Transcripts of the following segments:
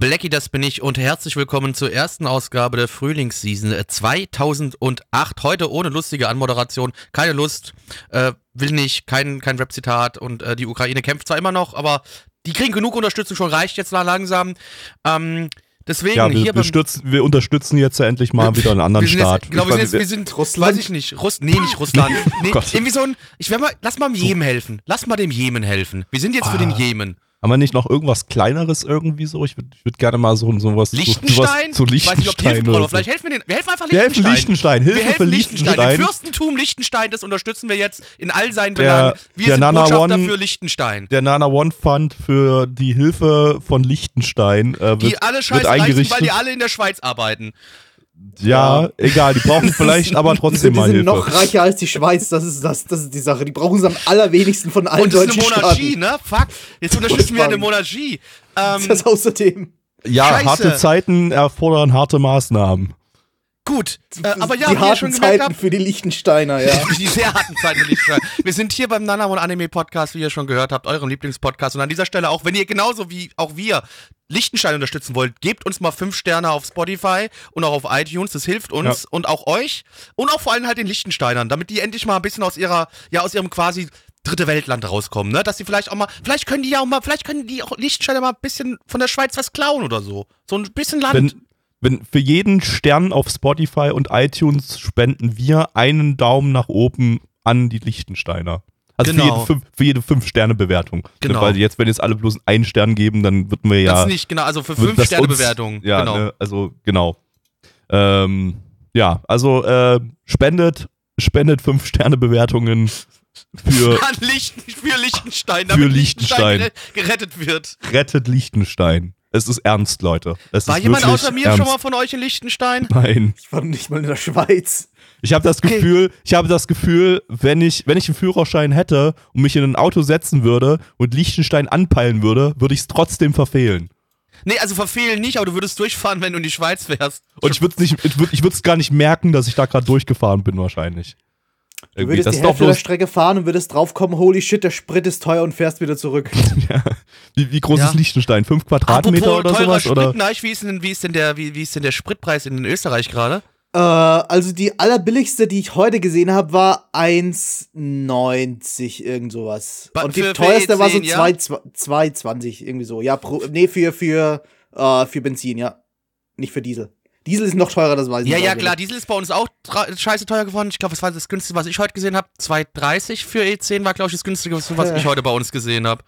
Blackie, das bin ich und herzlich willkommen zur ersten Ausgabe der Frühlingsseason 2008. Heute ohne lustige Anmoderation, keine Lust, äh, will nicht, kein, kein Rap-Zitat und äh, die Ukraine kämpft zwar immer noch, aber die kriegen genug Unterstützung, schon reicht jetzt langsam. Ähm, deswegen Ja, wir, hier wir, beim stützen, wir unterstützen jetzt ja endlich mal wieder einen anderen Staat. Jetzt, glaube, wir, sind jetzt, wir sind Russland? Weiß ich nicht. Russ, nee, nicht Russland. Nee, Gott. irgendwie so ein. Ich werde mal. Lass mal dem Jemen helfen. Lass mal dem Jemen helfen. Wir sind jetzt für den Jemen. Haben wir nicht noch irgendwas Kleineres irgendwie so? Ich würde würd gerne mal so, so was. Liechtenstein? So, so Ich weiß nicht, ob die helfen oder vielleicht helfen wir den. Wir helfen einfach Wir helfen. Liechtenstein. Hilfe wir helfen für Liechtenstein. Liechtenstein. Den Fürstentum Liechtenstein, das unterstützen wir jetzt in all seinen Der- Belangen. Wir der sind Nana Botschafter One- für Liechtenstein. Der Nana One Fund für die Hilfe von Liechtenstein äh, wird, Die alle wird scheiße reichen, eingerichtet. weil die alle in der Schweiz arbeiten. Ja, egal, die brauchen vielleicht aber Die trotzdem sind, die mal sind Hilfe. noch reicher als die Schweiz, das ist, das, das ist die Sache. Die brauchen es am allerwenigsten von allen Und das ist deutschen eine Monarchie, Staaten. ne? Fuck. Jetzt unterstützen wir eine. Monarchie. Ähm, Das außerdem. ja, Scheiße. harte Zeiten erfordern harte Maßnahmen. gut. Äh, aber ja, die wie ihr schon harten gemerkt Zeiten habt, für die Liechtensteiner, ja. Die sehr harten Zeiten will ich sagen. Wir sind hier beim Nanamon Anime Podcast, wie ihr schon gehört habt, eurem Lieblingspodcast. Und an dieser Stelle auch, wenn ihr genauso wie auch wir Lichtenstein unterstützen wollt, gebt uns mal fünf Sterne auf Spotify und auch auf iTunes. Das hilft uns Ja. und auch euch und auch vor allem halt den Lichtensteinern, damit die endlich mal ein bisschen aus ihrer, ja, aus ihrem quasi dritte Weltland rauskommen, ne? Dass sie vielleicht auch mal, vielleicht können die ja auch mal, vielleicht können die auch Lichtensteiner mal ein bisschen von der Schweiz was klauen oder so. So ein bisschen Land. Wenn, wenn für jeden Stern auf Spotify und iTunes spenden wir einen Daumen nach oben an die Liechtensteiner. Also Genau. für jede, fünf, für jede Fünf-Sterne-Bewertung. Genau. Weil jetzt, wenn jetzt alle bloß einen Stern geben, dann würden wir ja. das nicht, genau, also für fünf Sterne Bewertung. Ja, genau. ne, also genau. Ähm, ja, also äh, spendet, spendet Fünf-Sterne-Bewertungen für An Lichten, für Liechtenstein, Für damit Liechtenstein. Liechtenstein gere- gerettet wird. Rettet Liechtenstein. Es ist ernst, Leute. Es War ist jemand außer mir ernst. schon mal von euch in Liechtenstein? Nein. Ich war nicht mal in der Schweiz. Ich habe das Okay. Gefühl, ich habe das Gefühl, wenn ich, wenn ich einen Führerschein hätte und mich in ein Auto setzen würde und Liechtenstein anpeilen würde, würde ich es trotzdem verfehlen. Nee, also verfehlen nicht, aber du würdest durchfahren, wenn du in die Schweiz wärst. Und ich würde es nicht, ich würde, ich würde es gar nicht merken, dass ich da gerade durchgefahren bin wahrscheinlich. Du würdest das die Hälfte der Strecke fahren und würdest draufkommen, holy shit, der Sprit ist teuer und fährst wieder zurück. wie, wie groß Ja. ist Liechtenstein? Fünf Quadratmeter oder teurer sowas? Sprit, Oder? Neich, wie ist denn, wie ist denn der, wie, wie ist denn der Spritpreis in Österreich gerade? Äh, also die allerbilligste, die ich heute gesehen habe, war 1,90 irgend sowas. Ba- Und die teuerste war so E10, ja? 2 2,20 irgendwie so. Ja, pro, nee, für, für, äh, für Benzin, ja. Nicht für Diesel. Diesel ist noch teurer, das weiß ich Ja, nicht. ja, klar, Diesel ist bei uns auch scheiße teuer geworden. Ich glaube, das war das günstigste, was ich heute gesehen habe. 2,30 für E10 war, glaube ich, das günstigste, was ich heute bei uns gesehen habe.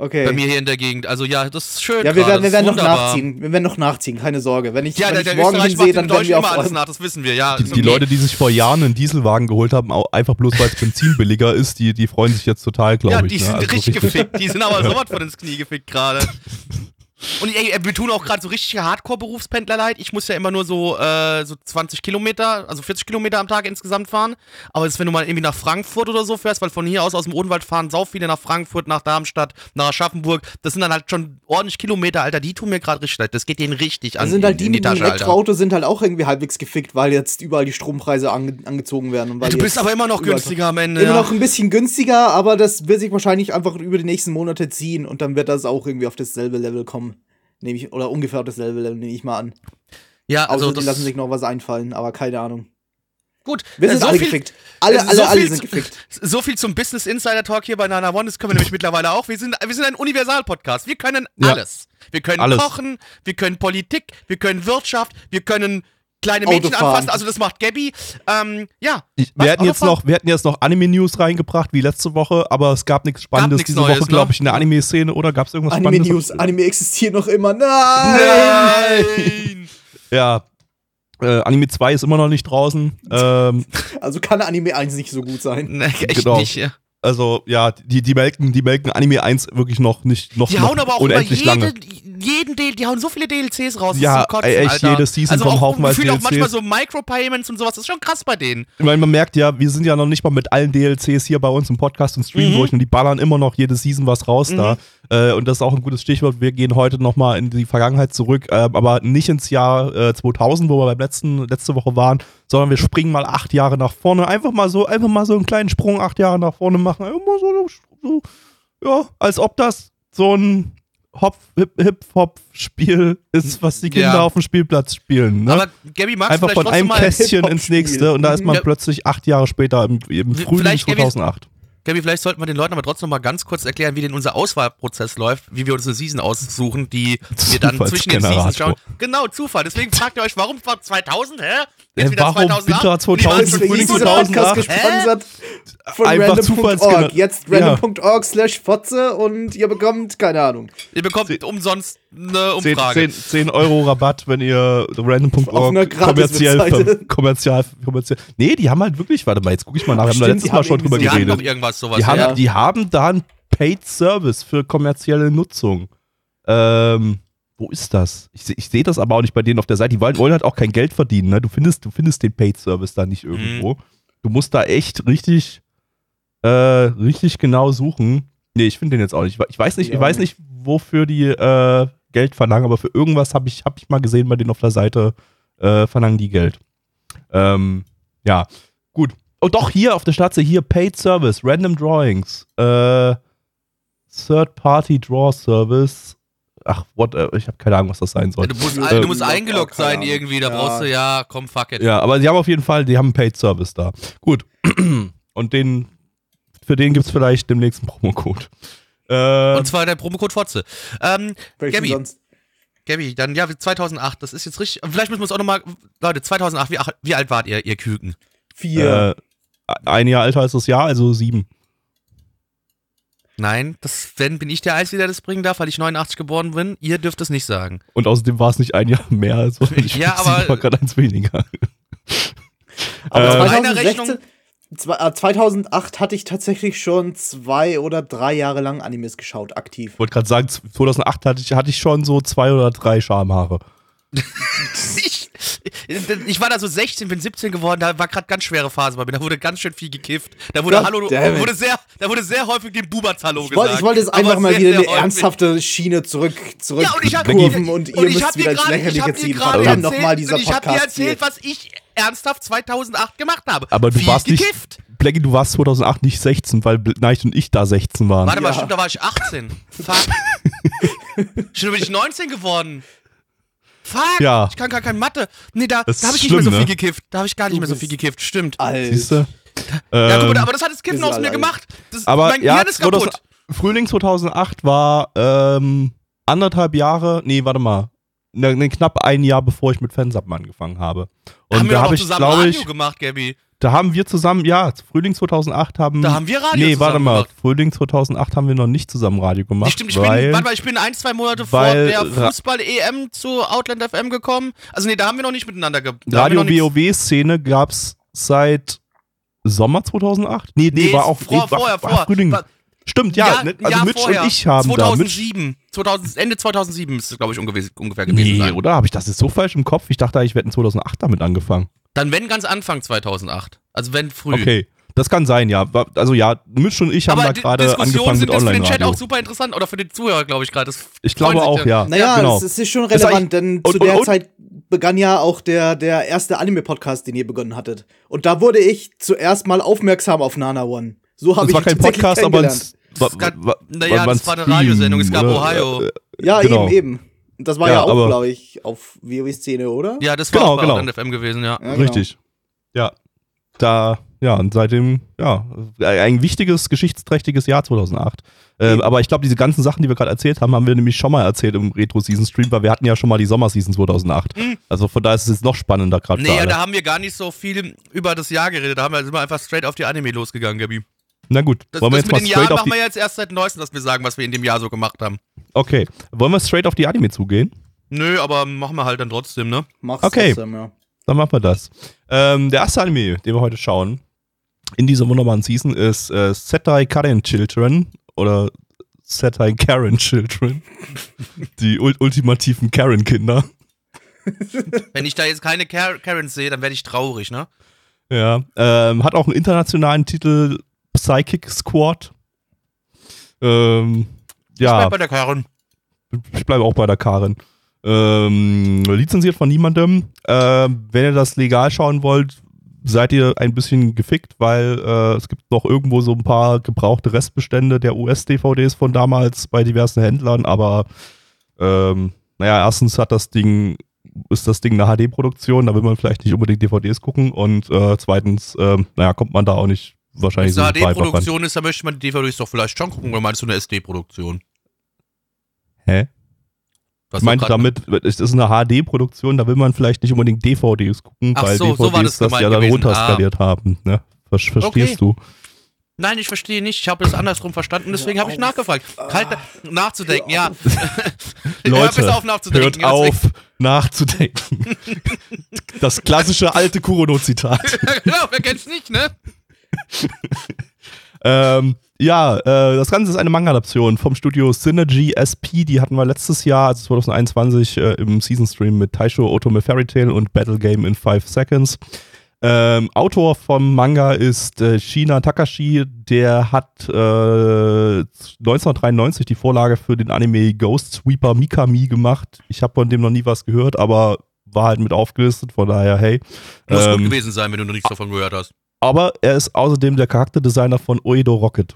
Okay. Bei mir hier in der Gegend. Also ja, das ist schön. ja, wir werden, wir werden noch nachziehen. Wir werden noch nachziehen, keine Sorge. Wenn ich, Ja, wenn der, ich der morgen Österreich hinsehe, macht dann in werden wir immer auf alles nach, das wissen wir, ja. Die, ist die okay. Leute, die sich vor Jahren einen Dieselwagen geholt haben, auch einfach bloß weil es Benzin billiger ist, die, die freuen sich jetzt total, glaube Ja, ich. die ne? sind Also richtig gefickt. Die sind aber sowas von ins Knie gefickt gerade. Und ey, wir tun auch gerade so richtige Hardcore-Berufspendler leid. Ich muss ja immer nur so, äh, so 20 Kilometer, also 40 Kilometer am Tag insgesamt fahren. Aber das, wenn du mal irgendwie nach Frankfurt oder so fährst, weil von hier aus aus dem Odenwald fahren sau viele nach Frankfurt, nach Darmstadt, nach Aschaffenburg. Das sind dann halt schon ordentlich Kilometer, Alter. Die tun mir gerade richtig leid. Das geht denen richtig an Das sind halt die in die mit Tasche, Alter. Elektroauto sind halt auch irgendwie halbwegs gefickt, weil jetzt überall die Strompreise ange angezogen werden. Und weil Du die bist jetzt aber immer noch günstiger am Ende. Immer ja. noch ein bisschen günstiger, aber das wird sich wahrscheinlich einfach über die nächsten Monate ziehen und dann wird das auch irgendwie auf dasselbe Level kommen. Nehme ich, oder ungefähr auf dasselbe Level, nehme ich mal an. Ja, Außer also die das lassen sich noch was einfallen, aber keine Ahnung. gut. Wir Äh, sind so alle viel- gefickt. Alle, äh, alle, so alle viel sind zu- gefickt. So viel zum Business Insider Talk hier bei Nana One. Das können wir nämlich mittlerweile auch. Wir sind, wir sind ein Universal-Podcast. Wir können Ja. alles. Wir können Alles. kochen, wir können Politik, wir können Wirtschaft, wir können kleine Mädchen anfassen. Also das macht Gabby. Ähm, ja. Ich, Was, wir, hatten jetzt noch, wir hatten jetzt noch Anime-News reingebracht, wie letzte Woche, aber es gab nichts Spannendes nichts diese Neues, Woche, ne? glaube ich, in der Anime-Szene, oder? Gab es irgendwas Anime Spannendes? News, Anime existiert noch immer. Nein! Nein! Ja. Äh, Anime 2 ist immer noch nicht draußen. Ähm, Also kann Anime 1 nicht so gut sein. nee, echt Genau. nicht. Ja. Also, ja, die, die, melken, die melken Anime 1 wirklich noch nicht noch, Die noch hauen aber auch über unendlich jede, lange. jeden Deal, die hauen so viele DLCs raus. das Ja, zum Kotzen, echt, Alter. jede Season also kommen auch haufenweise gefühlt auch DLCs. manchmal so Micropayments und sowas. Das ist schon krass bei denen. Ich meine, man merkt ja, wir sind ja noch nicht mal mit allen DLCs hier bei uns im Podcast und Stream Mhm. durch und die ballern immer noch jede Season was raus da. Mhm. Äh, und das ist auch ein gutes Stichwort. Wir gehen heute nochmal in die Vergangenheit zurück, äh, aber nicht ins Jahr äh, 2000, wo wir beim letzten, letzte Woche waren, sondern wir springen mal acht Jahre nach vorne. Einfach mal so, einfach mal so einen kleinen Sprung acht Jahre nach vorne machen. Mal so, so ja, als ob das so ein Hop, Hip, Hip-Hop-Spiel ist, was die Kinder Ja. auf dem Spielplatz spielen. Ne? Aber Gabby, magst Einfach von einem. Kästchen Hip-Hop-Spiel. ins nächste und da ist man Ja. plötzlich acht Jahre später im, im Frühling vielleicht, Gaby, 2008. Gabby, vielleicht sollten wir den Leuten aber trotzdem mal ganz kurz erklären, wie denn unser Auswahlprozess läuft, wie wir uns eine Season aussuchen, die wir dann zwischen den Seasons schauen. Genau, Zufall. Deswegen fragt ihr euch, warum war 2000, hä? Äh, Jetzt wieder warum 2008? Winter Und die waren 2000, schon Deswegen ist Frühling dieser Podcast 2008. gesponsert von Einfach random.org. Jetzt Ja. random.org slash Fotze und ihr bekommt, keine Ahnung. Ihr bekommt umsonst eine 10, Umfrage. 10, 10 Euro Rabatt, wenn ihr random.org kommerziell, kommerziell, kommerziell. Nee, die haben halt wirklich, warte mal, jetzt gucke ich mal nach, wir haben da letztes Mal haben schon drüber Die haben geredet. irgendwas sowas. Die haben, ja. die haben da einen Paid Service für kommerzielle Nutzung. Ähm, wo ist das? Ich, ich sehe das aber auch nicht bei denen auf der Seite. Die wollen, halt auch kein Geld verdienen. Ne? Du, findest, du findest den Paid Service da nicht irgendwo. Du musst da echt richtig, äh, richtig genau suchen. Nee, ich finde den jetzt auch nicht. Ich weiß nicht, ich weiß nicht, wofür die äh, Geld verlangen, aber für irgendwas habe ich, hab ich mal gesehen bei denen auf der Seite, äh, verlangen die Geld. Ähm, ja, gut. Oh, doch, hier auf der Startseite, hier Paid Service, Random Drawings, äh, Third-Party Draw Service. Ach, what, äh, ich habe keine Ahnung, was das sein soll. Du musst, Ähm, ein- du musst eingeloggt sein Ahnung. irgendwie, da Ja. brauchst du ja, komm, fuck it. Ja, aber sie haben auf jeden Fall, die haben einen Paid Service da. Gut. Und den, für den gibt es vielleicht demnächst einen Promocode. Äh, Und zwar der Promocode Fotze. Ähm, Gabby, sonst? Gabby, dann ja, 2008, das ist jetzt richtig. Vielleicht müssen wir es auch nochmal. Leute, 2008, wie, ach, wie alt wart ihr, ihr Küken? Vier. äh, ein Jahr älter als das Jahr, also sieben. Nein, das, wenn bin ich der Einzige, der das bringen darf, weil ich 89 geboren bin. Ihr dürft es nicht sagen. Und außerdem war es nicht ein Jahr mehr, also ich Ja, aber- war gerade eins weniger. Aber äh, Meine 2016, Rechnung- zwei- äh, 2008 hatte ich tatsächlich schon zwei oder drei Jahre lang Animes geschaut, aktiv. Ich wollte gerade sagen, 2008 hatte ich, hatte ich schon so zwei oder drei Schamhaare. Ich, ich war da so 16, bin 17 geworden, da war gerade ganz schwere Phase bei mir. Da wurde ganz schön viel gekifft. Da wurde, God Hallo, wurde, sehr, da wurde sehr häufig dem Buberts Hallo Ich gesagt. wollte, ich wollte jetzt einfach mal sehr, wieder sehr eine häufig. ernsthafte Schiene zurück, zurück Ja, und ich hab- kurven und ihr Und ich müsst hab dir wieder ins gerade- ich Lächerliche dir ziehen. Verdammt erzählt- nochmal dieser und Ich hab dir Podcast erzählt, hier. was ich ernsthaft 2008 gemacht habe. Aber du viel warst nicht, gekifft. Blackie, du warst 2008 nicht 16, weil Neich und ich da 16 waren. Warte mal, Ja. stimmt, da war ich 18. Fuck. Stimmt, bin ich 19 geworden. Fuck, Ja. ich kann gar kein Mathe. Nee, da, Das da habe ich nicht mehr so schlimm, viel ne? gekifft. Da habe ich gar nicht mehr so viel gekifft, stimmt. Alter. Siehst du? Ja, guck mal, Ähm, aber das hat das Kiffen aus mir gemacht. Das, aber mein ja, Gehirn ist 2000, kaputt. Frühling 2008 war ähm, anderthalb Jahre, nee, warte mal, ne, ne, knapp ein Jahr bevor ich mit Fansappen angefangen habe. Und haben wir da habe auch ich, zusammen glaube Radio ich, gemacht, Gabby. Da haben wir zusammen, ja, Frühling 2008 haben. Da haben wir Radio Nee, warte mal, gemacht. Frühling 2008 haben wir noch nicht zusammen Radio gemacht. Nee, stimmt, ich bin, weil, warte mal, ich bin ein, zwei Monate vor der Fußball-EM zu Outland FM gekommen. Also nee, da haben wir noch nicht miteinander ge Radio WoW-Szene gab's seit Sommer 2008? Nee, nee, Nee, war auch vor, war, vorher, war vorher. Frühling. War- Stimmt, ja, ne, ein also Mitch vorher. und ich haben da. Mitch, 2007. 2000, Ende 2007 ist es, glaube ich, ungefähr, ungefähr gewesen nee, sein. oder? Habe ich das jetzt so falsch im Kopf? Ich dachte, ich hätte 2008 damit angefangen. Dann wenn ganz Anfang 2008. Also wenn früh. Okay, das kann sein, ja. War- Also ja, Mitch und ich haben Aber da die gerade Diskussionen angefangen sind mit das für den Chat Online-Radio. auch super interessant. Oder für den Zuhörer, glaube ich, gerade. Das Ich glaube auch, ja. Naja, genau. es, es ist schon Das relevant, denn und- zu und- der und- Zeit begann ja auch der, der erste Anime-Podcast, den ihr begonnen hattet. Und da wurde ich zuerst mal aufmerksam auf Nana One. So habe Das ich war kein ihn tatsächlich Podcast, aber ein, naja, das war eine Radiosendung, es gab oder? Ohio. Äh, Ja, genau. eben, eben. Das war ja, Ja, auch, glaube ich, auf WoW-Szene, oder? Ja, das war Genau, auch bei genau. Outland FM gewesen, ja. Ja, genau. Richtig. Ja. Da, ja, und seitdem, ja, ein wichtiges, geschichtsträchtiges Jahr 2008. Ähm, aber ich glaube, diese ganzen Sachen, die wir gerade erzählt haben, haben wir nämlich schon mal erzählt im Retro-Season-Stream, weil wir hatten ja schon mal die Sommerseason 2008. Also von daher ist es jetzt noch spannender gerade Nee, ja, da haben wir gar nicht so viel über das Jahr geredet. Da haben wir, sind wir einfach straight auf die Anime losgegangen, Gabi. Na gut, Das, wollen wir jetzt mit mal straight Jahren auf machen die... wir jetzt erst seit neuestem, dass wir sagen, was wir in dem Jahr so gemacht haben. Okay, wollen wir straight auf die Anime zugehen? Nö, aber machen wir halt dann trotzdem, ne? Mach's Okay. trotzdem, ja. Dann machen wir das. Ähm, der erste Anime, den wir heute schauen, in dieser wunderbaren Season ist äh, Setai Karen Children oder Setai Karen Children. Die ul ultimativen Karen-Kinder. Wenn ich da jetzt keine Kar Karens sehe, dann werde ich traurig, ne? Ja. Ähm, hat auch einen internationalen Titel Psychic Squad. Ähm, Ich ja, bleib bei der Karen. ich bleibe auch bei der Karen. Ähm, lizenziert von niemandem. Ähm, wenn ihr das legal schauen wollt, seid ihr ein bisschen gefickt, weil äh, es gibt noch irgendwo so ein paar gebrauchte Restbestände der US-DVDs von damals bei diversen Händlern, aber ähm, naja, erstens hat das Ding, ist das Ding eine HD-Produktion, da will man vielleicht nicht unbedingt DVDs gucken und äh, zweitens, ähm, naja, kommt man da auch nicht Wenn wahrscheinlich es eine so. HD-Produktion ist, dann möchte man die DVDs doch vielleicht schon gucken, oder meinst du eine SD-Produktion? Hä? Was Ich meinte damit, es ist eine HD-Produktion, da will man vielleicht nicht unbedingt DVDs gucken, Ach weil so, so war DVDs das das ja dann gewesen. Ah. runterskaliert haben. Ne? Ver verstehst Okay. du? Nein, ich verstehe nicht. Ich habe es andersrum verstanden, deswegen habe ich nachgefragt. Kalt nachzudenken, ja. Leute, auf nachzudenken. hört ja, auf, nachzudenken. das klassische alte Kurono-Zitat. genau, wer kennt's nicht, ne? ähm, ja, äh, das Ganze ist eine Manga-Adaption vom Studio Synergy SP. Die hatten wir letztes Jahr, also 2021, äh, im Season-Stream mit Taisho Otome Fairy Tail und Battle Game in 5 Seconds. Ähm, Autor vom Manga ist äh, Shina Takashi. Der hat äh, 1993 die Vorlage für den Anime Ghost Sweeper Mikami gemacht. Ich habe von dem noch nie was gehört, aber war halt mit aufgelistet, von daher, hey. Muss gut Ähm, gewesen sein, wenn du noch nichts davon gehört hast. Aber er ist außerdem der Charakterdesigner von Oedo Rocket.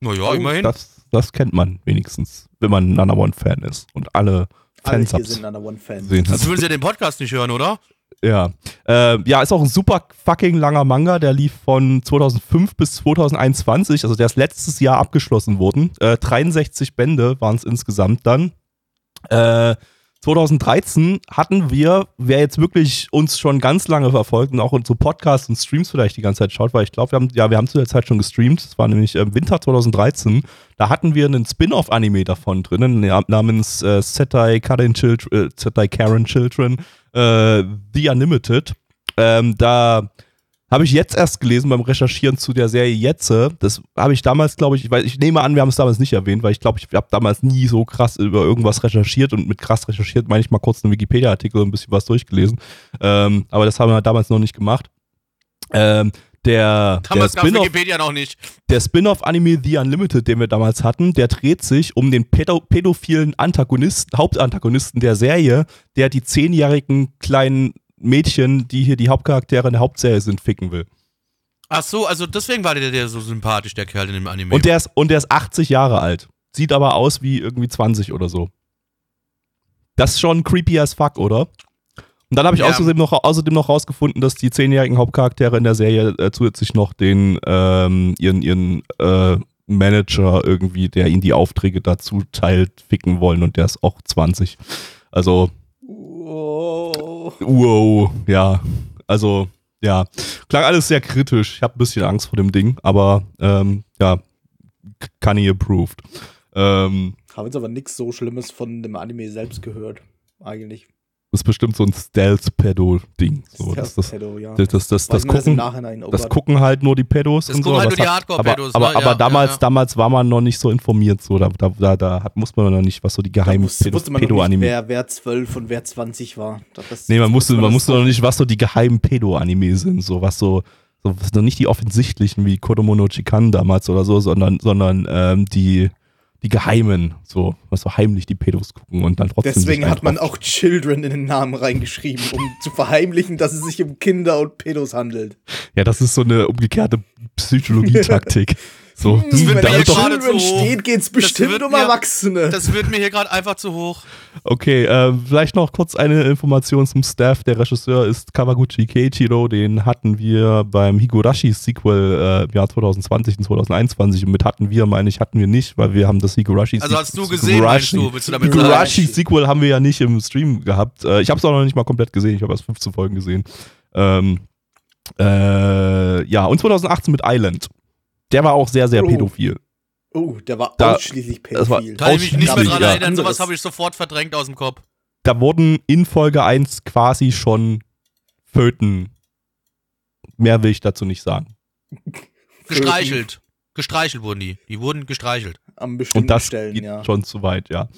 Naja, immerhin. Das, das kennt man wenigstens, wenn man ein Nana One-Fan ist und alle Alle hier sind Nana One-Fan. gesehen hat. Sonst würden sie ja den Podcast nicht hören, oder? Ja. Äh, ja, ist auch ein super fucking langer Manga. Der lief von 2005 bis 2021. Also der ist letztes Jahr abgeschlossen worden. Äh, 63 Bände waren es insgesamt dann. Äh, 2013 hatten wir, wer jetzt wirklich uns schon ganz lange verfolgt und auch unsere Podcasts und Streams vielleicht die ganze Zeit schaut, weil ich glaube, wir haben, ja, wir haben zu der Zeit schon gestreamt. Das war nämlich im Winter 2013. Da hatten wir einen Spin-off-Anime davon drinnen, namens äh, Setai Karen Children, äh, Setai Karen Children, äh, The Unlimited. Ähm, da habe ich jetzt erst gelesen beim Recherchieren zu der Serie Jetze. Das habe ich damals, glaube ich, weil ich nehme an, wir haben es damals nicht erwähnt, weil ich glaube, ich habe damals nie so krass über irgendwas recherchiert und mit krass recherchiert meine ich mal kurz einen Wikipedia-Artikel und ein bisschen was durchgelesen. Ähm, aber das haben wir damals noch nicht gemacht. Ähm, der, der Damals gab Spin-off Wikipedia noch nicht. der Spin-off-Anime The Unlimited, den wir damals hatten, der dreht sich um den pädo pädophilen Antagonisten, Hauptantagonisten der Serie, der die zehnjährigen kleinen Mädchen, die hier die Hauptcharaktere in der Hauptserie sind, ficken will. Ach so, also deswegen war der, der so sympathisch, der Kerl in dem Anime. Und der, ist, und der ist 80 Jahre alt. Sieht aber aus wie irgendwie 20 oder so. Das ist schon creepy as fuck, oder? Und dann habe ich Ja. außerdem, noch, außerdem noch rausgefunden, dass die zehnjährigen Hauptcharaktere in der Serie äh, zusätzlich noch den ähm, ihren, ihren äh, Manager irgendwie, der ihnen die Aufträge dazu teilt, ficken wollen und der ist auch 20. Also, Oh. Wow, ja. Also, ja. Klang alles sehr kritisch. Ich habe ein bisschen Angst vor dem Ding, aber ähm, ja, Kanye approved. Ähm, Habe jetzt aber nichts so Schlimmes von dem Anime selbst gehört. Eigentlich. Das ist bestimmt so ein Stealth-Pedo-Ding. So, das, das, Pedo, ja. das, das, das, das, gucken, Nachhinein. Oh das gucken halt nur die Pedos Das und so. gucken halt aber nur die Hardcore-Pedos, Aber, ne? aber, Ja, aber damals, ja, damals war man noch nicht so informiert. So. Da, da, da, da hat, musste man noch nicht, was so die geheimen wusste, wusste man noch nicht, Pedo-Anime. wer, wer 12 und wer 20 war. Das, das- Nee, man das musste, man das musste noch nicht, was so die geheimen Pedo-Anime sind, so was so, so was noch nicht die offensichtlichen wie Kodomo no Chikan damals oder so, sondern, sondern ähm, die, die geheimen, so, was so heimlich die Pedos gucken und dann trotzdem. Deswegen hat man auch Children in den Namen reingeschrieben, um zu verheimlichen, dass es sich um Kinder und Pedos handelt. Ja, das ist so eine umgekehrte Psychologietaktik. So, Das hm, wird Wenn mir da da jetzt wird gerade Children zu hoch. steht, geht's bestimmt um mir- Erwachsene. Das wird mir hier gerade einfach zu hoch. okay, äh, vielleicht noch kurz eine Information zum Staff. Der Regisseur ist Kawaguchi Keiichiro, den hatten wir beim Higurashi-Sequel äh, im Jahr 2020 und 2021 und mit hatten wir, meine ich, hatten wir nicht, weil wir haben das Higurashi Also hast du gesehen, meinst du, willst du damit sagen? Higurashi-Sequel haben wir ja nicht im Stream gehabt. Äh, ich habe es auch noch nicht mal komplett gesehen, ich habe erst 15 Folgen gesehen. Ähm, äh, ja, und 2018 mit Island. Der war auch sehr, sehr Oh. pädophil. Oh, der war Da- ausschließlich das war- pädophil. Kann ich mich nicht mehr Ausschließlich, dran ja. erinnern, sowas Anderes. habe ich sofort verdrängt aus dem Kopf. da wurden in Folge 1 quasi schon Föten. Mehr will ich dazu nicht sagen. Gestreichelt. Gestreichelt wurden die. Die wurden gestreichelt. An bestimmten Und das Stellen, geht ja. schon zu weit, ja.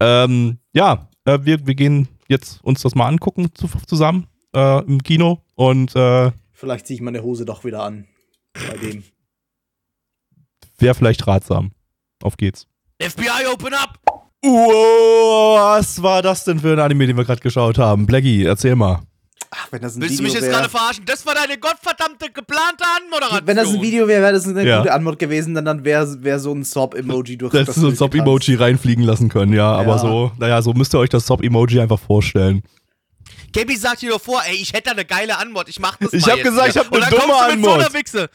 Ähm, ja, äh, wir, wir gehen jetzt uns das mal angucken zu, zusammen äh, im Kino und äh, Vielleicht ziehe ich meine Hose doch wieder an. Bei dem. Wäre vielleicht ratsam. Auf geht's. FBI, open up! Wow, was war das denn für ein Anime, den wir gerade geschaut haben? Blackie, erzähl mal. Ach, wenn das ein Willst du Video mich jetzt gerade verarschen? Das war deine gottverdammte geplante Anmoderation. Wenn das ein Video wäre, wäre das eine Ja. gute Antwort gewesen, denn dann wäre wär so ein Sob-Emoji durch Das das so ein Sob-Emoji reinfliegen lassen können, ja, aber Ja. so, naja, so müsst ihr euch das Sob-Emoji einfach vorstellen. Gabi sagt dir doch vor, ey, ich hätte da eine geile Antwort. Ich mach das Ich mal hab jetzt gesagt, hier. ich hab eine Und dann dumme kommst du mit so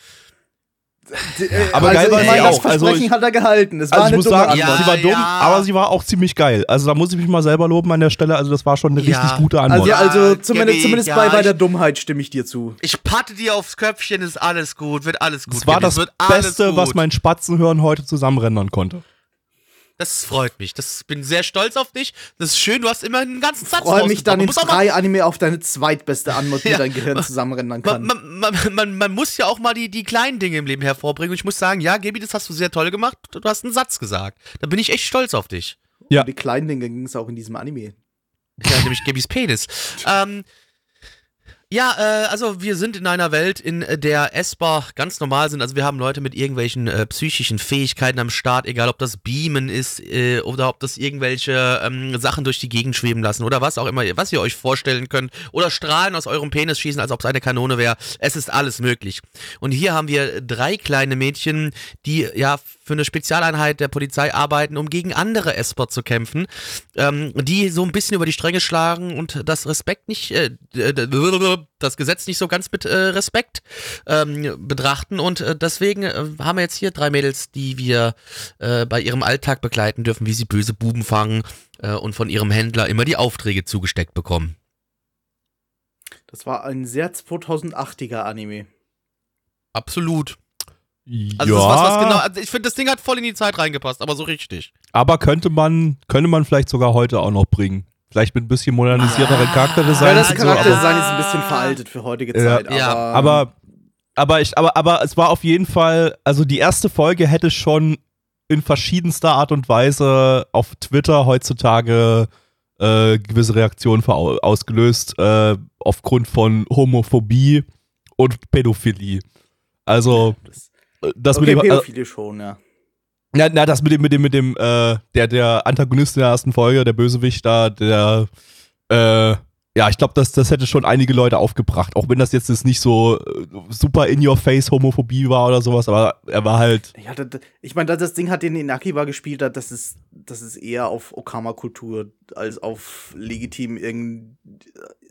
Äh, Aber geil war ich sie auch. Also Versprechen ich- hat er gehalten. Es war Also ich eine muss dumme sagen, Antwort. Ja, sie war dumm, ja. aber sie war auch ziemlich geil. Also da muss ich mich mal selber loben an der Stelle. Also das war schon eine Ja. richtig gute Antwort. Also, Ja, also zumindest, zumindest ja, bei, bei der Dummheit stimme ich dir zu. Ich patte dir aufs Köpfchen, ist alles gut, wird alles gut. das war das es Beste, was mein Spatzenhören heute zusammenrendern konnte. Das freut mich. Das bin sehr stolz auf dich. Das ist schön, du hast immer einen ganzen Satz Freue mich dann in drei Anime auf deine zweitbeste Antwort, die Ja. dein Gehirn zusammenrennen kann. man, man, man, man muss ja auch mal die, die kleinen Dinge im Leben hervorbringen. Und ich muss sagen, ja, Gabi, das hast du sehr toll gemacht. Du hast einen Satz gesagt. Da bin ich echt stolz auf dich. Ja. Um die kleinen Dinge ging es auch in diesem Anime. Ja, nämlich Gabis Penis. Ähm, ja, äh, also wir sind in einer Welt, in der Esper ganz normal sind. Also wir haben Leute mit irgendwelchen äh, psychischen Fähigkeiten am Start, egal ob das Beamen ist äh, oder ob das irgendwelche ähm, Sachen durch die Gegend schweben lassen oder was auch immer, was ihr euch vorstellen könnt. Oder Strahlen aus eurem Penis schießen, als ob es eine Kanone wäre. Es ist alles möglich. Und hier haben wir drei kleine Mädchen, die ja für eine Spezialeinheit der Polizei arbeiten, um gegen andere Esper zu kämpfen, ähm, die so ein bisschen über die Stränge schlagen und das Respekt nicht, äh, das Gesetz nicht so ganz mit äh, Respekt ähm, betrachten. Und äh, deswegen äh, haben wir jetzt hier drei Mädels, die wir äh, bei ihrem Alltag begleiten dürfen, wie sie böse Buben fangen äh, und von ihrem Händler immer die Aufträge zugesteckt bekommen. Das war ein sehr 2008er Anime. Absolut. Ja, Also das ist was, was genau. Also ich finde, das Ding hat voll in die Zeit reingepasst, aber so richtig. aber könnte man, könnte man vielleicht sogar heute auch noch bringen. Vielleicht mit ein bisschen modernisierteren Ah, Charakterdesign. Ja, das so, Charakterdesign ist ein bisschen veraltet für heutige Ja. Zeit. Ja. Aber, aber, aber, ich, aber, aber es war auf jeden Fall, also die erste Folge hätte schon in verschiedenster Art und Weise auf Twitter heutzutage äh, gewisse Reaktionen ausgelöst, äh, aufgrund von Homophobie und Pädophilie. Also, das, das okay, mit dem. Äh, Pädophile schon, ja. na, na, das mit dem, mit dem, mit dem, äh, der, der Antagonist in der ersten Folge, der Bösewicht da, der, äh, ja, ich glaube, das, das hätte schon einige Leute aufgebracht. Auch wenn das jetzt, nicht so äh, super in-your-face Homophobie war oder sowas, aber er war halt, Ja, das, ich meine, das Ding hat, den in Akiba gespielt hat, das ist, das ist eher auf Okama-Kultur als auf legitim irgend,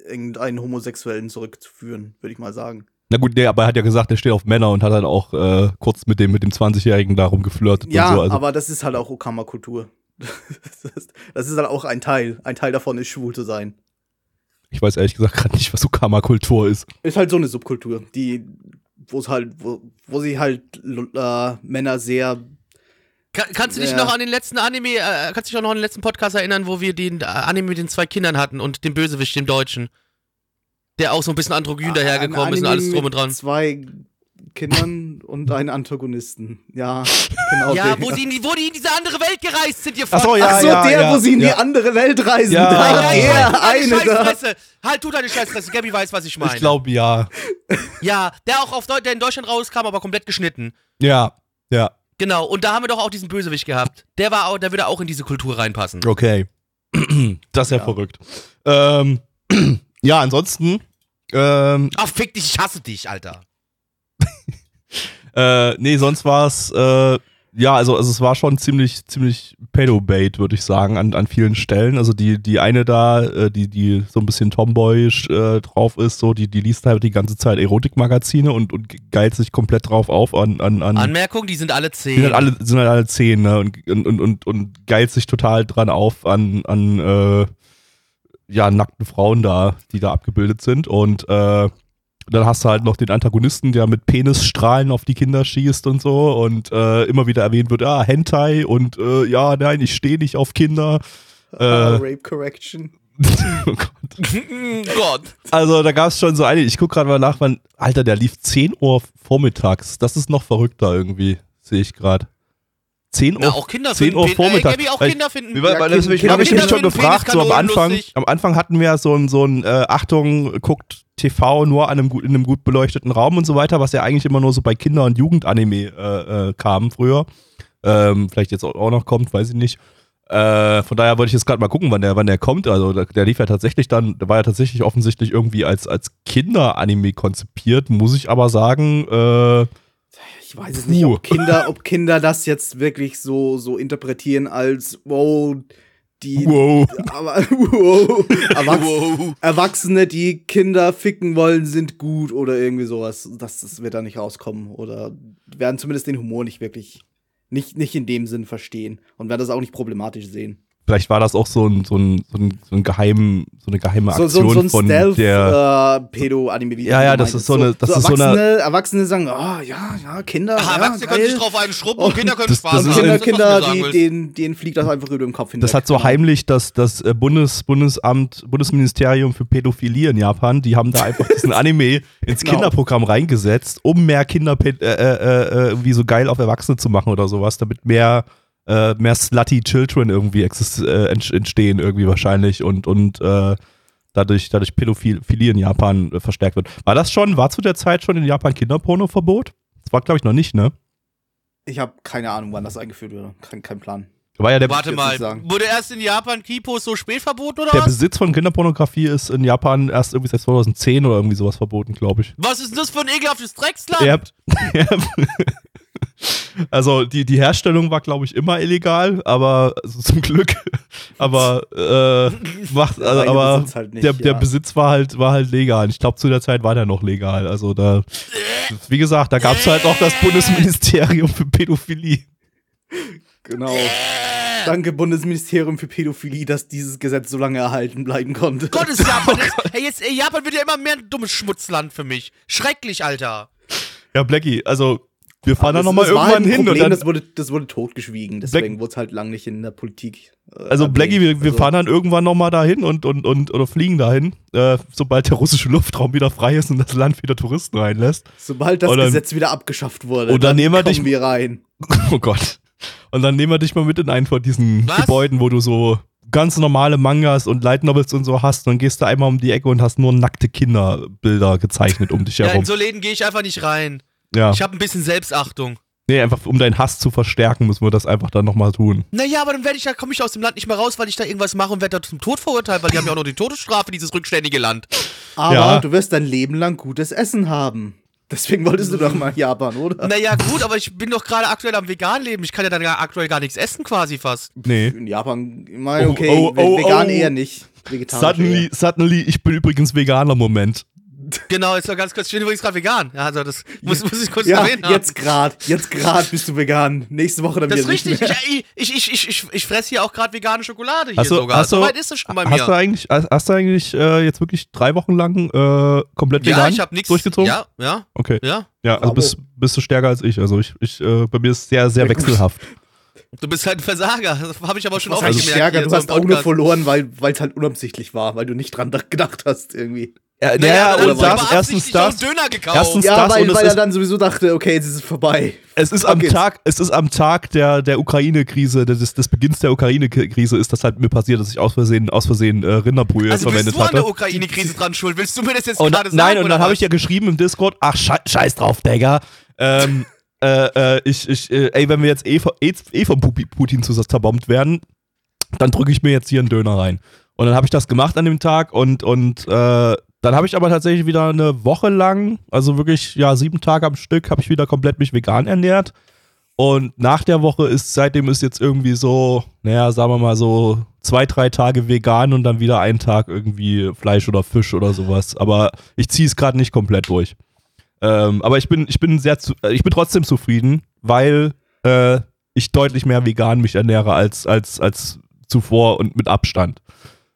irgendeinen Homosexuellen zurückzuführen, würde ich mal sagen. Na gut, nee, aber er hat ja gesagt, er steht auf Männer und hat dann auch äh, kurz mit dem, mit dem 20-Jährigen darum geflirtet Ja, und so. Also, aber das ist halt auch Okama-Kultur. Das ist, das ist halt auch ein Teil. Ein Teil davon ist, schwul zu sein. ich weiß ehrlich gesagt gerade nicht, was so Karma-Kultur ist. Ist halt so eine Subkultur, die, wo es halt, wo, wo sie halt äh, Männer sehr Kann, kannst du dich Ja. noch an den letzten Anime, äh, kannst du dich auch noch an den letzten Podcast erinnern, wo wir den äh, Anime mit den zwei Kindern hatten und den Bösewicht, dem Deutschen? Der auch so ein bisschen androgyn dahergekommen ist und alles drum und mit dran. Zwei Kindern und einen Antagonisten. Ja, genau. Ja, wo, sie in die, wo die in diese andere Welt gereist sind, ihr Ach so, ja, Ach so, ja, der, ja, wo sie in ja. die andere Welt reisen. Ja. Da, Nein, nein, der, halt eine du deine da. Scheißfresse. Halt du deine Scheißfresse. Gabby weiß, was ich meine. Ich glaube, ja. Ja, der auch auf Deu der in Deutschland rauskam, aber komplett geschnitten. Ja, ja. Genau, und da haben wir doch auch diesen Bösewicht gehabt. Der war auch, der würde auch in diese Kultur reinpassen. Okay. das ist ja, Ja. verrückt. Ähm, ja, ansonsten, ähm, Ach, fick dich, ich hasse dich, Alter. Äh, nee, sonst war es, äh, ja, also, also es war schon ziemlich, ziemlich Pedo-Bait, würde ich sagen, an, an vielen Stellen. Also die, die eine da, äh, die, die so ein bisschen tomboyisch äh, drauf ist, so, die, die liest halt die ganze Zeit Erotikmagazine und, und geilt sich komplett drauf auf an, an, an Anmerkung, die sind alle die zehn. sind halt alle, sind halt alle zehn, ne? Und, und, und, und, und geilt sich total dran auf an, an äh, ja, nackten Frauen da, die da abgebildet sind. Und äh, dann hast du halt noch den Antagonisten, der mit Penisstrahlen auf die Kinder schießt und so und äh, immer wieder erwähnt wird, ah, Hentai und äh, ja, nein, ich stehe nicht auf Kinder. Äh, Rape Correction. oh Gott. Gott. Also da gab es schon so eine, ich gucke gerade mal nach, wann, Alter, der lief 10 Uhr vormittags. Das ist noch verrückter irgendwie, sehe ich gerade. 10 Uhr, Na, auch Kinder 10 Uhr äh, Vormittag. Gabi, auch Kinder finden. Ja, das habe ich mich schon gefragt, so am Anfang, lustig. am Anfang hatten wir so ein, so ein äh, Achtung, guckt TV nur an einem, gut- in einem gut beleuchteten Raum und so weiter, was ja eigentlich immer nur so bei Kinder- und Jugendanime äh, äh, kam früher. Ähm, vielleicht jetzt auch auch noch kommt, weiß ich nicht. Äh, von daher wollte ich jetzt gerade mal gucken, wann der, wann der kommt. Also der, der lief ja tatsächlich dann, der war ja tatsächlich offensichtlich irgendwie als, als Kinderanime konzipiert, muss ich aber sagen, äh, Ich weiß es nicht, ob Kinder, ob Kinder das jetzt wirklich so, so interpretieren als, wow, die wow. aber, wow, Erwachs Wow. Erwachsene, die Kinder ficken wollen, sind gut oder irgendwie sowas. Das, das wird da nicht rauskommen. Oder werden zumindest den Humor nicht wirklich, nicht, nicht in dem Sinn verstehen und werden das auch nicht problematisch sehen. Vielleicht war das auch so ein, so ein, so ein, so ein geheim, so eine geheime So, Aktion so, so ein von der. Stealth-Pedo-Anime. Ja, ja, das ist so eine- das ist so eine- Erwachsene, Erwachsene sagen, oh ja, ja, Kinder. Ach, ja, Erwachsene können geil. sich drauf einen schrubben und Kinder können Das- Spaß das Und haben. Kinder, Kinder, die, willst. denen, denen fliegt das einfach über den Kopf hinweg. Das hat so heimlich das, das äh, Bundes, Bundesamt, Bundesministerium für Pädophilie in Japan, die haben da einfach diesen Anime ins Genau. Kinderprogramm reingesetzt, um mehr Kinder äh, äh, äh, irgendwie so geil auf Erwachsene zu machen oder sowas, damit mehr, äh, mehr slutty Children irgendwie exist äh, ent- entstehen irgendwie wahrscheinlich und, und äh, dadurch, dadurch Pädophilie in Japan äh, verstärkt wird. War das schon, war zu der Zeit schon in Japan Kinderporno-Verbot? Das war, glaube ich, noch nicht, ne? Ich habe keine Ahnung, wann das eingeführt wurde. Kein, kein Plan. War ja der, Warte mal, wurde erst in Japan Kipos so spät verboten oder der was? Besitz von Kinderpornografie ist in Japan erst irgendwie seit 2010 oder irgendwie sowas verboten, glaube ich. Was ist denn das für ein ekelhaftes Drecksland? Ja. Also die, die Herstellung war, glaube ich, immer illegal, aber also zum Glück. Aber äh, macht, also, aber Besitz halt nicht, der, der ja. Besitz war halt, war halt legal. Ich glaube, zu der Zeit war der noch legal. Also da, wie gesagt, da gab es halt auch das Bundesministerium für Pädophilie. Genau. Danke, Bundesministerium für Pädophilie, dass dieses Gesetz so lange erhalten bleiben konnte. Gott ist Japan. ist, hey, jetzt, ey, Japan wird ja immer mehr ein dummes Schmutzland für mich. Schrecklich, Alter. Ja, Blackie, also wir fahren da nochmal halt irgendwann ein hin Problem, und dann. das wurde, das wurde totgeschwiegen, deswegen wurde es halt lang nicht in der Politik. äh, Also. Blackie, wir, wir Also, fahren dann irgendwann nochmal dahin und, und, und oder fliegen dahin, äh, sobald der russische Luftraum wieder frei ist und das Land wieder Touristen reinlässt. Sobald das dann- Gesetz wieder abgeschafft wurde, Und dann nehmen wir dich- kommen wir rein. Oh Gott. Und dann nehmen wir dich mal mit in einen von diesen Was? Gebäuden, wo du so ganz normale Mangas und Light Novels und so hast. Und dann gehst du einmal um die Ecke und hast nur nackte Kinderbilder gezeichnet um dich Ja, in herum. so Läden gehe ich einfach nicht rein. Ja. Ich habe ein bisschen Selbstachtung. Nee, einfach um deinen Hass zu verstärken, müssen wir das einfach dann nochmal tun. Naja, aber dann werde ich, da komme ich aus dem Land nicht mehr raus, weil ich da irgendwas mache und werde da zum Tod verurteilt, weil die haben ja auch noch die Todesstrafe, dieses rückständige Land. Aber Ja. du wirst dein Leben lang gutes Essen haben. Deswegen wolltest du doch mal Japan, oder? Naja, gut, aber ich bin doch gerade aktuell am vegan leben. Ich kann ja dann ja aktuell gar nichts essen, quasi fast. Nee. In Japan, ich meine, Oh, okay, oh, oh, vegan oh. eher nicht. Vegetarisch Suddenly, eher. suddenly, ich bin übrigens Veganer, Moment. Genau, ist doch ganz kurz. Ich bin übrigens gerade vegan. Ja, also das muss, muss ich kurz Ja, erwähnen. haben. jetzt grad, jetzt grad bist du vegan. Nächste Woche dann Das ist wieder nicht richtig. mehr. Ich, ich, ich, ich, ich, ich fresse hier auch gerade vegane Schokolade hier Hast du, sogar. hast du, so weit ist es schon bei hast du mir. eigentlich, hast, du eigentlich äh, jetzt wirklich drei Wochen lang äh, komplett Ja, vegan ich habe nichts durchgezogen? Ja, ja, Okay. ja. Ja, also bist, bist du stärker als ich. Also ich, ich äh, bei mir ist es sehr, sehr wechselhaft. Du bist halt ein Versager. Das habe ich aber schon oft gemerkt. stärker, du hast auch nur verloren, weil es halt unabsichtlich war, weil du nicht dran gedacht hast irgendwie. Ja, Naja, dann und das, erstens das, einen Döner gekauft. Erstens- Ja, das und weil, es weil er ist- dann sowieso dachte, okay, jetzt ist es vorbei. es ist Fuck am it. Tag, es ist am Tag der, der Ukraine-Krise, des, des Beginns der Ukraine-Krise ist das halt mir passiert, dass ich aus Versehen, aus Versehen äh, Rinderbrühe also bist verwendet du an der. Ukraine-Krise dran schuld? Willst du mir das jetzt Und, gerade sagen? nein, und dann habe ich ja geschrieben im Discord, ach, schei scheiß drauf, Digga. Ähm, äh, äh, ich, ich, äh, ey, wenn wir jetzt eh, von- eh, eh von Putin zu zerbombt werden, dann drücke ich mir jetzt hier einen Döner rein. Und dann habe ich das gemacht an dem Tag und, und äh, dann habe ich aber tatsächlich wieder eine Woche lang, also wirklich, ja, sieben Tage am Stück, habe ich wieder komplett mich vegan ernährt. Und nach der Woche ist, seitdem ist jetzt irgendwie so, naja, sagen wir mal so zwei, drei Tage vegan und dann wieder einen Tag irgendwie Fleisch oder Fisch oder sowas. Aber ich ziehe es gerade nicht komplett durch. Ähm, aber ich bin, ich bin sehr, zu, äh, ich bin trotzdem zufrieden, weil äh, ich deutlich mehr vegan mich ernähre als, als, als zuvor und mit Abstand.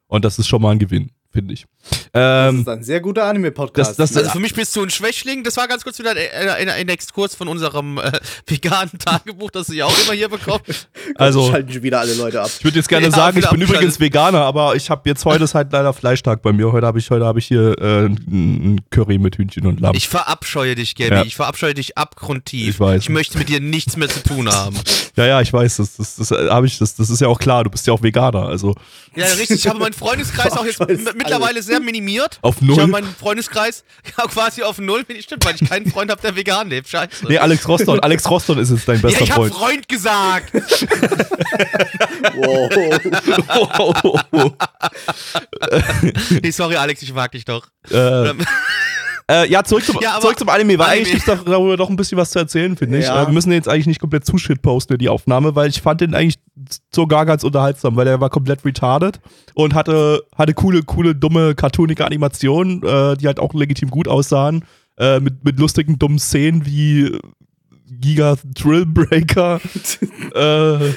Und das ist schon mal ein Gewinn, finde ich. Das Ähm, ist ein sehr guter Anime-Podcast. das- das- Also für mich bist du ein Schwächling. Das war ganz kurz wieder ein, ein, ein Exkurs von unserem äh, veganen Tagebuch, das ich auch immer hier bekomme. also, schalten schon wieder alle Leute ab. ich würde jetzt gerne Ja, sagen, ich bin abschalten. übrigens Veganer, aber ich habe jetzt heute ist halt leider Fleischtag bei mir. Heute habe ich, heute habe ich hier äh, ein Curry mit Hühnchen und Lamm. Ich verabscheue dich, Gabby. Ja. Ich verabscheue dich abgrundtief. Ich weiß. Ich möchte mit dir nichts mehr zu tun haben. ja, ja, ich weiß, das, das, das habe ich, das, das ist ja auch klar. Du bist ja auch Veganer, also Ja, richtig. Ich habe meinen Freundeskreis auch jetzt mittlerweile sehr minimiert. auf Ich null. habe meinen Freundeskreis ja, quasi auf null. Stimmt, weil ich keinen Freund habe, der vegan lebt. Scheiße. Nee, Alex Roston. Alex Roston ist jetzt dein ja, bester ich habe Freund. Freund gesagt. Wow. nee, sorry, Alex, ich mag dich doch. äh, äh, ja, zurück zum, Ja, zurück zum Anime, weil Anime. eigentlich gibt es darüber doch ein bisschen was zu erzählen, finde ich. Ja. Äh, wir müssen jetzt eigentlich nicht komplett zu shit posten in die Aufnahme, weil ich fand den eigentlich sogar ganz unterhaltsam, weil der war komplett retarded und hatte, hatte coole, coole, dumme, cartoonige Animationen, äh, die halt auch legitim gut aussahen, äh, mit, mit lustigen, dummen Szenen wie Giga Thrill Breaker. äh,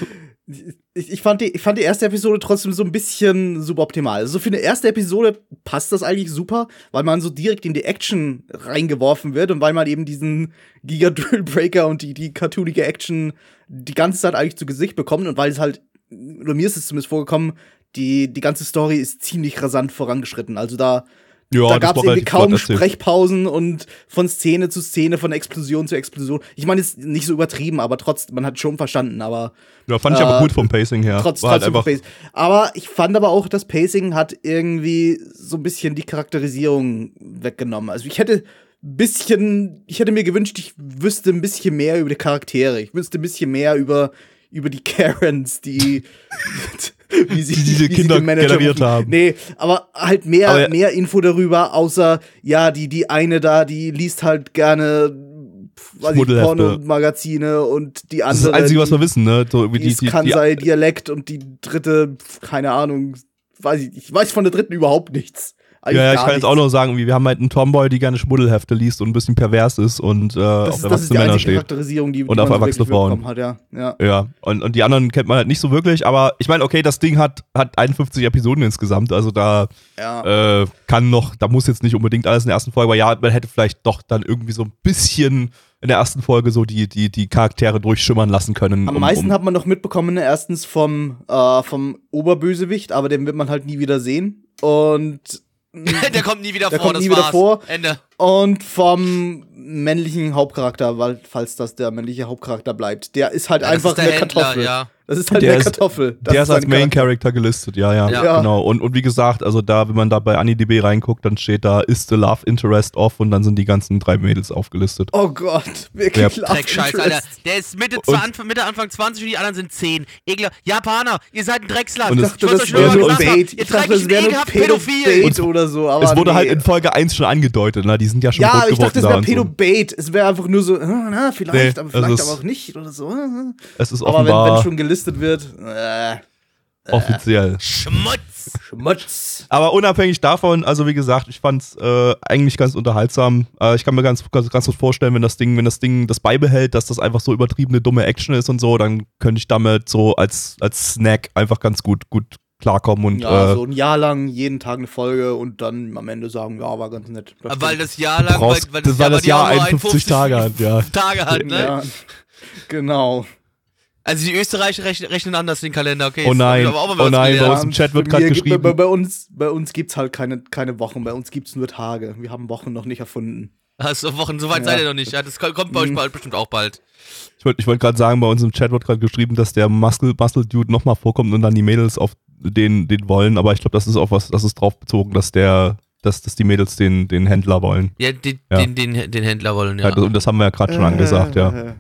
Ich, ich, fand die, ich fand die erste Episode trotzdem so ein bisschen suboptimal. Also für eine erste Episode passt das eigentlich super, weil man so direkt in die Action reingeworfen wird und weil man eben diesen Giga Drill Breaker und die, die cartoonige Action die ganze Zeit eigentlich zu Gesicht bekommt und weil es halt, oder mir ist es zumindest vorgekommen, die, die ganze Story ist ziemlich rasant vorangeschritten. Also da, ja, da gab es irgendwie kaum. Sprechpausen und von Szene zu Szene, von Explosion zu Explosion. Ich meine, ist nicht so übertrieben, aber trotzdem, man hat schon verstanden, aber Ja, fand ich aber Äh, gut vom Pacing her. trotz, war halt trotzdem einfach, Pace. Aber ich fand aber auch, das Pacing hat irgendwie so ein bisschen die Charakterisierung weggenommen. Also ich hätte ein bisschen, ich hätte mir gewünscht, ich wüsste ein bisschen mehr über die Charaktere. Ich wüsste ein bisschen mehr über, über die Karens, die, wie sie, Die diese wie sie Kinder Manager generiert rufen. haben. Nee, aber halt mehr, Aber ja- mehr Info darüber, außer, ja, die, die eine da, die liest halt gerne. Pornomagazine und die das ist andere. das Einzige, was die- wir wissen, ne? So, die, die, ist Kansai-Dialekt und die dritte, keine Ahnung, weiß ich, ich weiß von der dritten überhaupt nichts. Eigentlich Ja, ja, ich kann jetzt nichts. auch noch sagen, wir haben halt einen Tomboy, die gerne Schmuddelhefte liest und ein bisschen pervers ist und äh, das auf erwachsene die Männer steht. Charakterisierung, die, Und die auf erwachsene Frauen. Hat, ja. ja. Ja, und, und die anderen kennt man halt nicht so wirklich, aber ich meine, okay, das Ding hat, hat 51 Episoden insgesamt, also da ja. äh, kann noch, da muss jetzt nicht unbedingt alles in der ersten Folge, aber ja, man hätte vielleicht doch dann irgendwie so ein bisschen in der ersten Folge so die, die, die Charaktere durchschimmern lassen können. Am um- meisten um, hat man noch mitbekommen, erstens vom, äh, vom Oberbösewicht, aber den wird man halt nie wieder sehen. Und, Der kommt nie wieder Der vor, kommt das nie wieder war's. vor. Ende. Und vom männlichen Hauptcharakter, weil, falls das der männliche Hauptcharakter bleibt. Der ist halt Ja, einfach ist der eine Händler, Kartoffel. ja. Das ist halt Der eine ist- Kartoffel. Das der ist als sein Main Charakter. Character gelistet, ja, ja, Ja. Genau. Und, und wie gesagt, also da, wenn man da bei AniDB reinguckt, dann steht da, ist the love interest off und dann sind die ganzen drei Mädels aufgelistet. Oh Gott, wirklich Ja. Dreckscheiß. Alter. Der ist Mitte, Und- Anfang, Mitte, Anfang 20 und die anderen sind 10. Egler. Japaner, ihr seid ein Drecksland. Und Ich es- dachte, ich wollte das euch wäre nur Bait. ihr Ich dachte, dreckigen, das wäre nur ekelhaft Pädophil. Oder so. Aber es wurde nee. halt in Folge 1 schon angedeutet, ne? Die sind ja schon Ja, rot ich geworden dachte, es da wäre. Pedo-Bait. Es wäre einfach nur so, äh, na, vielleicht, Nee, aber es vielleicht ist- aber auch nicht oder so. Es ist Aber wenn, offenbar wenn schon gelistet wird, äh, offiziell. Schmutz. Schmutz. Aber unabhängig davon, also wie gesagt, ich fand's äh, eigentlich ganz unterhaltsam. Äh, ich kann mir ganz, ganz, ganz gut vorstellen, wenn das Ding, wenn das Ding das beibehält, dass das einfach so übertriebene dumme Action ist und so, dann könnte ich damit so als, als Snack einfach ganz gut, gut klarkommen und Ja, äh, so ein Jahr lang, jeden Tag eine Folge und dann am Ende sagen, ja, war ganz nett. Das Weil das Jahr lang, brauchst, weil, weil das, aber das Jahr auch nur 51 Tage hat, ja. Tage hat, ne? Ja, genau. Also die Österreicher rechnen, rechnen anders den Kalender, okay. Oh nein, haben wir aber auch mal oh nein, bei uns im Chat wird gerade gibt- geschrieben. Bei, bei, uns, bei uns gibt's halt keine, keine Wochen, bei uns gibt's nur Tage. Wir haben Wochen noch nicht erfunden. Hast du Wochen, so weit Ja. seid ihr noch nicht. Ja, das kommt bei euch Mhm. bald, bestimmt auch bald. Ich wollte ich wollt gerade sagen, bei uns im Chat wird gerade geschrieben, dass der Muscle, Muscle Dude nochmal vorkommt und dann die Mädels auf den, den wollen, aber ich glaube, das ist auf was, das ist drauf bezogen, dass der, dass, dass die Mädels den, den Händler wollen. Ja, den, Ja. Den, den, den Händler wollen, Ja. ja. das, und das haben wir ja gerade schon angesagt, ja. Äh,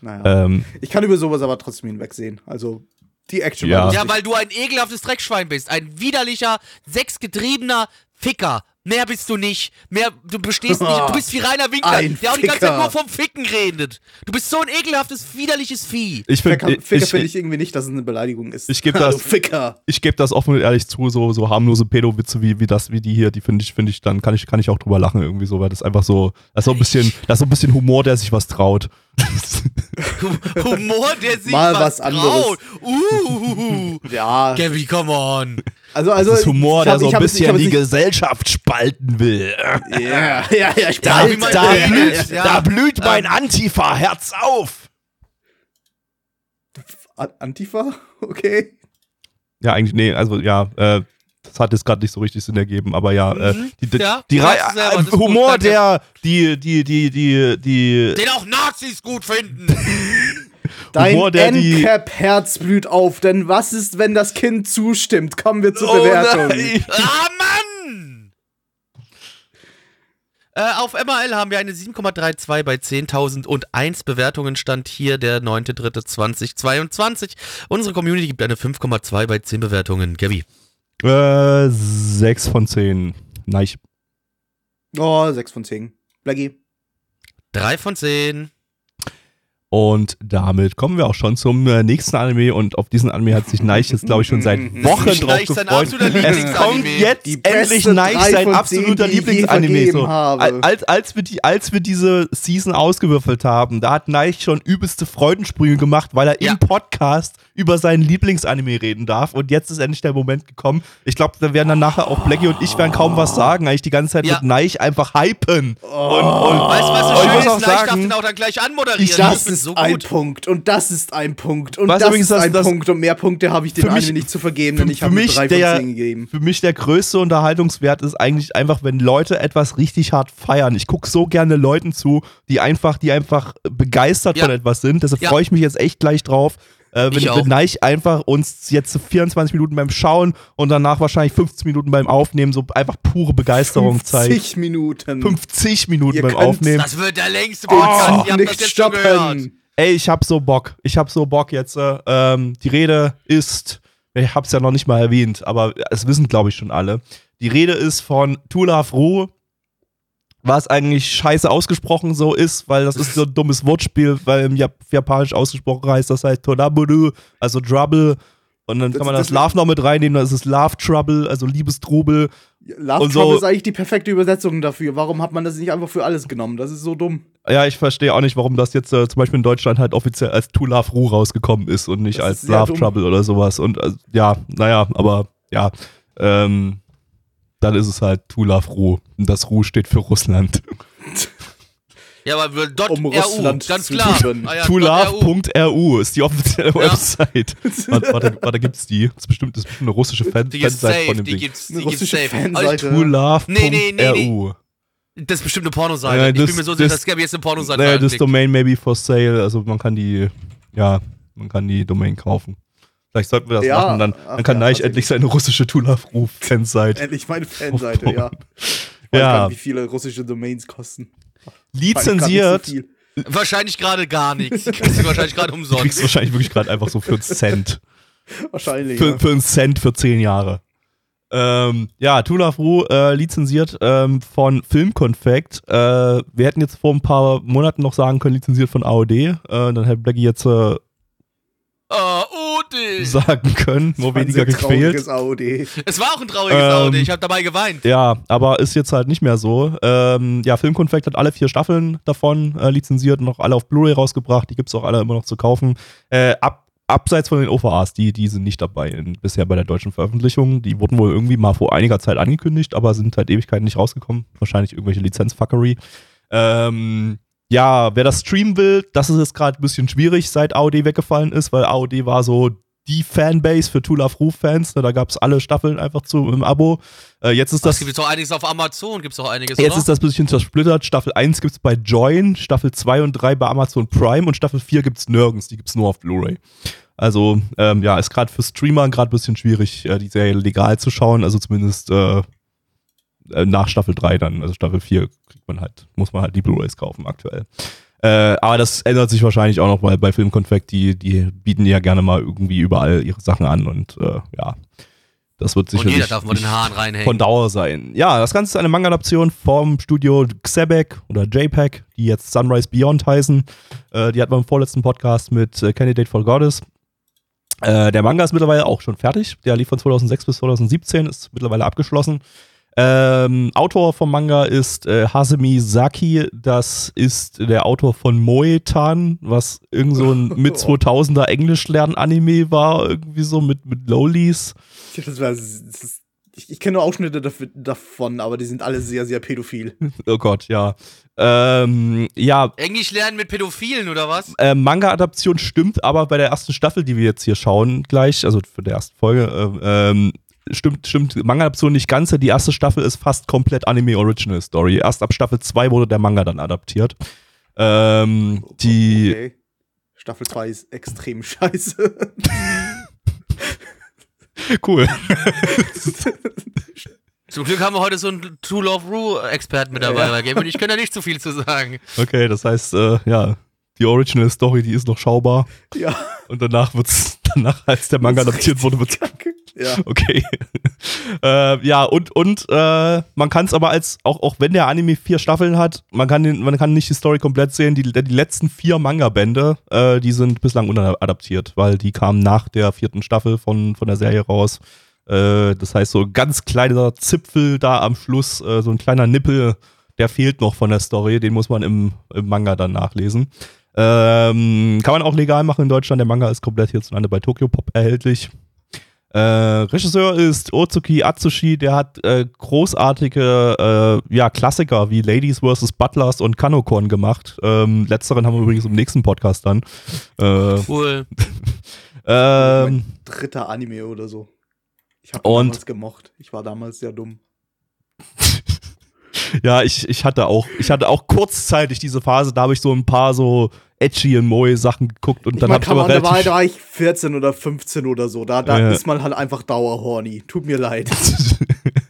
Naja. Ähm, Ich kann über sowas aber trotzdem hinwegsehen. Also, die Action Ja. Ja, weil du ein ekelhaftes Dreckschwein bist. Ein widerlicher, sexgetriebener Ficker. Mehr bist du nicht. Mehr, du bestehst nicht. Du bist wie Rainer Winkler, Ein der auch die ganze Zeit Ficker. nur vom Ficken redet. Du bist so ein ekelhaftes, widerliches Vieh. ich Ficker, finde, Ficker ich, finde ich, irgendwie nicht, dass es eine Beleidigung ist. Ich geb Also, das- Ficker. ich gebe das offen und ehrlich zu, so, so harmlose Pedo-Witze wie, wie das, wie die hier, die finde ich, finde ich, dann kann ich, kann ich auch drüber lachen irgendwie so, weil das einfach so, das ist so ein bisschen, das ist so ein bisschen Humor, der sich was traut. Humor, der sich Mal was, was anderes. traut. Uh, Ja, Gabby, come on. Also, also, das ist Humor, der so ein bisschen die Gesellschaft spalten will. Ja, ja, ja, ich Da, man- da, Ja, blüht, ja. da blüht mein Ähm. Antifa-Herz auf. An- Antifa? Okay. Ja, eigentlich, nee, also ja, äh, das hat jetzt gerade nicht so richtig Sinn ergeben, aber ja, äh, die, die, Ja, die Reihe, äh, gut, Humor, danke. der, die, die, die, die, die, Den auch Nazis gut finden. Dein die- Endcap-Herz blüht auf, denn was ist, wenn das Kind zustimmt? Kommen wir zur Oh Bewertung. nein. ah, Mann! Äh, auf MRL haben wir eine 7,32 bei 10.001 Bewertungen. Stand hier der 9.3.2022. Unsere Community gibt eine 5,2 bei 10 Bewertungen. Gabi. Äh, 6 von 10. Nein. Oh, 6 von 10. Blackie. 3 von 10. Und damit kommen wir auch schon zum äh, nächsten Anime und auf diesen Anime hat sich Neich jetzt, glaube ich, schon seit Wochen drauf Neich sein gefreut. absoluter Es kommt jetzt Die endlich Neich sein absoluter ich Lieblingsanime. So, als, als, wir die, als wir diese Season ausgewürfelt haben, da hat Neich schon übelste Freudensprünge gemacht, weil er Ja. im Podcast über seinen Lieblingsanime reden darf. Und jetzt ist endlich der Moment gekommen. Ich glaube, da werden dann nachher auch Blackie und ich werden kaum was sagen, eigentlich die ganze Zeit Ja. wird Neich einfach hypen. Und, und Weißt du, was Oh, so ich schön muss ist? auch Neich darf den auch dann gleich anmoderieren. Das bin ist so ein. Punkt und das ist ein Punkt und Was das übrigens ist das- ein das- Punkt und mehr Punkte habe ich dem Anime nicht zu vergeben, für- denn ich für habe 3 der- von 10 gegeben. für mich der größte Unterhaltungswert ist eigentlich einfach, wenn Leute etwas richtig hart feiern. Ich gucke so gerne Leuten zu, die einfach, die einfach begeistert Ja. von etwas sind. Deshalb Ja. freue ich mich jetzt echt gleich drauf. Äh, wenn, Ich auch. wenn Neich einfach uns jetzt 24 Minuten beim Schauen und danach wahrscheinlich 15 Minuten beim Aufnehmen so einfach pure Begeisterung zeigt. 50 Minuten. 50 Minuten Ihr beim Aufnehmen. Das wird der längste Oh, Podcast. Ihr habt das nicht stoppen. Ey, ich hab so Bock. Ich hab so Bock jetzt. Äh, ähm, die Rede ist, ich hab's ja noch nicht mal erwähnt, aber es wissen, glaube ich, schon alle. Die Rede ist von Tulaf Ru, was eigentlich scheiße ausgesprochen so ist, weil das ist so ein dummes Wortspiel, weil im Jap Japanisch ausgesprochen heißt das heißt Tonabudu, also Trouble. Und dann Das- kann man das- das, Love noch mit reinnehmen, dann ist es Love Trouble, also Liebestrubel. Love Und so- Trouble ist eigentlich die perfekte Übersetzung dafür. Warum hat man das nicht einfach für alles genommen? Das ist so dumm. Ja, ich verstehe auch nicht, warum das jetzt äh, zum Beispiel in Deutschland halt offiziell als To Love Ru rausgekommen ist und nicht Das als Love dumm. Trouble oder sowas. Und äh, ja, naja, aber ja, ähm, dann ist es halt To Love Ru. Und das Ru steht für Russland. Ja, aber wir- dot Um RU, Russland ganz zu klar. Ah ja, RU. ToLove.ru ist die offizielle Ja. Website. Warte, warte, warte, gibt's die? Das ist bestimmt, das ist bestimmt eine russische Fan Die Fanseite von safe, dem die Ding. gibt's, die Eine gibt's russische safe. Fanseite. ToLove.ru. Nee, nee, nee, nee. Das ist bestimmt eine Pornoseite. Ja, ich das- bin mir so sicher, das- dass Gabby jetzt eine Pornoseite Naja, das. Domain maybe for sale. Also man kann die, ja, man kann die Domain kaufen. Vielleicht sollten wir das Ja, machen, dann, ach dann kann ja, Neich endlich seine russische Tulaf-Ruf-Fanseite. Endlich meine Fanseite, ja. Ja. ja. Wie viele russische Domains kosten. Lizenziert. Nicht so. Wahrscheinlich gerade gar nichts. Kriegst du wahrscheinlich gerade Du kriegst umsonst. wahrscheinlich wirklich gerade einfach so für einen Cent. Wahrscheinlich. Für, ja. für einen Cent für zehn Jahre. Ähm, ja, Tulafru äh, lizenziert ähm, von Filmkonfekt. Äh, wir hätten jetzt vor ein paar Monaten noch sagen können, lizenziert von AOD. Äh, dann hätte Blackie jetzt äh, Oh, Udi. sagen können, nur weniger trauriges AOD. Es war auch ein trauriges Ähm, Audio. Ich habe dabei geweint. Ja, aber ist jetzt halt nicht mehr so. Ähm, ja, Filmkonfekt hat alle vier Staffeln davon äh, lizenziert und noch alle auf Blu-ray rausgebracht. Die gibt es auch alle immer noch zu kaufen. Äh, ab, abseits von den OVAs, die, die sind nicht dabei in, bisher bei der deutschen Veröffentlichung. Die wurden wohl irgendwie mal vor einiger Zeit angekündigt, aber sind halt Ewigkeiten nicht rausgekommen. Wahrscheinlich irgendwelche Lizenzfuckery. Ähm, ja, wer das streamen will, das ist jetzt gerade ein bisschen schwierig, seit AOD weggefallen ist, weil AOD war so die Fanbase für of Roof-Fans. Ne, da gab es alle Staffeln einfach zu im Abo. Äh, jetzt ist Das es gibt auch einiges auf Amazon, gibt es auch einiges, Jetzt oder? ist das ein bisschen zersplittert. Staffel 1 gibt es bei Join, Staffel 2 und 3 bei Amazon Prime und Staffel 4 gibt es nirgends. Die gibt es nur auf Blu-ray. Also, ähm, ja, ist gerade für Streamer gerade ein bisschen schwierig, äh, die Serie legal zu schauen. Also zumindest äh, äh, nach Staffel 3 dann. Also Staffel 4 kriegt man halt, muss man halt die Blu-rays kaufen aktuell. Äh, aber das ändert sich wahrscheinlich auch noch, weil bei Filmkonfekt, die, die bieten ja gerne mal irgendwie überall ihre Sachen an und äh, ja, das wird Und sicherlich jeder darf mal den Haaren reinhängen. von Dauer sein. Ja, das Ganze ist eine Manga-Adaption vom Studio Xebec oder JPEG, die jetzt Sunrise Beyond heißen. Äh, die hatten wir im vorletzten Podcast mit äh, Candidate for Goddess. Äh, der Manga ist mittlerweile auch schon fertig. Der lief von 2006 bis 2017, ist mittlerweile abgeschlossen. Ähm, Autor vom Manga ist äh, Hasemi Saki. Das ist der Autor von Moetan, was irgend so ein mit 2000er Englisch-Lern-Anime war, irgendwie so mit, mit Lowlies. Das war, das ist, ich, ich kenne nur Ausschnitte davon, aber die sind alle sehr, sehr pädophil. Oh Gott, ja. Ähm, ja, Englisch lernen mit Pädophilen oder was? äh, Manga-Adaption stimmt, aber bei der ersten Staffel, die wir jetzt hier schauen, gleich, also für die erste Folge, äh, ähm, stimmt, stimmt Manga-Adaption nicht ganz. Die erste Staffel ist fast komplett Anime-Original-Story. Erst ab Staffel 2 wurde der Manga dann adaptiert. Ähm, die, Okay. Staffel 2 ist extrem scheiße. cool. Zum Glück haben wir heute so einen True Love Rue-Experten mit dabei, Ja. weil Game und ich können da nicht zu viel zu sagen. Okay, das heißt, äh, ja, die Original-Story, die ist noch schaubar. ja. Und danach wird's, danach, als der Manga adaptiert wurde, wird's Kacke. Ja. Okay. äh, ja, und, und äh, man kann es aber als, auch, auch wenn der Anime vier Staffeln hat, man kann, den, man kann nicht die Story komplett sehen. Die, die letzten vier Manga-Bände, äh, die sind bislang unadaptiert, weil die kamen nach der vierten Staffel von, von der Serie raus. Äh, das heißt, so ein ganz kleiner Zipfel da am Schluss, äh, so ein kleiner Nippel, der fehlt noch von der Story, den muss man im, im Manga dann nachlesen. Ähm, kann man auch legal machen in Deutschland. Der Manga ist komplett hierzulande bei Tokyo Pop erhältlich. Äh, Regisseur ist Otsuki Atsushi, der hat äh, großartige äh, ja, Klassiker wie Ladies vs. Butlers und Kanokon gemacht. Ähm, letzteren haben wir übrigens im nächsten Podcast dann. Äh, Cool. ähm, dritter Anime oder so. Ich habe damals gemocht. Ich war damals sehr dumm. ja, ich, ich hatte auch, ich hatte auch kurzzeitig diese Phase, da habe ich so ein paar so edgy und moe Sachen geguckt und Ich dann habe ich aber man, da, war, da war ich 14 oder 15 oder so. Da, da Ja. ist man halt einfach dauerhorny. Tut mir leid.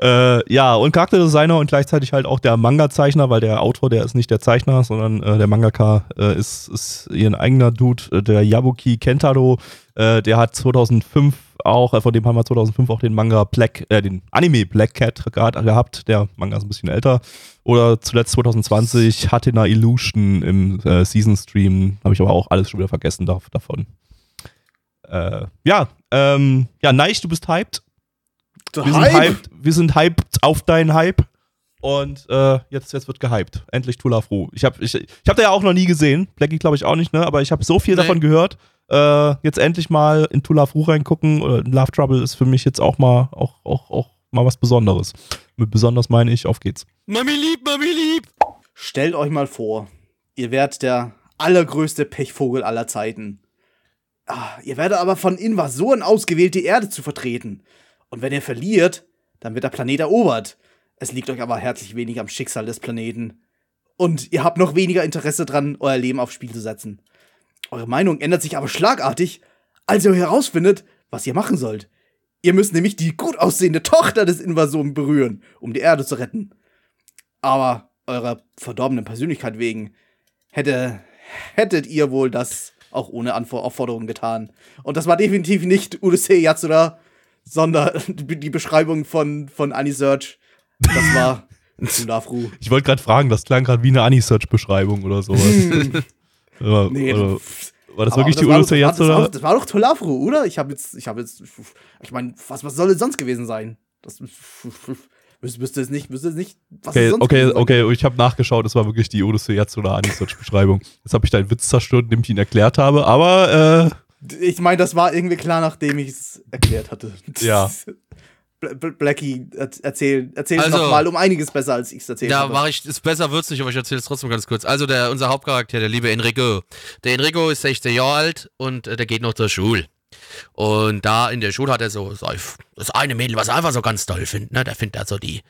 äh, ja, und Charakterdesigner und gleichzeitig halt auch der Manga-Zeichner, weil der Autor, der ist nicht der Zeichner, sondern äh, der Mangaka äh, ist, ist ihren eigener Dude, äh, der Yabuki Kentaro. Äh, der hat 2005 auch, äh, von dem haben wir 2005 auch den Manga Black, äh, den Anime Black Cat gerade gehabt. Der Manga ist ein bisschen älter. Oder zuletzt 2020 Hatena Illusion im äh, Season Stream. Habe ich aber auch alles schon wieder vergessen da, davon. Äh, ja, ähm, ja, Neich, du bist hyped. Wir sind Hype. hyped, wir sind hyped auf deinen Hype. Und äh, jetzt, jetzt wird gehypt. Endlich Tula Fru. Ich habe ich, ich hab da ja auch noch nie gesehen. Blackie glaube ich auch nicht, ne? Aber ich habe so viel Nee. davon gehört. Äh, jetzt endlich mal in Tula Fru reingucken. Oder Love Trouble ist für mich jetzt auch mal, auch, auch, auch mal was Besonderes. Mit besonders meine ich, auf geht's. Mami lieb, Mami lieb. Stellt euch mal vor, ihr werdet der allergrößte Pechvogel aller Zeiten. Ah, ihr werdet aber von Invasoren ausgewählt, die Erde zu vertreten. Und wenn ihr verliert, dann wird der Planet erobert. Es liegt euch aber herzlich wenig am Schicksal des Planeten. Und ihr habt noch weniger Interesse dran, euer Leben aufs Spiel zu setzen. Eure Meinung ändert sich aber schlagartig, als ihr herausfindet, was ihr machen sollt. Ihr müsst nämlich die gut aussehende Tochter des Invasoren berühren, um die Erde zu retten. Aber eurer verdorbenen Persönlichkeit wegen hätte, hättet ihr wohl das auch ohne Anfor Aufforderung getan. Und das war definitiv nicht Urusei Yatsura, sondern die Beschreibung von, von Anisearch. Das war Sulafru. Ich wollte gerade fragen, das klang gerade wie eine Anisearch-Beschreibung oder sowas. Oder- Nee, oder, war das wirklich die war Urusei doch- das, war, doch- das war doch Tolafru, oder? Ich habe jetzt, ich habe jetzt, ich meine, was, was soll es sonst gewesen sein? Das müsste, es nicht, müsste es nicht. Was Okay, okay, okay, ich habe nachgeschaut, es war wirklich die Odyssey jetzt oder Anisearch-Beschreibung. Jetzt habe ich deinen Witz zerstört, indem ich ihn erklärt habe, aber äh, Ich meine, das war irgendwie klar, nachdem ich es erklärt hatte. Ja. Bla- Bla- Blackie, er- erzähl, erzähl Also- es nochmal um einiges besser, als ich es erzählt Da habe. mache ich es besser, wird's nicht, aber ich erzähle es trotzdem ganz kurz. Also der, unser Hauptcharakter, der liebe Enrico. Der Enrico ist 16 Jahre alt und äh, der geht noch zur Schule. Und da in der Schule hat er so, so das eine Mädel, was er einfach so ganz toll findet, ne? Der findet also die,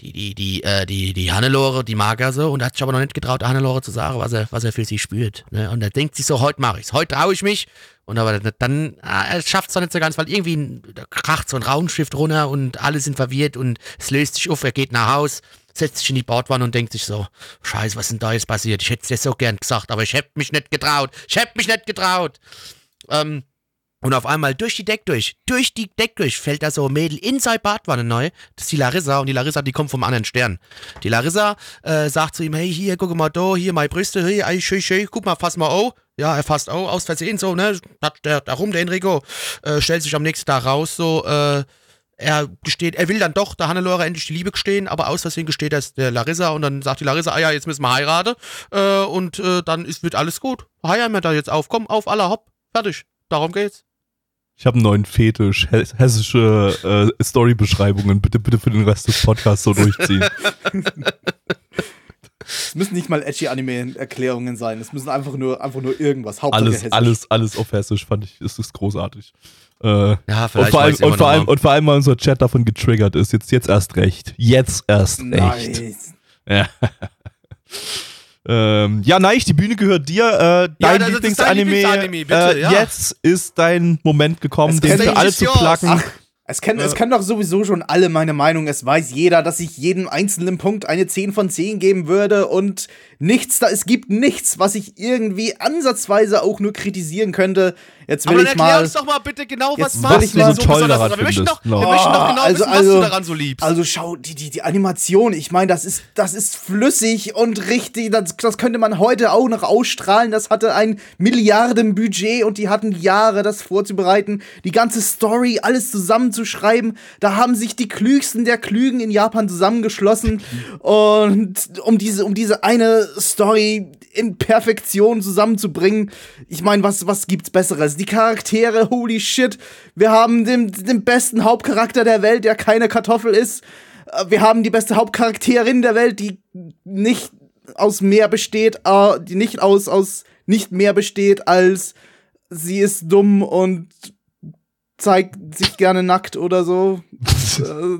die, die, die, äh, die, die Hannelore, die mag er so und hat sich aber noch nicht getraut, der Hannelore zu sagen, was er, was er für sie spürt. Ne? Und er denkt sich so, heute mache ich's, heute traue ich mich. Und aber dann, er schafft es doch nicht so ganz, weil irgendwie kracht so ein Raumschiff runter und alle sind verwirrt und es löst sich auf, er geht nach Haus, setzt sich in die Bordwanne und denkt sich so, scheiße, was denn da jetzt passiert? Ich hätte es dir so gern gesagt, aber ich hätte mich nicht getraut. Ich hätte mich nicht getraut. Ähm, und auf einmal durch die Deck durch, durch die Deck durch, fällt da so ein Mädel in seine Badwanne neu. Das ist die Larissa und die Larissa, die kommt vom anderen Stern. Die Larissa äh, sagt zu ihm, hey, hier, guck mal da, hier meine Brüste, hey, ey, schön, schön, guck mal, fass mal au. Ja, er fasst au, aus Versehen so, ne, hat der, darum, der Enrico, äh, stellt sich am nächsten Tag raus, so, äh, er gesteht, er will dann doch der Hannelore endlich die Liebe gestehen, aber aus Versehen gesteht er es der Larissa und dann sagt die Larissa, ah ja, jetzt müssen wir heiraten äh, und äh, dann ist, wird alles gut. Heiraten wir da jetzt auf, komm, auf, aller, hopp, fertig. Darum geht's. Ich habe einen neuen Fetisch. Hess- Hessische äh, Storybeschreibungen. Bitte, bitte für den Rest des Podcasts so durchziehen. Es müssen nicht mal edgy Anime-Erklärungen sein. Es müssen einfach nur, einfach nur irgendwas. Hauptsache alles, hessisch. alles, alles auf Hessisch fand ich, ist, ist großartig. Äh, Ja, und, vielleicht vor allem, mag's und, vor allem, noch mal. und vor allem, weil unser Chat davon getriggert ist. Jetzt, jetzt erst recht. Jetzt erst recht. Nice. Ja. ähm, ja, Neich, die Bühne gehört dir. Äh, dein dein Lieblingsanime. Bitte, äh, ja. Jetzt ist dein Moment gekommen, Es den für alle zu placken. Ach, es kennen, es kennen doch sowieso schon alle meine Meinung. Es weiß jeder, dass ich jedem einzelnen Punkt eine 10 von 10 geben würde und nichts da, es gibt nichts, was ich irgendwie ansatzweise auch nur kritisieren könnte. Jetzt will Aber dann ich erklär mal. uns doch mal bitte genau, was will ich mal- so toll besonders daran? Wir möchten doch, wir no. möchten doch genau also- wissen, was also- du daran so liebst. Also schau, die, die, die Animation, ich meine, das ist, das ist flüssig und richtig, das, das könnte man heute auch noch ausstrahlen. Das hatte ein Milliardenbudget und die hatten Jahre, das vorzubereiten, die ganze Story, alles zusammenzuschreiben. Da haben sich die Klügsten der Klügen in Japan zusammengeschlossen und um diese, um diese eine Story in Perfektion zusammenzubringen. Ich meine, was, was gibt's Besseres? Die Charaktere, holy shit. Wir haben den, den besten Hauptcharakter der Welt, der keine Kartoffel ist. Äh, Wir haben die beste Hauptcharakterin der Welt, die nicht aus mehr besteht, äh, die nicht aus, aus nicht mehr besteht als sie ist dumm und zeigt sich gerne nackt oder so. Äh,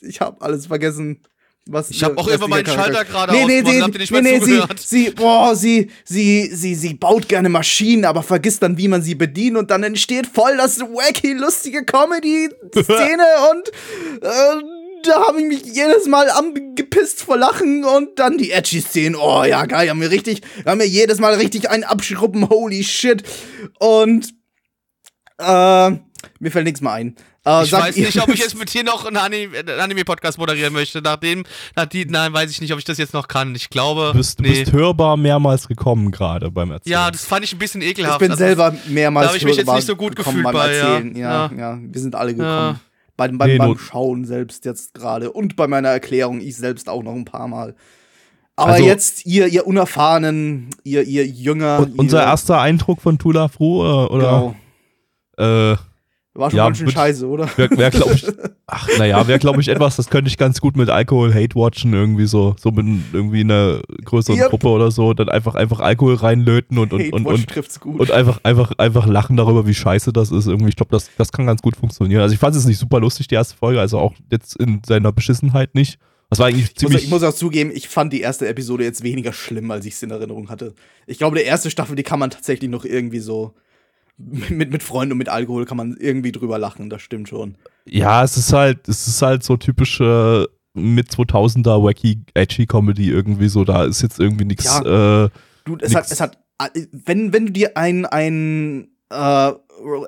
ich habe alles vergessen. Was Ich hab auch was immer meinen Schalter gerade nee, nee, nee, habt ihr nicht nee, mehr nee, sie, zugehört? sie, boah, sie, sie, sie, sie baut gerne Maschinen, aber vergisst dann, wie man sie bedient und dann entsteht voll das wacky, lustige Comedy-Szene und äh, da habe ich mich jedes Mal angepisst vor Lachen und dann die edgy Szenen. Oh ja, geil, haben wir richtig, haben wir jedes Mal richtig einen abschruppen, holy shit. Und äh, mir fällt nichts mehr ein. Äh, Ich weiß nicht, ob ich jetzt mit dir noch einen Anime- einen Anime-Podcast moderieren möchte. Nachdem, nach die, nein, weiß ich nicht, ob ich das jetzt noch kann. Ich glaube, Du bist, du nee. bist hörbar mehrmals gekommen gerade beim Erzählen. ja, das fand ich ein bisschen Ich ekelhaft. bin Also, selber mehrmals da hab ich mich jetzt nicht so gut gekommen gefühlt beim bei. Erzählen. Ja, ja. Ja. wir sind alle gekommen. Ja. Beim, beim, Nee, beim Schauen selbst jetzt gerade und bei meiner Erklärung, ich selbst auch noch ein paar Mal. Aber Also- jetzt, ihr, ihr Unerfahrenen, ihr, ihr Jünger. Und unser ihr, erster Eindruck von Tula Fru, äh, oder? Genau. Äh, War schon ja, ganz schön scheiße, oder? Wäre, wär, glaube ich, ach, naja, wäre, glaube ich, etwas, das könnte ich ganz gut mit Alkohol Hate watchen, irgendwie so, so mit irgendwie einer größeren Yep. Gruppe oder so, dann einfach, einfach Alkohol reinlöten und, und, und, und, und einfach, einfach, einfach lachen darüber, wie scheiße das ist. Irgendwie, ich glaube, das, das kann ganz gut funktionieren. Also ich fand es nicht super lustig, die erste Folge, also auch jetzt in seiner Beschissenheit nicht. Das war eigentlich ich, muss, ziemlich. ich muss auch zugeben, ich fand die erste Episode jetzt weniger schlimm, als ich es in Erinnerung hatte. Ich glaube, die erste Staffel, die kann man tatsächlich noch irgendwie so mit, mit Freunden und mit Alkohol kann man irgendwie drüber lachen, das stimmt schon. ja, es ist halt, es ist halt so typische mit 2000er wacky edgy Comedy irgendwie so. Da ist jetzt irgendwie nichts. Äh, Du, es Nix. hat, es hat, wenn, wenn du dir ein, ein, äh,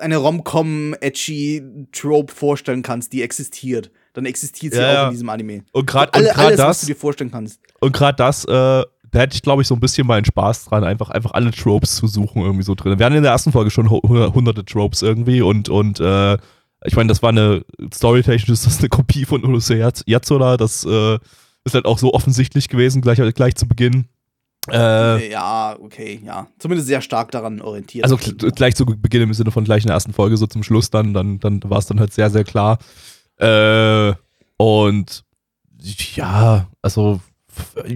eine Rom-Com-Edgy-Trope vorstellen kannst, die existiert, dann existiert sie Ja, auch ja. in diesem Anime. und gerade Alle, alles, was das. du dir vorstellen kannst. Und gerade das, äh, da hätte ich, glaube ich, so ein bisschen meinen Spaß dran, einfach, einfach alle Tropes zu suchen, irgendwie so drin. Wir hatten in der ersten Folge schon hu- hunderte Tropes irgendwie und, und äh, ich meine, das war eine, storytechnisch ist das eine Kopie von Urusei Yats- Yatsura, das äh, ist halt auch so offensichtlich gewesen, gleich, gleich zu Beginn. Äh, ja, okay, ja. Zumindest sehr stark daran orientiert. also gl- gleich zu Beginn im Sinne von gleich in der ersten Folge, so zum Schluss dann, dann, dann war es dann halt sehr, sehr klar. Äh, und ja, also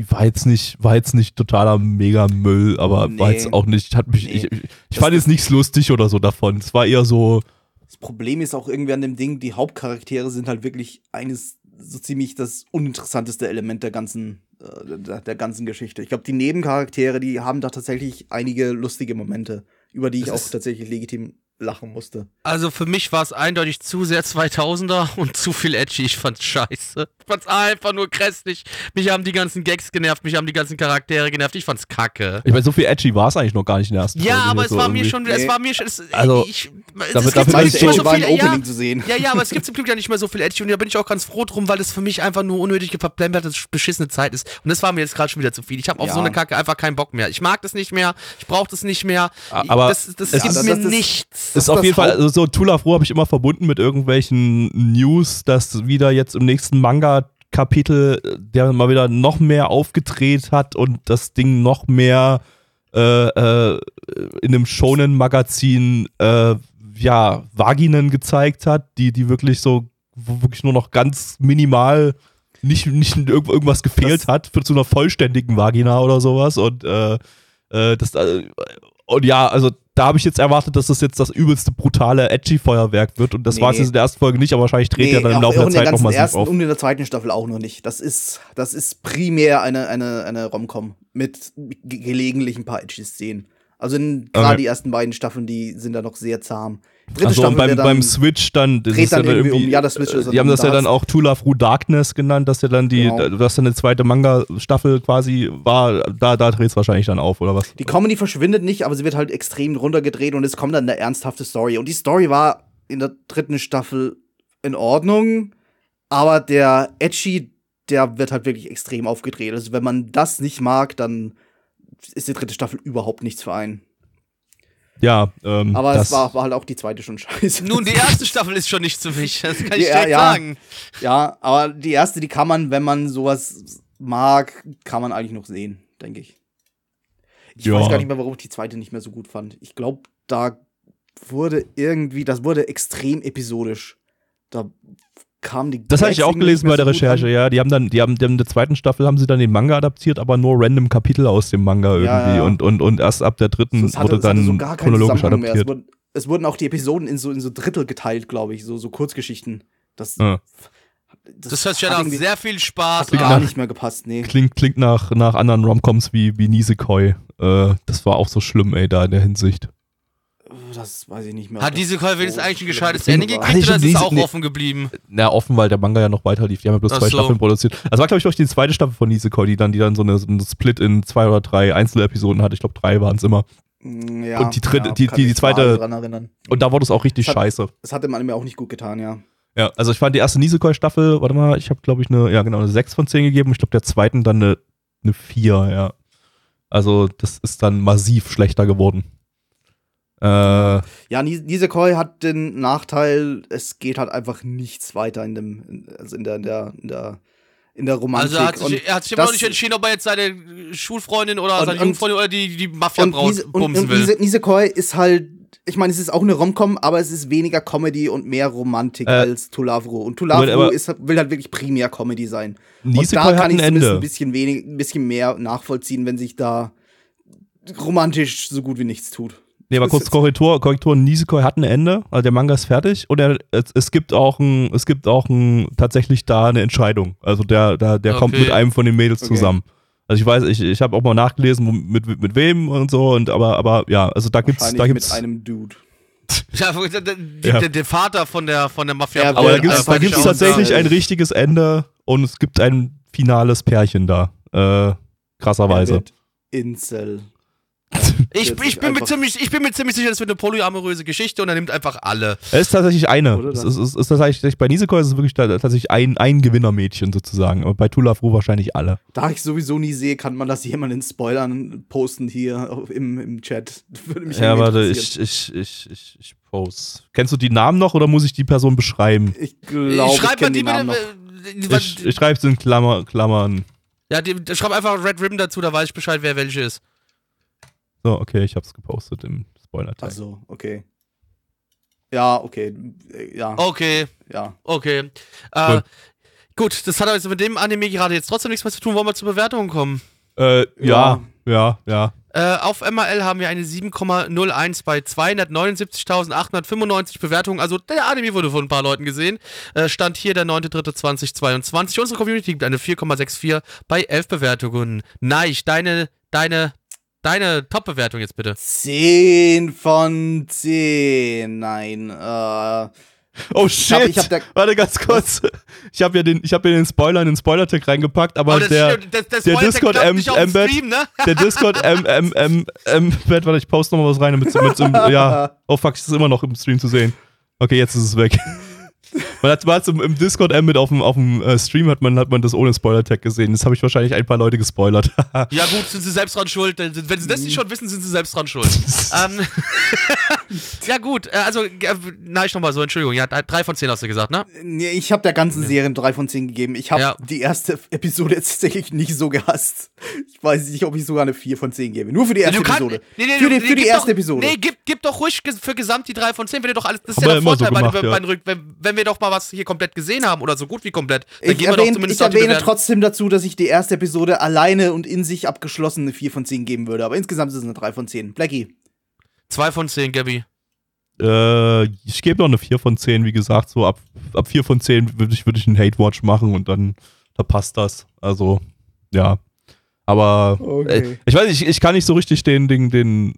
war jetzt nicht, war jetzt nicht totaler Mega-Müll, aber war Nee. jetzt auch nicht, hat mich, Nee. ich, ich Das- fand jetzt nichts lustig oder so davon. Es war eher so, Das Problem ist auch irgendwie an dem Ding, die Hauptcharaktere sind halt wirklich eines so ziemlich das uninteressanteste Element der ganzen, äh, der, ganzen Geschichte. Ich glaube, die Nebencharaktere, die haben da tatsächlich einige lustige Momente, über die ich Das auch tatsächlich legitim lachen musste. Also für mich war es eindeutig zu sehr 2000er und zu viel edgy. Ich fand's scheiße. Ich fand's einfach nur grässlich. Mich haben die ganzen Gags genervt, mich haben die ganzen Charaktere genervt. Ich fand's kacke. ich meine, so viel edgy war es eigentlich noch gar nicht in der ersten Ja, Folge. aber es so war mir irgendwie. schon, es war mir schon, es, Also, ich, damit- es gibt bin nicht ich mehr so- viel, ja, Opening zu sehen. ja, ja, aber es gibt zum Glück ja nicht mehr so viel edgy und da bin ich auch ganz froh drum, weil es für mich einfach nur unnötige, verplemperte, beschissene Zeit ist. Und das war mir jetzt gerade schon wieder zu viel. Ich habe auf Ja. so eine Kacke einfach keinen Bock mehr. Ich mag das nicht mehr, ich brauche das nicht mehr. Aber das, das es gibt gibt- mir das ist- ist auf jeden Fall, also so Tulafro habe ich immer verbunden mit irgendwelchen News, dass wieder jetzt im nächsten Manga-Kapitel äh, der mal wieder noch mehr aufgedreht hat und das Ding noch mehr äh, äh, in einem Shonen-Magazin äh, ja, Vaginen gezeigt hat, die, die wirklich so, wirklich nur noch ganz minimal nicht, nicht irgend- irgendwas gefehlt Das- hat für zu einer vollständigen Vagina oder sowas und äh, äh, das, und ja, also da habe ich jetzt erwartet, dass das jetzt das übelste brutale Edgy-Feuerwerk wird und das Nee. war es jetzt in der ersten Folge nicht, aber wahrscheinlich dreht er dann im Laufe der Zeit noch ganzen massiv ersten auf. und in der zweiten Staffel auch noch nicht. Das ist, das ist primär eine, eine, eine Rom-Com mit ge gelegentlich ein paar edgy Szenen. Also gerade Okay. die ersten beiden Staffeln, die sind da noch sehr zahm. Dritte Also und beim, dann- beim Switch dann, das ist ja dann dann irgendwie um. Ja, das Switch ist die haben das ja da dann auch Tula Through Darkness genannt, dass ja dann die, Genau. dass dann eine zweite Manga-Staffel quasi war, da, da dreht es wahrscheinlich dann auf, oder was? Die Comedy verschwindet nicht, aber sie wird halt extrem runtergedreht und es kommt dann eine ernsthafte Story. Und die Story war in der dritten Staffel in Ordnung, aber der Edgy, der wird halt wirklich extrem aufgedreht. Also wenn man das nicht mag, dann ist die dritte Staffel überhaupt nichts für einen. Ja, ähm, Aber das, es war, war halt auch die zweite schon scheiße. Nun, die erste Staffel ist schon nicht für mich. Das kann ich Ja, direkt ja. sagen. Ja, aber die erste, die kann man, wenn man sowas mag, kann man eigentlich noch sehen, denke ich. Ich Ja. weiß gar nicht mehr, warum ich die zweite nicht mehr so gut fand. Ich glaube, da wurde irgendwie, das wurde extrem episodisch. Da kam die. Das hatte ich auch gelesen bei der so Recherche, an. ja. Die haben dann, die haben, die haben in der zweiten Staffel haben sie dann den Manga adaptiert, aber nur random Kapitel aus dem Manga irgendwie. Ja, ja. Und, und, und erst ab der dritten Es hatte, wurde es hatte dann so chronologisch mehr. Es, adaptiert. wurden, es wurden auch die Episoden in so, in so Drittel geteilt, glaube ich, so, so Kurzgeschichten. Das, Ja. Das hört sich ja hat nach irgendwie- sehr viel Spaß hat Klingt gar nach- nicht mehr gepasst, nee. Klingt, klingt nach, nach anderen Romcoms wie, wie Nisekoi. Äh, das war auch so schlimm, ey, da in der Hinsicht. Das weiß ich nicht mehr. Hat diese das Call wenigstens so eigentlich ein gescheites. Ende gekriegt oder ist es auch nee. offen geblieben? Na, offen, weil der Manga ja noch weiter lief. Die haben ja bloß Ach zwei so. Staffeln produziert. Also war, glaube ich, auch die zweite Staffel von Nisekoi, die dann, die dann so eine, so eine Split in zwei oder drei Einzelepisoden hatte. Ich glaube, drei waren es immer. Mm, Ja, Und die dritte- die- kann die- die mich zweite- dran erinnern. Und da wurde es auch richtig Das hat- scheiße. Das hatte man mir auch nicht gut getan, ja. Ja, also ich fand die erste Nisekoi-Staffel, warte mal, ich habe, glaube ich, eine, ja genau, eine 6 von 10 gegeben. Ich glaube, der zweiten dann eine, eine 4, ja. Also das ist dann massiv schlechter geworden. Äh, Ja, Nis- Nisekoi hat den Nachteil, es geht halt einfach nichts weiter in dem, in- also in der, in der, in der, in der Romantik. Also er hat sich, Und er hat sich immer noch nicht entschieden, ob er jetzt seine Schulfreundin oder Und- seine und- Jungfreundin oder die, die Mafia und, braut Nise, und, bumsen und will. Nise, Nisekoi ist halt, ich meine, es ist auch eine Romcom, aber es ist weniger Comedy und mehr Romantik Äh, als Tulavro. Und Tulavro ist, will halt wirklich primär Comedy sein. und Nisekoi da hat kann ich ein zumindest Ende. ein bisschen wenig, ein bisschen mehr nachvollziehen, wenn sich da romantisch so gut wie nichts tut. Nee, aber kurz Korrektur, Korrektur, Nisekoi hat ein Ende, also der Manga ist fertig und er, es, es gibt auch ein, es gibt auch ein, tatsächlich da eine Entscheidung. Also der, der, der kommt Okay. mit einem von den Mädels Okay. zusammen. Also ich weiß, ich, ich habe auch mal nachgelesen, mit, mit, mit wem und so, und aber, aber ja, also da gibt's, da gibt's, mit einem Dude. Ja, der, der, Ja. der, der Vater von der, von der Mafia Ja, aber da äh, gibt's, äh, gibt's tatsächlich ein richtiges Ende und es gibt ein finales Pärchen da. Äh, krasserweise. Er Incel. Ich, ich, bin mir ziemlich, ich bin mir ziemlich sicher, das wird eine polyamoröse Geschichte und er nimmt einfach alle. Es ist tatsächlich eine. Es ist, es ist tatsächlich, bei Nisekoi ist es wirklich ta- tatsächlich ein, ein Gewinnermädchen sozusagen. Aber bei Tulafru wahrscheinlich alle. Da ich sowieso nie sehe, kann man das jemanden in Spoilern posten hier im, im Chat. Würde mich Ja, warte, ich, ich, ich, ich, ich post. Kennst du die Namen noch oder muss ich die Person beschreiben? Ich glaube, ich, kenn die die Namen noch. äh, Ich, ich schreibe es in Klammer, Klammern. ja, die, schreib einfach Red Ribbon dazu, da weiß ich Bescheid, wer welche ist. So, okay, ich hab's gepostet im Spoiler-Teil. Also, okay. Ja, okay. Ja, Okay, ja. okay. Äh, Cool. gut, das hat also mit dem Anime gerade jetzt trotzdem nichts mehr zu tun. Wollen wir zur Bewertung kommen? Äh, ja, ja, ja. Äh, auf MRL haben wir eine 7,01 bei 279.895 Bewertungen. Also der Anime wurde von ein paar Leuten gesehen. Äh, stand hier der 9.3.2022. Unsere Community gibt eine 4,64 bei 11 Bewertungen. Neich, deine, deine, deine Top-Bewertung jetzt bitte. 10 von 10. Nein. Äh, Oh ich hab, shit! ich hab Warte ganz kurz. Ich habe ja den, ich hab ja den Spoiler in den Spoiler-Tag reingepackt, aber Aber das, der, der Spoiler-Tag Discord klappt M- nicht auf dem Embed- Stream, ne? der Discord M, M, M, M, warte, ich poste noch mal was rein, damit mit im, ja, oh fuck, es ist immer noch im Stream zu sehen. Okay, jetzt ist es weg. Man hat, hat's im, im Discord mit auf dem, auf dem äh, Stream hat man, hat man das ohne Spoiler-Tag gesehen. Das habe ich wahrscheinlich ein paar Leute gespoilert. Ja gut, sind sie selbst dran schuld. Denn Wenn sie das nicht schon wissen, sind sie selbst dran schuld. ähm, ja gut, äh, also, äh, na ich nochmal so, Entschuldigung, ja, drei von zehn hast du gesagt, ne? Nee, ich habe der ganzen Serie drei von zehn gegeben. Ich habe Ja. die erste Episode jetzt tatsächlich nicht so gehasst. Ich weiß nicht, ob ich sogar eine vier von zehn gebe. Nur für die erste kannst- Episode. nee, nee, für die, nee, für die erste doch, Episode. Nee, gib, gib doch ruhig für gesamt die drei von zehn, wenn ihr doch alles, das ist Haben ja wir der immer so Vorteil, gemacht, bei, ja. bei, bei, wenn, wenn wir doch mal was hier komplett gesehen haben oder so gut wie komplett, dann ich gehen wir doch erwähne, ich erwähne trotzdem dazu, dass ich die erste Episode alleine und in sich abgeschlossen eine 4 von 10 geben würde. Aber insgesamt ist es eine 3 von 10. Blackie. Zwei von zehn, Gabby. äh, ich gebe noch eine 4 von 10, wie gesagt. So ab, ab 4 von 10 würde ich, würd ich einen Hate-Watch machen und dann da passt das. Also, ja. Aber Okay. äh, ich weiß nicht, ich, ich kann nicht so richtig den, den, den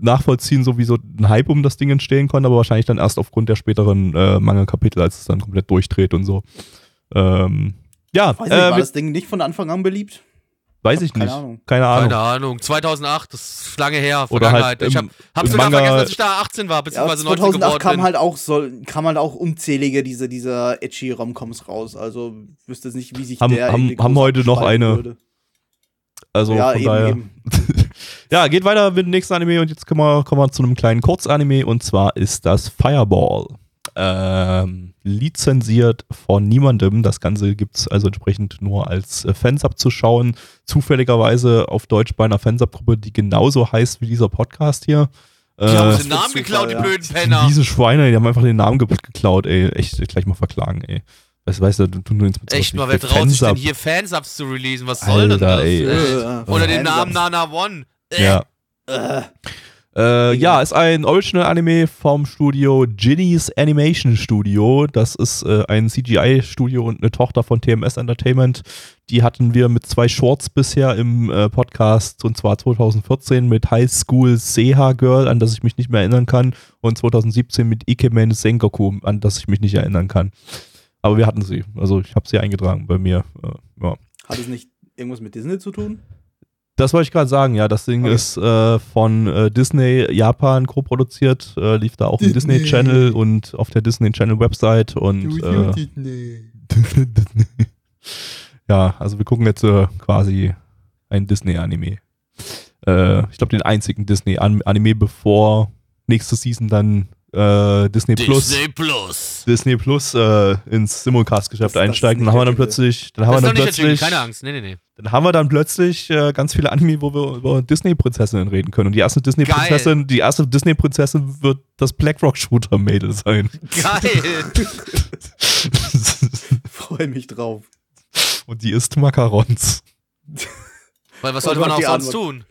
nachvollziehen, so wie so ein Hype um das Ding entstehen konnte, aber wahrscheinlich dann erst aufgrund der späteren äh, Manga-Kapitel, als es dann komplett durchdreht und so. Ähm, ja, Weiß nicht, äh, war wir- das Ding nicht von Anfang an beliebt? weiß ich keine nicht. Ahnung. Keine Ahnung. Keine Ahnung. 2008, das ist lange her, Oder Vergangenheit. halt ich im- hab, hab's sogar Manga- vergessen, dass ich da 18 war, Ja, beziehungsweise 19 2008 geworden kam bin. halt auch soll, kam halt auch unzählige diese dieser edgy Romcoms raus. Also wüsste jetzt nicht, wie sich Haben- der haben- haben heute noch eine- würde. Also ja, von eben, daher. eben. Ja, geht weiter mit dem nächsten Anime und jetzt kommen wir, kommen wir zu einem kleinen Kurzanime und zwar ist das Fireball. Ähm, lizenziert von niemandem. Das Ganze gibt es also entsprechend nur als äh, Fansub zu schauen. Zufälligerweise auf Deutsch bei einer Fansub-Gruppe, die genauso heißt wie dieser Podcast hier. Die haben Äh, uns den Namen Zufall, geklaut, die ja. blöden Penner. diese Schweine, die haben einfach den Namen ge geklaut, ey. Echt, gleich mal verklagen, ey. Weißt, weißt du, du, mit sowas Echt mal, wer traut sich denn hier Fansubs zu releasen? Was soll denn das? ey. Echt? Äh, Oder den. Namen Nana One. Äh. Ja. Äh, Äh, ja, ist ein Original-Anime vom Studio Ginny's Animation Studio. Das ist äh, ein CGI-Studio und eine Tochter von TMS Entertainment. Die hatten wir mit zwei Shorts bisher im äh, Podcast, und zwar 2014 mit High School Seha Girl, an das ich mich nicht mehr erinnern kann, und 2017 mit Ikemen Sengoku, an das ich mich nicht erinnern kann. Aber wir hatten sie. Also ich habe sie eingetragen bei mir. Äh, ja. hat es nicht irgendwas mit Disney zu tun? Das wollte ich gerade sagen, ja. Das Ding Okay. ist äh, von äh, Disney Japan co-produziert, äh, lief da auch im Disney. Disney Channel und auf der Disney Channel Website und äh, ja, also wir gucken jetzt äh, quasi ein Disney-Anime. Äh, ich glaube den einzigen Disney-Anime, bevor nächste Season dann äh, Disney Plus Disney Plus. Disney Plus äh, ins Simulcast-Geschäft einsteigen. Dann haben wir dann plötzlich, dann haben wir dann plötzlich keine Angst. Nee, nee, nee. dann haben wir dann plötzlich äh, ganz viele Anime, wo wir über Disney-Prinzessinnen reden können. Und die erste Disney-Prinzessin, die erste Disney-Prinzessin wird das BlackRock-Shooter-Mädel sein. Geil. Freue mich drauf. Und die isst Macarons. Weil was sollte man auch sonst Antwort. tun?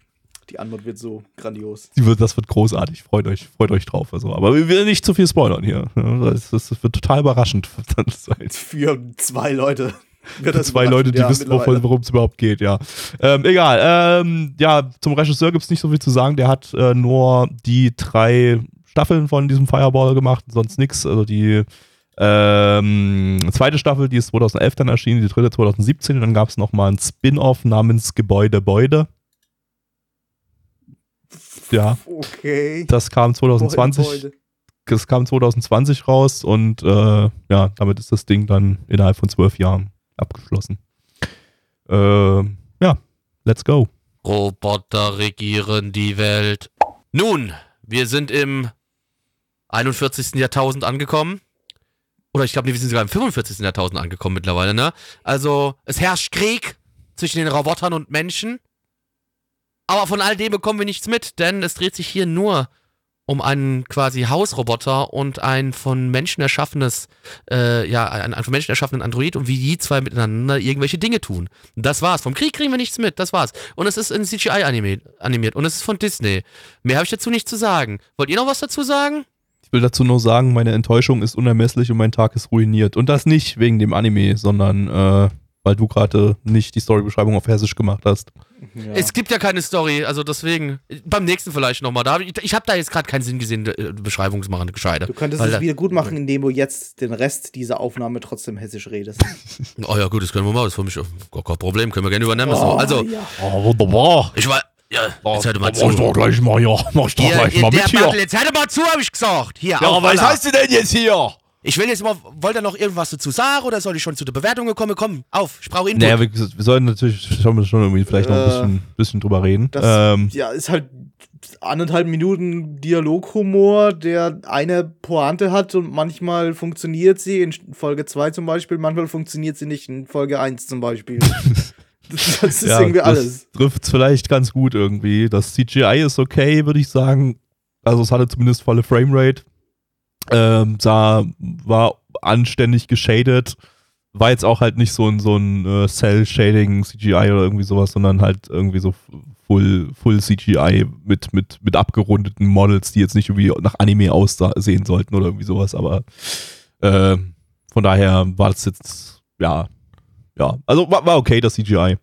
Die Antwort wird so grandios. Wird, das wird großartig. Freut euch, freut euch drauf. Also. Aber wir will nicht zu viel spoilern hier. Das, das wird total überraschend. Für zwei Leute. Das Zwei Leute, die ja, wissen, worum es überhaupt geht, ja. Ähm, egal. Ähm, ja, zum Regisseur gibt es nicht so viel zu sagen. Der hat äh, nur die drei Staffeln von diesem Fireball gemacht, sonst nichts. Also die ähm, zweite Staffel, die ist 2011 dann erschienen, die dritte 2017. Und dann gab es nochmal ein Spin-off namens Gebäude Beude. Ja, Okay. das kam 2020. Gebäude. Das kam 2020 raus und äh, ja, damit ist das Ding dann innerhalb von zwölf Jahren abgeschlossen. Ähm, ja, let's go. Roboter regieren die Welt. Nun, wir sind im 41. Jahrtausend angekommen. Oder ich glaube, wir sind sogar im 45. Jahrtausend angekommen mittlerweile, ne? Also, es herrscht Krieg zwischen den Robotern und Menschen. Aber von all dem bekommen wir nichts mit, denn es dreht sich hier nur um einen quasi Hausroboter und ein von Menschen erschaffenes, äh, ja, einen, einen von Menschen erschaffenen Android und wie die zwei miteinander irgendwelche Dinge tun. Das war's. Vom Krieg kriegen wir nichts mit, das war's. Und es ist in CGI animiert, animiert und es ist von Disney. Mehr habe ich dazu nicht zu sagen. Wollt ihr noch was dazu sagen? Ich will dazu nur sagen, meine Enttäuschung ist unermesslich und mein Tag ist ruiniert. Und das nicht wegen dem Anime, sondern äh, weil du gerade nicht die Storybeschreibung auf Hessisch gemacht hast. Ja. Es gibt ja keine Story, also deswegen. Beim nächsten vielleicht nochmal. Da ich ich habe da jetzt gerade keinen Sinn gesehen, äh, Beschreibung zu machen, gescheide. Du könntest Weil es wieder gut machen, indem du jetzt den Rest dieser Aufnahme trotzdem hessisch redest. Oh ja, gut, das können wir mal. Das ist für mich gar kein Problem, können wir gerne übernehmen. so. Also, ja. Oh, wunderbar. ich war. Ja, jetzt hört mal Mach ich doch zu. gleich mal hier. Mach ich doch Hier, gleich mal mit hier. Jetzt hört mal zu, hab ich gesagt. Hier, Ja, auf, was heißt du denn jetzt hier? Ich will jetzt mal, wollt ihr noch irgendwas dazu sagen oder soll ich schon zu der Bewertung kommen? Komm, auf, ich brauche Input. Naja, wir, wir sollten natürlich schon, schon irgendwie vielleicht noch ein Äh, bisschen, bisschen drüber reden. Das Ähm, ja, ist halt anderthalb Minuten Dialoghumor, der eine Pointe hat und manchmal funktioniert sie in Folge 2 zum Beispiel, manchmal funktioniert sie nicht in Folge 1 zum Beispiel. das, das ist ja, irgendwie alles. Das trifft vielleicht ganz gut irgendwie. Das CGI ist okay, würde ich sagen. Also es hatte zumindest volle Framerate. Ähm, sah, war anständig geshadet. War jetzt auch halt nicht so ein, so ein äh, Cell-Shading CGI oder irgendwie sowas, sondern halt irgendwie so Full, Full CGI mit, mit, mit abgerundeten Models, die jetzt nicht irgendwie nach Anime aussehen sollten oder irgendwie sowas, aber äh, von daher war das jetzt, ja, ja, also war, war okay, das CGI.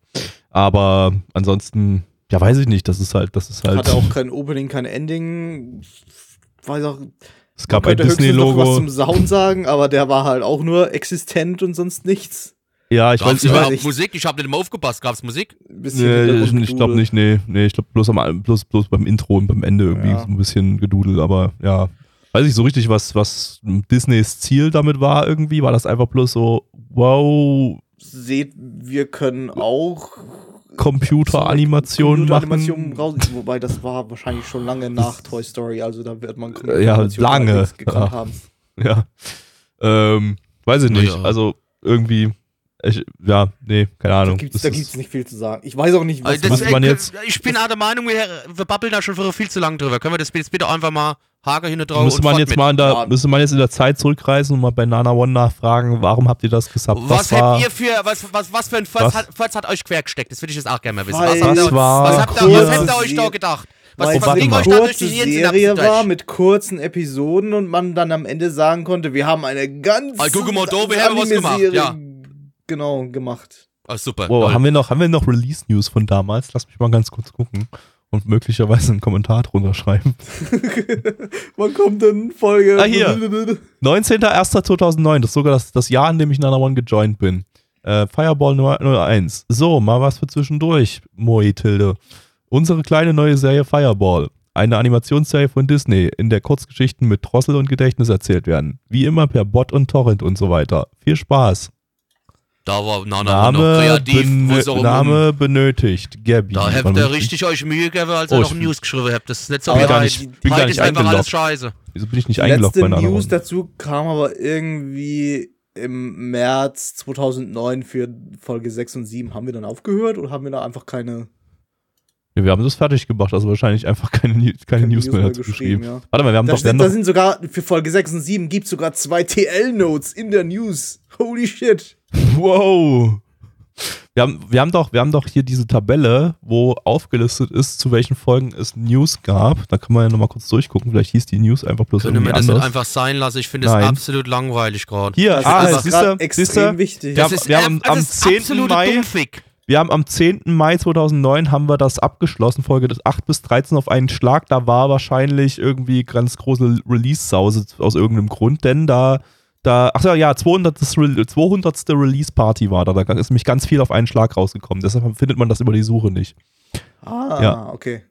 Aber ansonsten, ja, weiß ich nicht, das ist halt, das ist halt. Hatte auch kein Opening, kein Ending. Weiß auch, es gab man ein könnte höchstens noch was Disney-Logo. zum Sound sagen, aber der war halt auch nur existent und sonst nichts. Ja, ich Gab's weiß, ich weiß nicht. Musik? Ich habe nicht mehr aufgepasst. Gab's Musik? Ein bisschen Nee, ich, ich glaube nicht, nee. Nee, ich glaube bloß, am, bloß, bloß beim Intro und beim Ende irgendwie Ja. so ein bisschen gedudelt, aber ja. Weiß ich so richtig, was, was Disneys Ziel damit war irgendwie. War das einfach bloß so, wow, Seht, wir können auch Computeranimation machen. Computeranimation raus, wobei das war wahrscheinlich schon lange nach Toy Story, also da wird man ja, lange. Ja. haben. Ja. Ähm, weiß ich nicht. Ja. Also irgendwie, ich, ja, nee, keine Ahnung. da ist- gibt's nicht viel zu sagen. Ich weiß auch nicht, was, Also das, man äh, jetzt- ich bin auch der Meinung, wir, wir babbeln da schon viel zu lange drüber. Können wir das jetzt bitte einfach mal Hager hin drauf Müsste und man jetzt mit. mal in der, Ja. müsste man jetzt in der Zeit zurückreisen und mal bei Nana One nachfragen, warum habt ihr das gesagt? Was, war, habt ihr für, was, was, was für ein Furz Was? hat, hat euch quergesteckt? Das würde ich jetzt auch gerne mal wissen. Was, habt ihr, Was war was, habt ihr, was habt ihr euch da gedacht? Was, weil was es ging mal. euch eine da durch kurze die Serie war mit kurzen Episoden und man dann am Ende sagen konnte, wir haben eine ganz guck mal, da, wir haben was gemacht, ja. Genau, gemacht. Ah, super. Wow, haben wir noch, haben wir noch Release-News von damals? Lass mich mal ganz kurz gucken und möglicherweise einen Kommentar drunter schreiben. Wann kommt denn Folge? Ah, hier. 19.01.2009, das ist sogar das, das Jahr, in dem ich Nana One gejoint bin. Äh, Fireball Nummer 01. So, mal was für zwischendurch, Moi Tilde. Unsere kleine neue Serie Fireball. Eine Animationsserie von Disney, in der Kurzgeschichten mit Drossel und Gedächtnis erzählt werden. Wie immer per Bot und Torrent und so weiter. Viel Spaß. Da war Nana noch Name, kreativ. benö- auch um- Name benötigt. Gabby. Da habt ihr bin ich- richtig euch Mühe gegeben, als Oh, ihr noch ich- News geschrieben habt. Das ist nicht so wie gar nicht- bin gar nicht ist einfach alles scheiße. Wieso bin ich nicht Die eingeloggt bei letzte Nana News One? dazu kam aber irgendwie im März 2009 für Folge 6 und 7. Haben wir dann aufgehört oder haben wir da einfach keine, Ja, wir haben das fertig gemacht, also wahrscheinlich einfach keine, keine, keine News mehr dazu geschrieben. Ja. Warte mal, wir haben Da, doch, wir haben steht, da sind sogar für Folge 6 und 7 gibt es sogar zwei TL-Notes in der News. Holy shit. Wow. Wir haben, wir, haben doch, wir haben doch hier diese Tabelle, wo aufgelistet ist, zu welchen Folgen es News gab. Da kann man ja nochmal kurz durchgucken. Vielleicht hieß die News einfach bloß Können irgendwie wir das anders. nicht einfach sein lassen? Ich finde es absolut langweilig gerade. hier, Das ah, ist du, extrem wichtig. Ja, Das ist, wir haben ab- am das ist 10. absolute Mai- Dummfick. Wir haben am 10. Mai 2009 haben wir das abgeschlossen, Folge des 8 bis 13 auf einen Schlag. Da war wahrscheinlich irgendwie ganz große Release-Sause aus irgendeinem Grund, denn da, da ach ja, 200. Re 200. Release-Party war da. Da ist nämlich ganz viel auf einen Schlag rausgekommen. Deshalb findet man das über die Suche nicht. Ah, Ja. okay.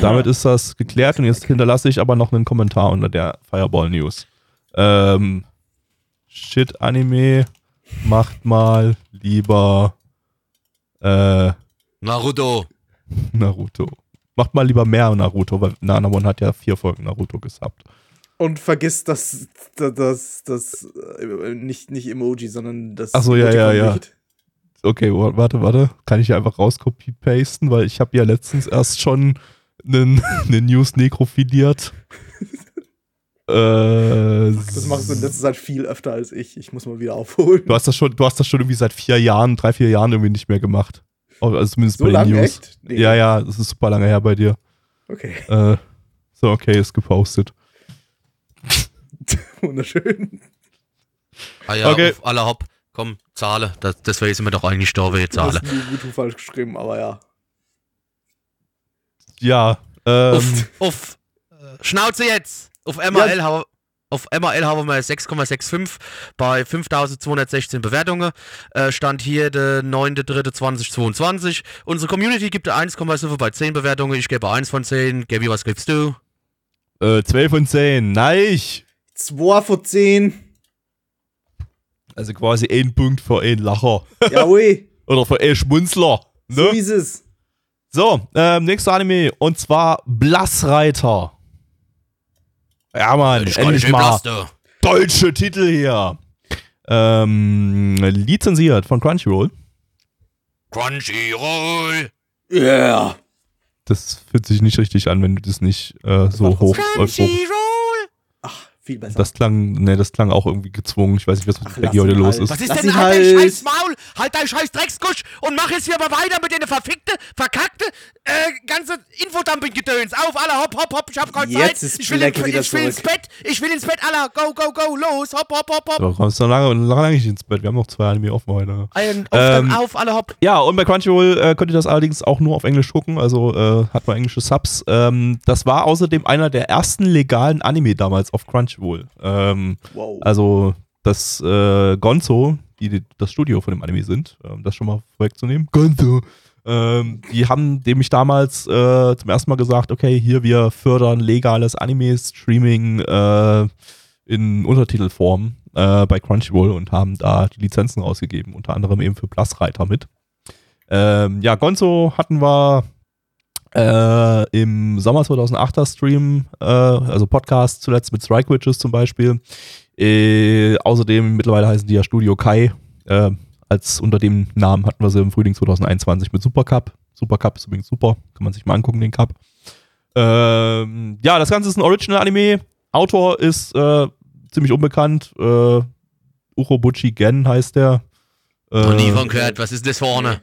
Damit ist das geklärt und jetzt hinterlasse ich aber noch einen Kommentar unter der Fireball News. Ähm, Shit Anime macht mal lieber äh, Naruto. Naruto. Macht mal lieber mehr Naruto, weil Nanamon hat ja vier Folgen Naruto gesubbt. Und vergiss das, das, das, das äh, nicht, nicht Emoji, sondern das. Ach so, ja, ja, ja. Nicht. Okay, wa- warte, warte. Kann ich hier einfach rauskopie-pasten, weil ich habe ja letztens erst schon einen, eine News nekrophiliert. Äh, Das machst du in letzter Zeit viel öfter als ich. Ich muss mal wieder aufholen. Du hast das schon, du hast das schon irgendwie seit vier Jahren, drei, vier Jahren irgendwie nicht mehr gemacht. Also zumindest so bei den News. echt? Nee. Ja, ja, das ist super lange her bei dir. Okay, Äh, so, okay, ist gepostet. wunderschön. Ah ja, Okay. auf aller Hopp. Komm, zahle. Das, deswegen sind wir doch eigentlich da, wir Du zahle. hast Naruto falsch geschrieben, aber ja. Ja, ähm, Uff, uff. Schnauze jetzt! Auf MRL haben auf MRL haben wir 6,65 bei 5216 Bewertungen. Äh, stand hier der 9.3.2022. Unsere Community gibt 1,5 bei 10 Bewertungen. Ich gebe 1 von 10. Gabi, was gibst du? äh, 12 von 10, nice. 2 von 10. Also quasi ein Punkt für einen Lacher. Jawohl, Oder für einen Schmunzler. so Ne? ist es. So, ähm, nächster Anime. Und zwar Blassreiter. Ja, Mann, endlich mal. Deutsche Titel hier. Ähm, lizenziert von Crunchyroll. Crunchyroll. Yeah. Das fühlt sich nicht richtig an, wenn du das nicht äh, so hoch. hoch Viel besser. das klang, ne, das klang auch irgendwie gezwungen. Ich weiß nicht, was mit Becky heute ihn los halt. ist. Was ist Lass denn? ihn Halt dein halt. scheiß Maul! Halt dein scheiß Dreckskusch und mach jetzt hier aber weiter mit deiner verfickte, verkackte, äh, ganze Infodumping-Gedöns. Auf, alle, hopp, hopp, hopp, ich hab keine Jetzt Zeit. ist ich will, in, ich will ins. Bett, ich will ins Bett, alle, go, go, go, los, hopp, hopp, hopp, hopp. Du kommst noch lange, lange nicht ins Bett. Wir haben noch zwei Anime offen heute. Ein, auf, Ähm, auf, alle, hopp. Ja, und bei Crunchyroll äh, könnt ihr das allerdings auch nur auf Englisch gucken, also äh, hat man englische Subs. Ähm, das war außerdem einer der ersten legalen Anime damals auf Crunchyroll. Ähm, Wow. also das äh, Gonzo, die, die das Studio von dem Anime sind, ähm, das schon mal vorwegzunehmen. Gonzo. Ähm, die haben nämlich damals äh, zum ersten Mal gesagt, okay, hier wir fördern legales Anime-Streaming äh, in Untertitelform äh, bei Crunchyroll und haben da die Lizenzen rausgegeben, unter anderem eben für Blassreiter mit. Ähm, ja, Gonzo hatten wir äh, im Sommer 2008er Stream, äh, also Podcast zuletzt mit Strike Witches zum Beispiel. Äh, außerdem mittlerweile heißen die ja Studio Kai. Äh, als unter dem Namen hatten wir sie im Frühling 2021 mit Supercup. Supercup ist übrigens super, kann man sich mal angucken, den Cup. Ähm, ja, das Ganze ist ein Original-Anime. Autor ist äh, ziemlich unbekannt. Äh, Urobuchi Gen heißt der. Noch nie von gehört, was ist das vorne?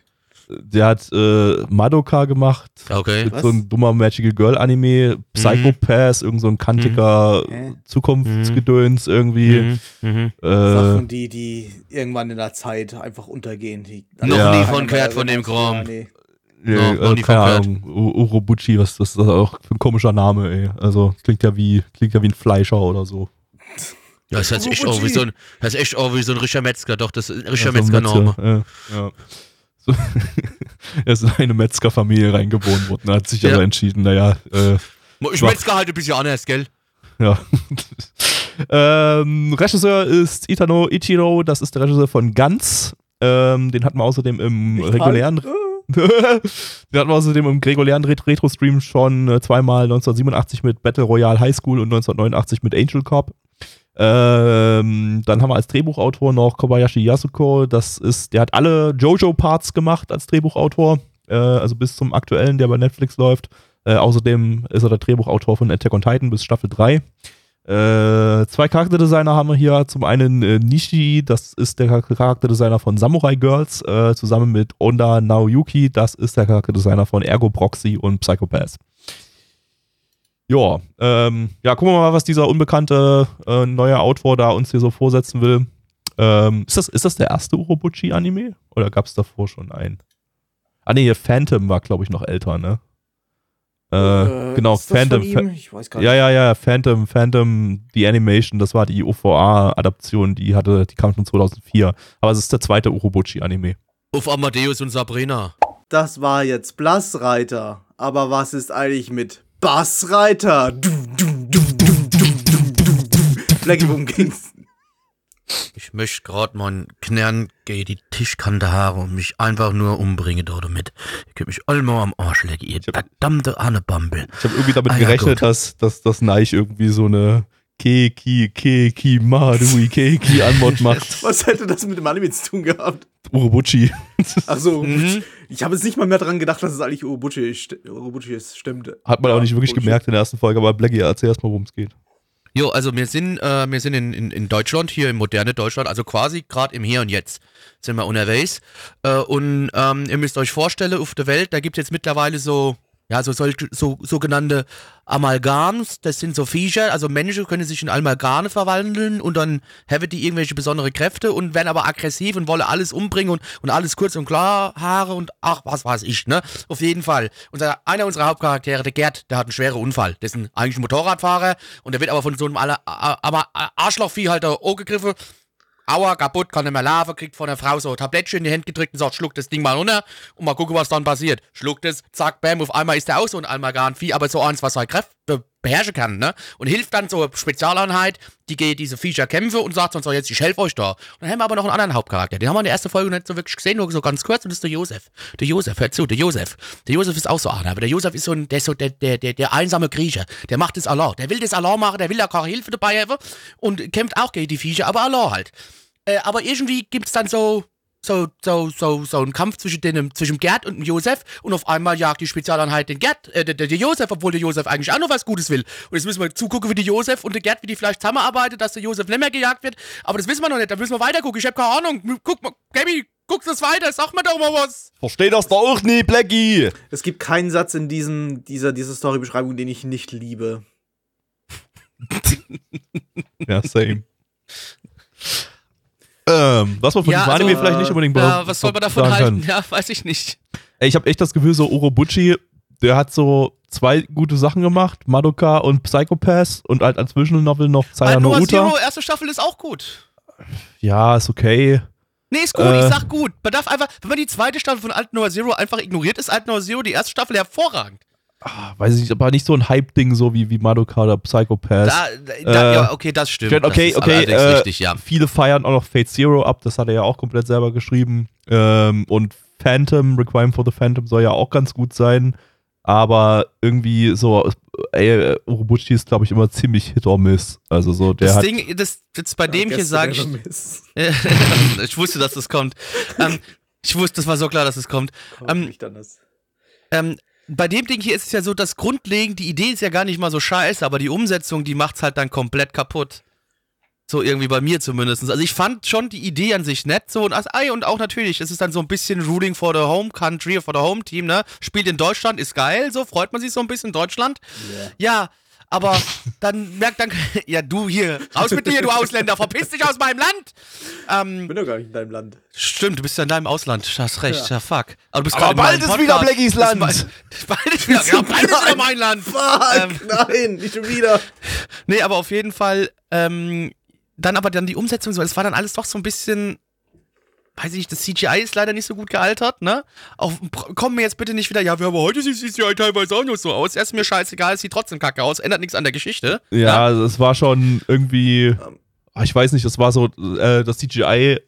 Der hat äh, Madoka gemacht. Okay. So ein dummer Magical Girl Anime. Psychopath, irgend so ein kantiger Hä? Zukunftsgedöns irgendwie. Mhm. Mhm. Äh, Sachen, die, die irgendwann in der Zeit einfach untergehen. Die, Noch Ja. nie von gehört von dem Kram. ja, nee. nee, noch- noch äh, nie keine von Ahnung. Urobuchi, was das ist auch für ein komischer Name, ey. Also klingt ja wie, klingt ja wie ein Fleischer oder so. Ja, das ist echt auch wie so ein, das ist echt auch wie so ein Richard Metzger, doch, das ist ein Richard Ja, so ein Metzger-Name. Metzger, Ja. ja. So, er ist in eine Metzgerfamilie reingeboren worden, hat sich Ja. aber entschieden, naja, äh, Ich Schwach. Metzger halt ein bisschen anders, gell? Ja. ähm, Regisseur ist Itano Ichiro, das ist der Regisseur von Guns. Ähm, den hatten wir außerdem im Echt regulären. den hatten wir außerdem im regulären Ret- Retro-Stream schon äh, zweimal 1987 mit Battle Royale High School und 1989 mit Angel Corp. Ähm, dann haben wir als Drehbuchautor noch Kobayashi Yasuko. Das ist, der hat alle Jojo-Parts gemacht als Drehbuchautor. Äh, also bis zum aktuellen, der bei Netflix läuft. Äh, außerdem ist er der Drehbuchautor von Attack on Titan bis Staffel 3. Äh, zwei Charakterdesigner haben wir hier. Zum einen äh, Nishi, das ist der Char- Charakterdesigner von Samurai Girls, äh, zusammen mit Onda Naoyuki, das ist der Charakterdesigner von Ergo Proxy und Psychopath. Ja, ähm, ja, gucken wir mal, was dieser unbekannte äh, neue Autor da uns hier so vorsetzen will. Ähm, ist, das, ist das der erste Urobuchi-Anime? Oder gab es davor schon einen? Ah, nee, Phantom war, glaube ich, noch älter, ne? Äh, genau, ist das Phantom. Von Fa- ihm? Ich weiß gar ja, nicht. ja, ja, Phantom, Phantom, die Animation, das war die OVA-Adaption, die hatte, die kam schon 2004. Aber es ist der zweite Urobuchi-Anime. Auf Amadeus und Sabrina. Das war jetzt Blassreiter. Aber was ist eigentlich mit Bassreiter? Du, du, du, du, du, du, du, du. Blackie, worum ging's? Ich möchte gerade meinen Knern gegen die Tischkante haare und mich einfach nur umbringen dort damit. Ihr könnt mich alle mal am Arsch lecken, ihr verdammte Annebambel. Ich habe irgendwie damit Ah, ja, gerechnet, gut. dass, dass das Neich irgendwie so eine Keki, Keki, Madui, Keki Anmod macht. Was hätte das mit dem Anime zu tun gehabt? Urobuchi. Ach so, Mhm. ich habe jetzt nicht mal mehr dran gedacht, dass es eigentlich Urobuchi, st Urobuchi ist. Stimmt. Hat man auch nicht wirklich Bullshit. gemerkt in der ersten Folge, aber Blackie, erzähl erstmal, worum es geht. Jo, also wir sind, äh, wir sind in, in, in Deutschland, hier im moderne Deutschland, also quasi gerade im Hier und Jetzt sind wir unterwegs. Äh, und ähm, ihr müsst euch vorstellen, auf der Welt, da gibt es jetzt mittlerweile so, ja, so, solche, so sogenannte Amalgams, das sind so Viecher, also Menschen können sich in Amalgame verwandeln und dann haben die irgendwelche besondere Kräfte und werden aber aggressiv und wollen alles umbringen und, und alles kurz und klar, Haare und ach, was weiß ich, ne? Auf jeden Fall. Unser, einer unserer Hauptcharaktere, der Gerd, der hat einen schweren Unfall. Der ist ein, eigentlich ein Motorradfahrer und der wird aber von so einem Arschlochvieh halt da gegriffen. Aua, kaputt, kann nicht mehr laufen, kriegt von der Frau so ein Tablettchen in die Hand gedrückt und sagt, schluck das Ding mal runter und mal gucken, was dann passiert. Schluckt es, zack, bam, auf einmal ist der auch so ein Amalgam-Vieh, aber so eins, was halt Kräft, beherrschen kann, ne? Und hilft dann eine Spezialeinheit, die geht diese Viecher kämpfe und sagt dann so, jetzt ich helfe euch da. Und dann haben wir aber noch einen anderen Hauptcharakter. Den haben wir in der ersten Folge nicht so wirklich gesehen, nur so ganz kurz und das ist der Josef. Der Josef, hört zu, der Josef. Der Josef ist auch so einer, aber der Josef ist so ein, der ist so der, der, der, der einsame Grieche. Der macht das Allah. Der will das Allah machen, der will da keine Hilfe dabei haben und kämpft auch gegen die Viecher, aber Allah halt. Äh, aber irgendwie gibt's dann so, so, so, so, so einen Kampf zwischen, dem, zwischen Gerd und dem Josef und auf einmal jagt die Spezialeinheit den Gerd, äh, der, der, der Josef, obwohl der Josef eigentlich auch noch was Gutes will. Und jetzt müssen wir zugucken, wie die Josef und der Gerd, wie die vielleicht zusammenarbeiten, dass der Josef nicht mehr gejagt wird. Aber das wissen wir noch nicht, da müssen wir weiter gucken. Ich habe keine Ahnung. Guck mal, Gabi, guck das weiter, sag mir doch mal was. Versteh das doch auch nie, Blackie. Es gibt keinen Satz in diesem, dieser, dieser Storybeschreibung, den ich nicht liebe. Ja, same. Ähm, was man von Ja, diesem also, Anime vielleicht nicht unbedingt Ja, was soll man davon halten? kann. Ja, weiß ich nicht. Ey, ich habe echt das Gefühl, so Orobuchi, der hat so zwei gute Sachen gemacht, Madoka und Psychopath und halt als Zwischennovel noch Halt Sayano Noah Uta. Zero, erste Staffel ist auch gut. Ja, ist okay. Nee, ist gut, Äh. ich sag gut. Man darf einfach, wenn man die zweite Staffel von Alt Noah Zero einfach ignoriert, ist Alt Noah Zero die erste Staffel hervorragend. Ah, weiß ich nicht, aber nicht so ein Hype-Ding so wie, wie Madoka oder Psychopath. Da, da, Äh, ja, okay, das stimmt. okay, das okay, äh, richtig, ja. Viele feiern auch noch Fate Zero ab, das hat er ja auch komplett selber geschrieben. Ähm, und Phantom, Requiem for the Phantom soll ja auch ganz gut sein. Aber irgendwie so, ey, Urobuchi ist, glaube ich, immer ziemlich Hit or Miss. Also so, der Das hat. Ding, das, das bei dem hier sage ich, ich wusste, dass das kommt. Ähm, ich wusste, das war so klar, dass es kommt. Ähm, Nicht anders. Ähm, bei dem Ding hier ist es ja so, dass grundlegend die Idee ist ja gar nicht mal so scheiße, aber die Umsetzung, die macht's halt dann komplett kaputt. So irgendwie bei mir zumindest. Also ich fand schon die Idee an sich nett so und, ey, und auch natürlich, es ist dann so ein bisschen Ruling for the Home Country, for the Home Team, ne? Spielt in Deutschland, ist geil, so freut man sich so ein bisschen Deutschland. Ja, aber dann merkt dann, ja du hier, raus mit dir, du Ausländer, verpiss dich aus meinem Land. Ähm, Ich bin doch gar nicht in deinem Land. Stimmt, du bist ja in deinem Ausland. Du hast recht, ja, fuck. Aber, du bist Aber bald ist wieder. Blackies Land. mein- Bald ist wieder, ja, bald ist wieder mein Land. Fuck, Ähm, nein, nicht schon wieder. Nee, aber auf jeden Fall, ähm, dann aber dann die Umsetzung so, es war dann alles doch so ein bisschen, weiß ich nicht, das CGI ist leider nicht so gut gealtert, ne? Auch, komm mir jetzt bitte nicht wieder, ja, wir haben heute sieht CGI teilweise auch noch so aus. Er ist mir scheißegal, es sieht trotzdem kacke aus, ändert nichts an der Geschichte. Ja, also es war schon irgendwie, ah, ich weiß nicht, das war so, äh, das CGI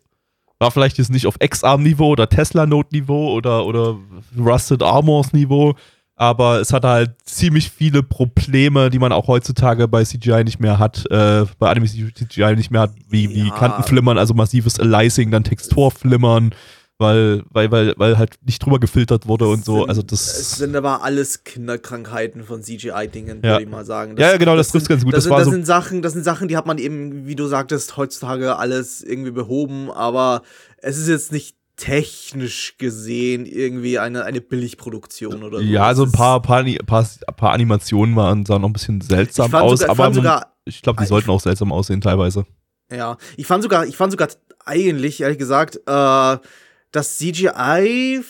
war vielleicht jetzt nicht auf X-Arm-Niveau oder Tesla-Note-Niveau oder, oder Rusted Armors-Niveau, aber es hatte halt ziemlich viele Probleme, die man auch heutzutage bei CGI nicht mehr hat, äh, bei Anime CGI nicht mehr hat, wie, wie Ja. Kantenflimmern, also massives Aliasing, dann Texturflimmern, weil, weil, weil, weil halt nicht drüber gefiltert wurde und so, Sind- also Es das, sind aber alles Kinderkrankheiten von CGI-Dingen, Ja. würde ich mal sagen. Ja, ja, genau, das trifft's sind- ganz gut. Das, Das sind, das, so- sind Sachen, das sind Sachen, die hat man eben, wie du sagtest, heutzutage alles irgendwie behoben, aber es ist jetzt nicht technisch gesehen irgendwie eine, eine Billigproduktion oder so. Ja, also ein ist- paar, paar, paar, paar Animationen waren, sahen noch ein bisschen seltsam Ich aus, sogar- ich aber fand sogar- ich glaube, die ich- sollten auch seltsam aussehen teilweise. Ja, ich fand sogar, ich fand sogar eigentlich, ehrlich gesagt, äh, das CGI,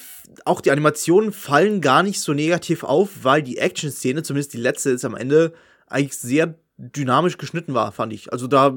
auch die Animationen fallen gar nicht so negativ auf, weil die Action-Szene, zumindest die letzte jetzt am Ende, eigentlich sehr dynamisch geschnitten war, fand ich. Also da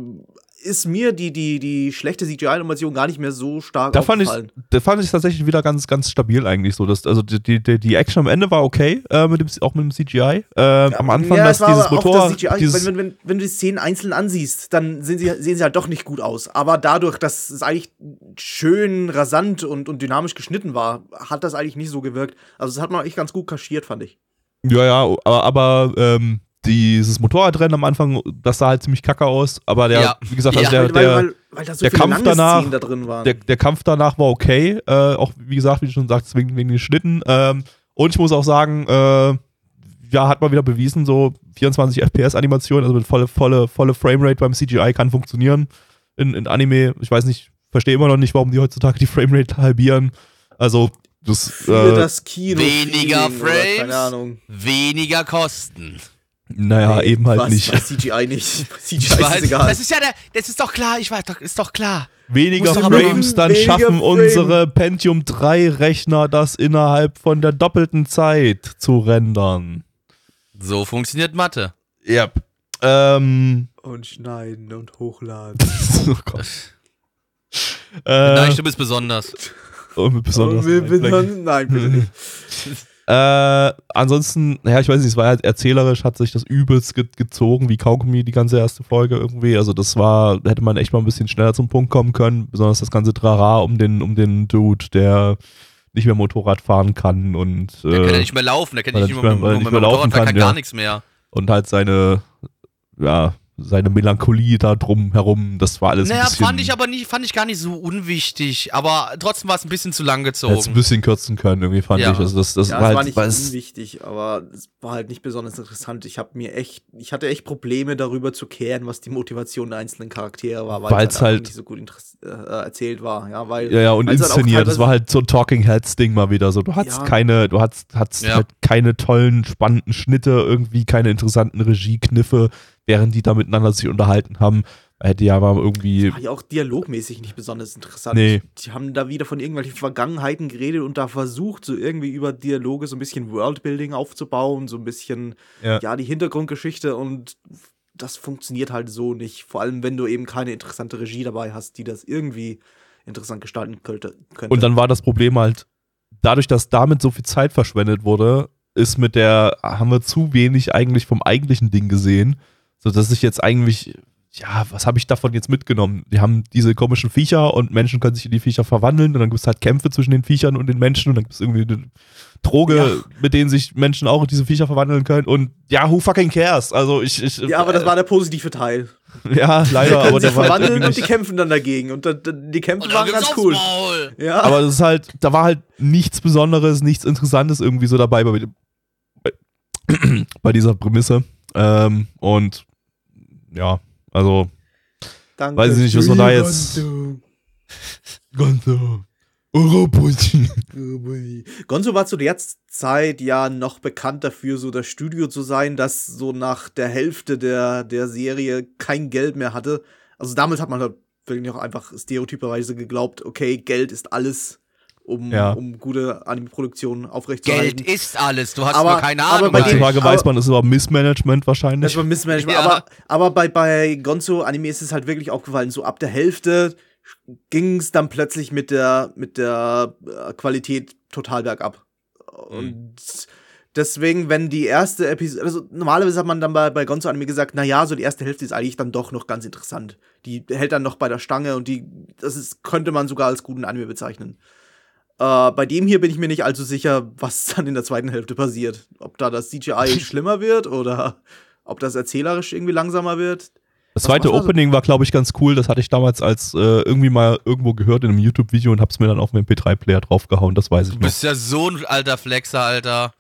ist mir die, die, die schlechte CGI-Animation gar nicht mehr so stark Da fand ich, da fand ich tatsächlich wieder ganz, ganz stabil eigentlich so. Dass, also die, die, die Action am Ende war okay, äh, mit dem, auch mit dem CGI. Ähm, am Anfang, ja, dass dieses Motor, das CGI, dieses, wenn, wenn, wenn, du die Szenen einzeln ansiehst, dann sehen sie, sehen sie halt doch nicht gut aus. Aber dadurch, dass es eigentlich schön rasant und, und dynamisch geschnitten war, hat das eigentlich nicht so gewirkt. Also das hat man eigentlich ganz gut kaschiert, fand ich. ja, ja, aber, aber ähm, dieses Motorradrennen am Anfang, das sah halt ziemlich kacke aus. Aber der, Ja. wie gesagt, also Ja. der, weil, der, weil, weil da so der Kampf danach- da drin waren. der, der Kampf danach war okay. Äh, auch wie gesagt, wie du schon sagst, wegen, wegen den Schnitten. Ähm, und ich muss auch sagen, äh, ja, hat mal wieder bewiesen, so 24 FPS-Animation, also mit volle, volle, volle Framerate beim CGI kann funktionieren. In, in Anime, ich weiß nicht, verstehe immer noch nicht, warum die heutzutage die Framerate halbieren. Also, das. Äh, das Kino. weniger Frames. Keine Ahnung. Weniger Kosten. Naja, Nee, eben halt was, nicht. was CGI nicht. CGI ist egal. Das ist ja der, das ist doch klar, ich weiß doch, ist doch klar. Weniger Frames, dann Weniger schaffen Frame. unsere Pentium 3 Rechner das innerhalb von der doppelten Zeit zu rendern. So funktioniert Mathe. Yep. Ähm. und schneiden und hochladen. oh Gott. Nein, Äh, du bist besonders. und besonders. Wir- nein, bitte nicht. Äh, ansonsten, ja, ich weiß nicht, es war halt erzählerisch, hat sich das übelst ge gezogen, wie Kaugummi, die ganze erste Folge irgendwie. Also das war, hätte man echt mal ein bisschen schneller zum Punkt kommen können, besonders das ganze Trara um den, um den Dude, der nicht mehr Motorrad fahren kann und Der kann ja äh, nicht mehr laufen, der kann nicht mehr, nicht mehr- mit nicht dem mehr laufen Motorrad, der kann, kann ja. gar nichts mehr. und halt seine, ja, seine Melancholie da drum herum, das war alles Naja, ein bisschen, fand ich aber nicht, fand ich gar nicht so unwichtig, aber trotzdem war es ein bisschen zu lang hätte es gezogen. ein bisschen kürzen können, irgendwie fand Ja. ich. Also das, das Ja, war es halt, war nicht weil es- unwichtig, aber es war halt nicht besonders interessant. Ich habe mir echt, ich hatte echt Probleme darüber zu kehren, was die Motivation der einzelnen Charaktere war, Weil's es halt- nicht so gut äh, erzählt war. Ja, weil Ja, ja, und halt inszeniert. das teilweise- war halt so ein Talking Heads Ding mal wieder. So, du hattest Ja. keine, du hattest, hattest Ja. halt keine tollen, spannenden Schnitte, irgendwie keine interessanten Regiekniffe, während die da miteinander sich unterhalten haben. Hätte ja mal irgendwie. war ja auch dialogmäßig nicht besonders interessant. Nee. Die haben da wieder von irgendwelchen Vergangenheiten geredet und da versucht, so irgendwie über Dialoge so ein bisschen Worldbuilding aufzubauen, so ein bisschen, Ja. ja, die Hintergrundgeschichte und das funktioniert halt so nicht. Vor allem, wenn du eben keine interessante Regie dabei hast, die das irgendwie interessant gestalten könnte. könnte. Und dann war das Problem halt, dadurch, dass damit so viel Zeit verschwendet wurde, ist mit der, haben wir zu wenig eigentlich vom eigentlichen Ding gesehen, sodass ich jetzt eigentlich, ja, was habe ich davon jetzt mitgenommen? Die haben diese komischen Viecher und Menschen können sich in die Viecher verwandeln und dann gibt es halt Kämpfe zwischen den Viechern und den Menschen und dann gibt es irgendwie eine Droge, Ja. mit denen sich Menschen auch in diese Viecher verwandeln können und ja, who fucking cares? Also ich, ich ja, aber das war der positive Teil. ja, leider, Können aber sich halt verwandeln irgendwie und die kämpfen dann dagegen. Und da, da, die Kämpfe waren ganz cool. Ja. aber das ist halt, da war halt nichts Besonderes, nichts Interessantes irgendwie so dabei bei, bei, bei dieser Prämisse. Ähm, und ja, also Danke. weiß ich nicht, was wir da jetzt- Gonzo. Europutin. Gonzo war zu der Zeit ja noch bekannt dafür, so das Studio zu sein, das so nach der Hälfte der, der Serie kein Geld mehr hatte. Also damals hat man halt wirklich auch einfach stereotyperweise geglaubt, okay, Geld ist alles, um, Ja. um gute Anime-Produktionen Geld aufrechtzuerhalten. ist alles, du hast Aber- nur keine aber Ahnung. Heutzutage aber- weiß man, es war Missmanagement wahrscheinlich. Das war Missmanagement. Ja. Aber, aber bei, bei Gonzo-Anime ist es halt wirklich aufgefallen, so ab der Hälfte ging es dann plötzlich mit der, mit der äh, Qualität total bergab. Und deswegen, wenn die erste Episode, also normalerweise hat man dann bei, bei Gonzo-Anime gesagt, naja, so die erste Hälfte ist eigentlich dann doch noch ganz interessant. Die hält dann noch bei der Stange und die, das ist, könnte man sogar als guten Anime bezeichnen. Äh, bei dem hier bin ich mir nicht allzu sicher, was dann in der zweiten Hälfte passiert. Ob da das CGI schlimmer wird oder ob das erzählerisch irgendwie langsamer wird. Das zweite Opening war, glaube ich, ganz cool. Das hatte ich damals als äh, irgendwie mal irgendwo gehört in einem YouTube-Video und hab's mir dann auf dem MP3-Player draufgehauen. Das weiß ich Du noch. bist ja so ein alter Flexer, Alter.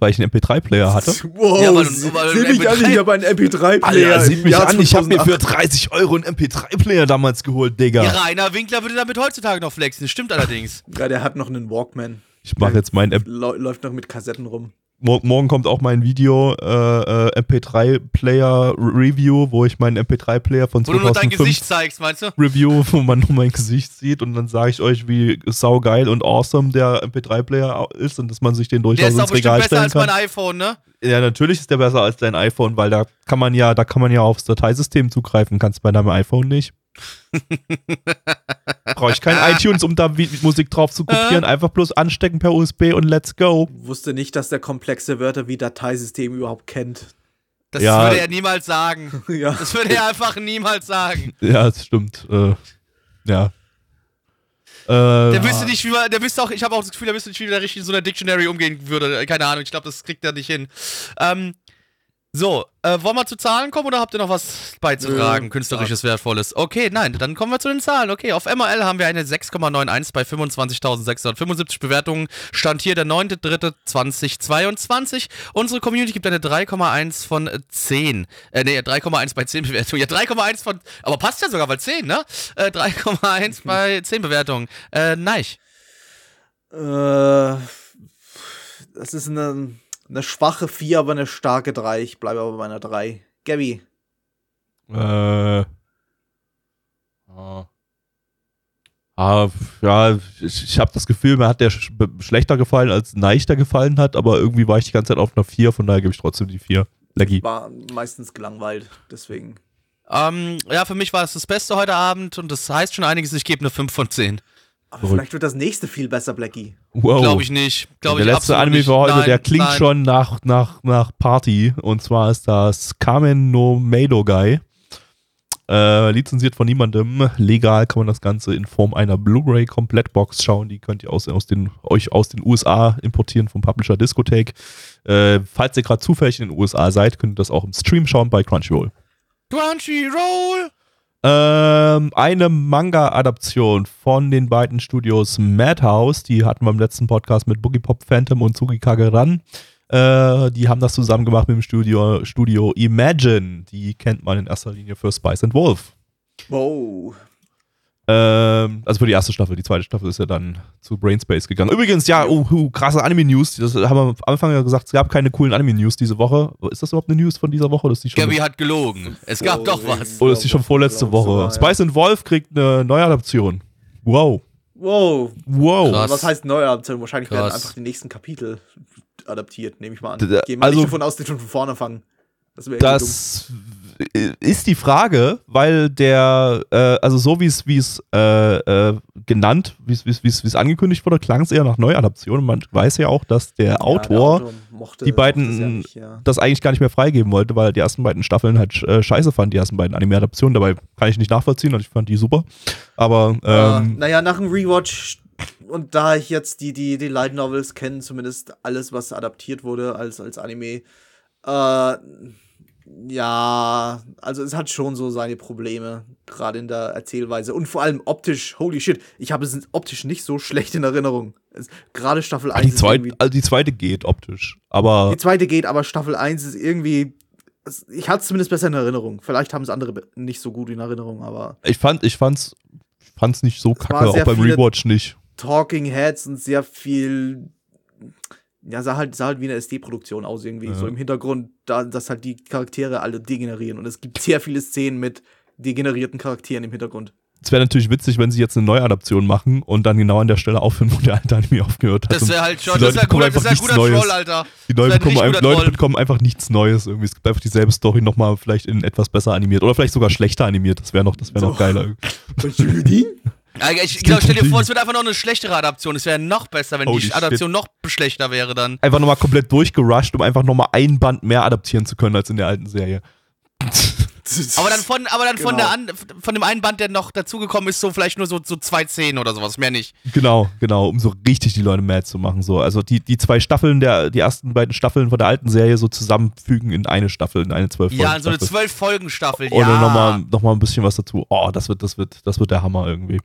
Weil ich einen MP3-Player hatte. Wow, Ja, weil du- weil sieh mich an, MP3 ich habe einen MP3-Player. Alter, sieht im mich Jahr an. Ich habe mir für 2008. 30 Euro einen MP3-Player damals geholt, Digga. Ja. Rainer Winkler würde damit heutzutage noch flexen. Stimmt allerdings. Ja, der hat noch einen Walkman. Ich mache jetzt mein MP Läu- läuft noch mit Kassetten rum. Mor morgen kommt auch mein Video äh, äh, MP3-Player Review, wo ich meinen MP3-Player von Wo du nur dein 2005 Gesicht zeigst, meinst du? Review, wo man nur mein Gesicht sieht und dann sage ich euch, wie saugeil und awesome der MP3-Player ist und dass man sich den Der durchaus ist auch ins bestimmt Regal besser stellen als kann. mein iPhone, ne? Ja, natürlich ist der besser als dein iPhone, weil da kann man ja, da kann man ja aufs Dateisystem zugreifen, kannst bei deinem iPhone nicht. Brauche ich kein iTunes, um da Musik drauf zu kopieren, einfach bloß anstecken per USB und let's go. Wusste nicht, dass der komplexe Wörter wie Dateisystem überhaupt kennt. Das Ja. würde er niemals sagen. ja. Das würde er einfach niemals sagen. Ja, das stimmt. Äh, ja. Äh, Der wüsste nicht, wie man, der wüsste auch, ich habe auch das Gefühl, der wüsste nicht, wie der richtig in so einer Dictionary umgehen würde. Keine Ahnung, ich glaube, das kriegt er nicht hin. Ähm, so, äh, wollen wir zu Zahlen kommen oder habt ihr noch was beizutragen, Nö, künstlerisches, wertvolles? Okay, nein, dann kommen wir zu den Zahlen. Okay, auf MRL haben wir eine 6,91 bei 25.675 Bewertungen. Stand hier der 9.3.2022. Unsere Community gibt eine 3,1 von 10. Äh, nee, 3,1 bei 10 Bewertungen. Ja, 3,1 von, aber passt ja sogar, weil 10, ne? Äh, 3,1 bei 10 Bewertungen. Äh, Neich. Äh, das ist eine, eine schwache 4, aber eine starke 3. Ich bleibe aber bei einer 3. Gabby. Äh. Ah. Ah, ja, ich, ich habe das Gefühl, mir hat der sch schlechter gefallen, als Neichter gefallen hat, aber irgendwie war ich die ganze Zeit auf einer 4, von daher gebe ich trotzdem die 4. Leggy. War meistens gelangweilt, deswegen. Ähm, ja, für mich war es das Beste heute Abend und das heißt schon einiges. Ich gebe eine 5 von 10. Aber vielleicht wird das nächste viel besser, Blackie. Wow. Glaube ich nicht. Glaube der ich letzte Anime nicht. für heute, Nein, der klingt nein. schon nach, nach, nach Party. Und zwar ist das Kamen no Meido Guy. Äh, lizenziert von niemandem. Legal kann man das Ganze in Form einer Blu-ray-Komplettbox schauen. Die könnt ihr aus, aus den, euch aus den USA importieren vom Publisher Discotheque. Äh, falls ihr gerade zufällig in den USA seid, könnt ihr das auch im Stream schauen bei Crunchyroll. Crunchyroll. Ähm, eine Manga-Adaption von den beiden Studios Madhouse, die hatten wir im letzten Podcast mit Boogie Pop Phantom und Tsugi Kageran. Äh, die haben das zusammen gemacht mit dem Studio, Studio Imagine. Die kennt man in erster Linie für Spice and Wolf. Wow. Ähm, also für die erste Staffel. Die zweite Staffel ist ja dann zu Brainspace gegangen. Übrigens, ja, uh, uh, krasse Anime-News. Das haben wir am Anfang ja gesagt, es gab keine coolen Anime-News diese Woche. Ist das überhaupt eine News von dieser Woche? Schon Gabby hat gelogen. Es gab doch was. oder ist die schon vorletzte Woche? Spice and Wolf kriegt eine Neuadaption. Wow. Wow. Wow. Krass. Was heißt Neuadaption? Wahrscheinlich werden Krass. einfach die nächsten Kapitel adaptiert, nehme ich mal an. D- Gehen wir also- nicht davon aus, die schon von vorne fangen. Das wäre irgendwie Das ist die Frage, weil der, äh, also so wie es wie es äh, äh, genannt, wie es wie es angekündigt wurde, klang es eher nach Neuadaption. Man weiß ja auch, dass der. Ja, Autor der Autor mochte, die beiden- ja nicht, ja. das eigentlich gar nicht mehr freigeben wollte, weil er die ersten beiden Staffeln halt äh, scheiße fand, die ersten beiden Anime-Adaptionen. Dabei kann ich nicht nachvollziehen und ich fand die super. Aber ähm, naja, nach dem Rewatch und da ich jetzt die, die, die Light Novels kenne, zumindest alles, was adaptiert wurde als, als Anime, äh, ja, also es hat schon so seine Probleme, gerade in der Erzählweise und vor allem optisch, holy shit, ich habe es optisch nicht so schlecht in Erinnerung. Es, gerade Staffel 1 die, ist zweite, also die zweite geht optisch. Aber die zweite geht, aber Staffel 1 ist irgendwie, ich hatte es zumindest besser in Erinnerung. Vielleicht haben es andere nicht so gut in Erinnerung, aber ich fand, ich fand's, ich fand's nicht so kacke, auch beim Rewatch nicht. Talking Heads und sehr viel. Ja, sah halt, sah halt wie eine SD-Produktion aus, irgendwie. Ja. So im Hintergrund, da, dass halt die Charaktere alle degenerieren. Und es gibt sehr viele Szenen mit degenerierten Charakteren im Hintergrund. Es wäre natürlich witzig, wenn sie jetzt eine Neuadaption machen und dann genau an der Stelle aufhören, wo der alte Anime aufgehört hat. Das wäre halt schon, das wäre guter, das wär ein guter Neues. Troll, Alter. Die Leute, ein bekommen, guter Leute Troll. bekommen einfach nichts Neues. Irgendwie. Es gibt einfach dieselbe Story nochmal vielleicht in etwas besser animiert. Oder vielleicht sogar schlechter animiert. Das wäre noch, das wär noch geiler. Ich genau, stell dir vor, es wird einfach noch eine schlechtere Adaption. Es wäre noch besser, wenn Holy die shit. Adaption noch schlechter wäre dann. Einfach nochmal komplett durchgerusht, um einfach nochmal ein Band mehr adaptieren zu können als in der alten Serie. Aber dann von, aber dann von, Genau. der an, von dem einen Band, der noch dazugekommen ist, so vielleicht nur so, so zwei Szenen oder sowas, mehr nicht. Genau, genau, um so richtig die Leute mad zu machen. So. Also die, die zwei Staffeln, der, die ersten beiden Staffeln von der alten Serie so zusammenfügen in eine Staffel, in eine zwölf Ja, in so eine zwölf Folgen Staffel. Dann ja. nochmal noch mal ein bisschen was dazu. Oh, das wird, das wird, das wird der Hammer irgendwie.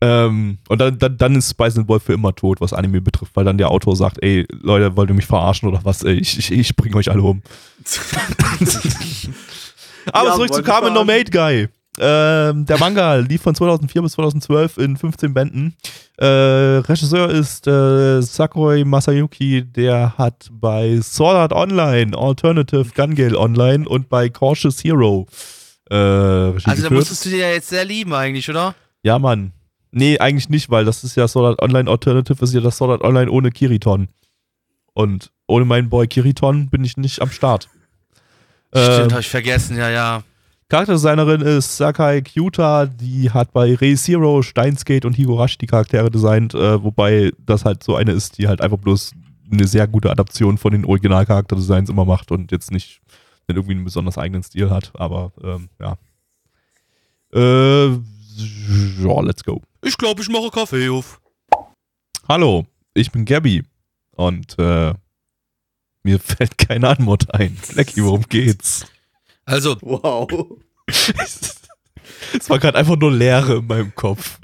Ähm, und dann, dann, dann ist Spice and Wolf für immer tot, was Anime betrifft, weil dann der Autor sagt, ey, Leute, wollt ihr mich verarschen oder was? Ey, ich, ich, ich bring euch alle um. Aber Ja, zurück zu Carmen No. Made Guy. Ähm, der Manga lief von 2004 bis 2012 in 15 Bänden. Äh, Regisseur ist äh, Sakurai Masayuki, der hat bei Sword Art Online, Alternative Gun Gale Online und bei Cautious Hero äh, Regie Also da musstest du dir ja jetzt sehr lieben eigentlich, oder? Ja, Mann. Nee, eigentlich nicht, weil das ist ja Sword Art Online Alternative, ist ja das Sword Art Online ohne Kiriton. Und ohne meinen Boy Kiriton bin ich nicht am Start. Stimmt, Ähm, hab ich vergessen, ja, ja. Charakterdesignerin ist Sakai Kyuta, die hat bei Re Zero, Steinsgate und Higurashi die Charaktere designt, äh, wobei das halt so eine ist, die halt einfach bloß eine sehr gute Adaption von den Original-Charakterdesigns immer macht und jetzt nicht, nicht irgendwie einen besonders eigenen Stil hat, aber ähm, ja. Äh, ja, let's go. Ich glaube, ich mache Kaffee auf. Hallo, ich bin Gabby und äh, mir fällt keine Antwort ein. Lecky, worum geht's? Also, Wow. Es war gerade einfach nur Leere in meinem Kopf.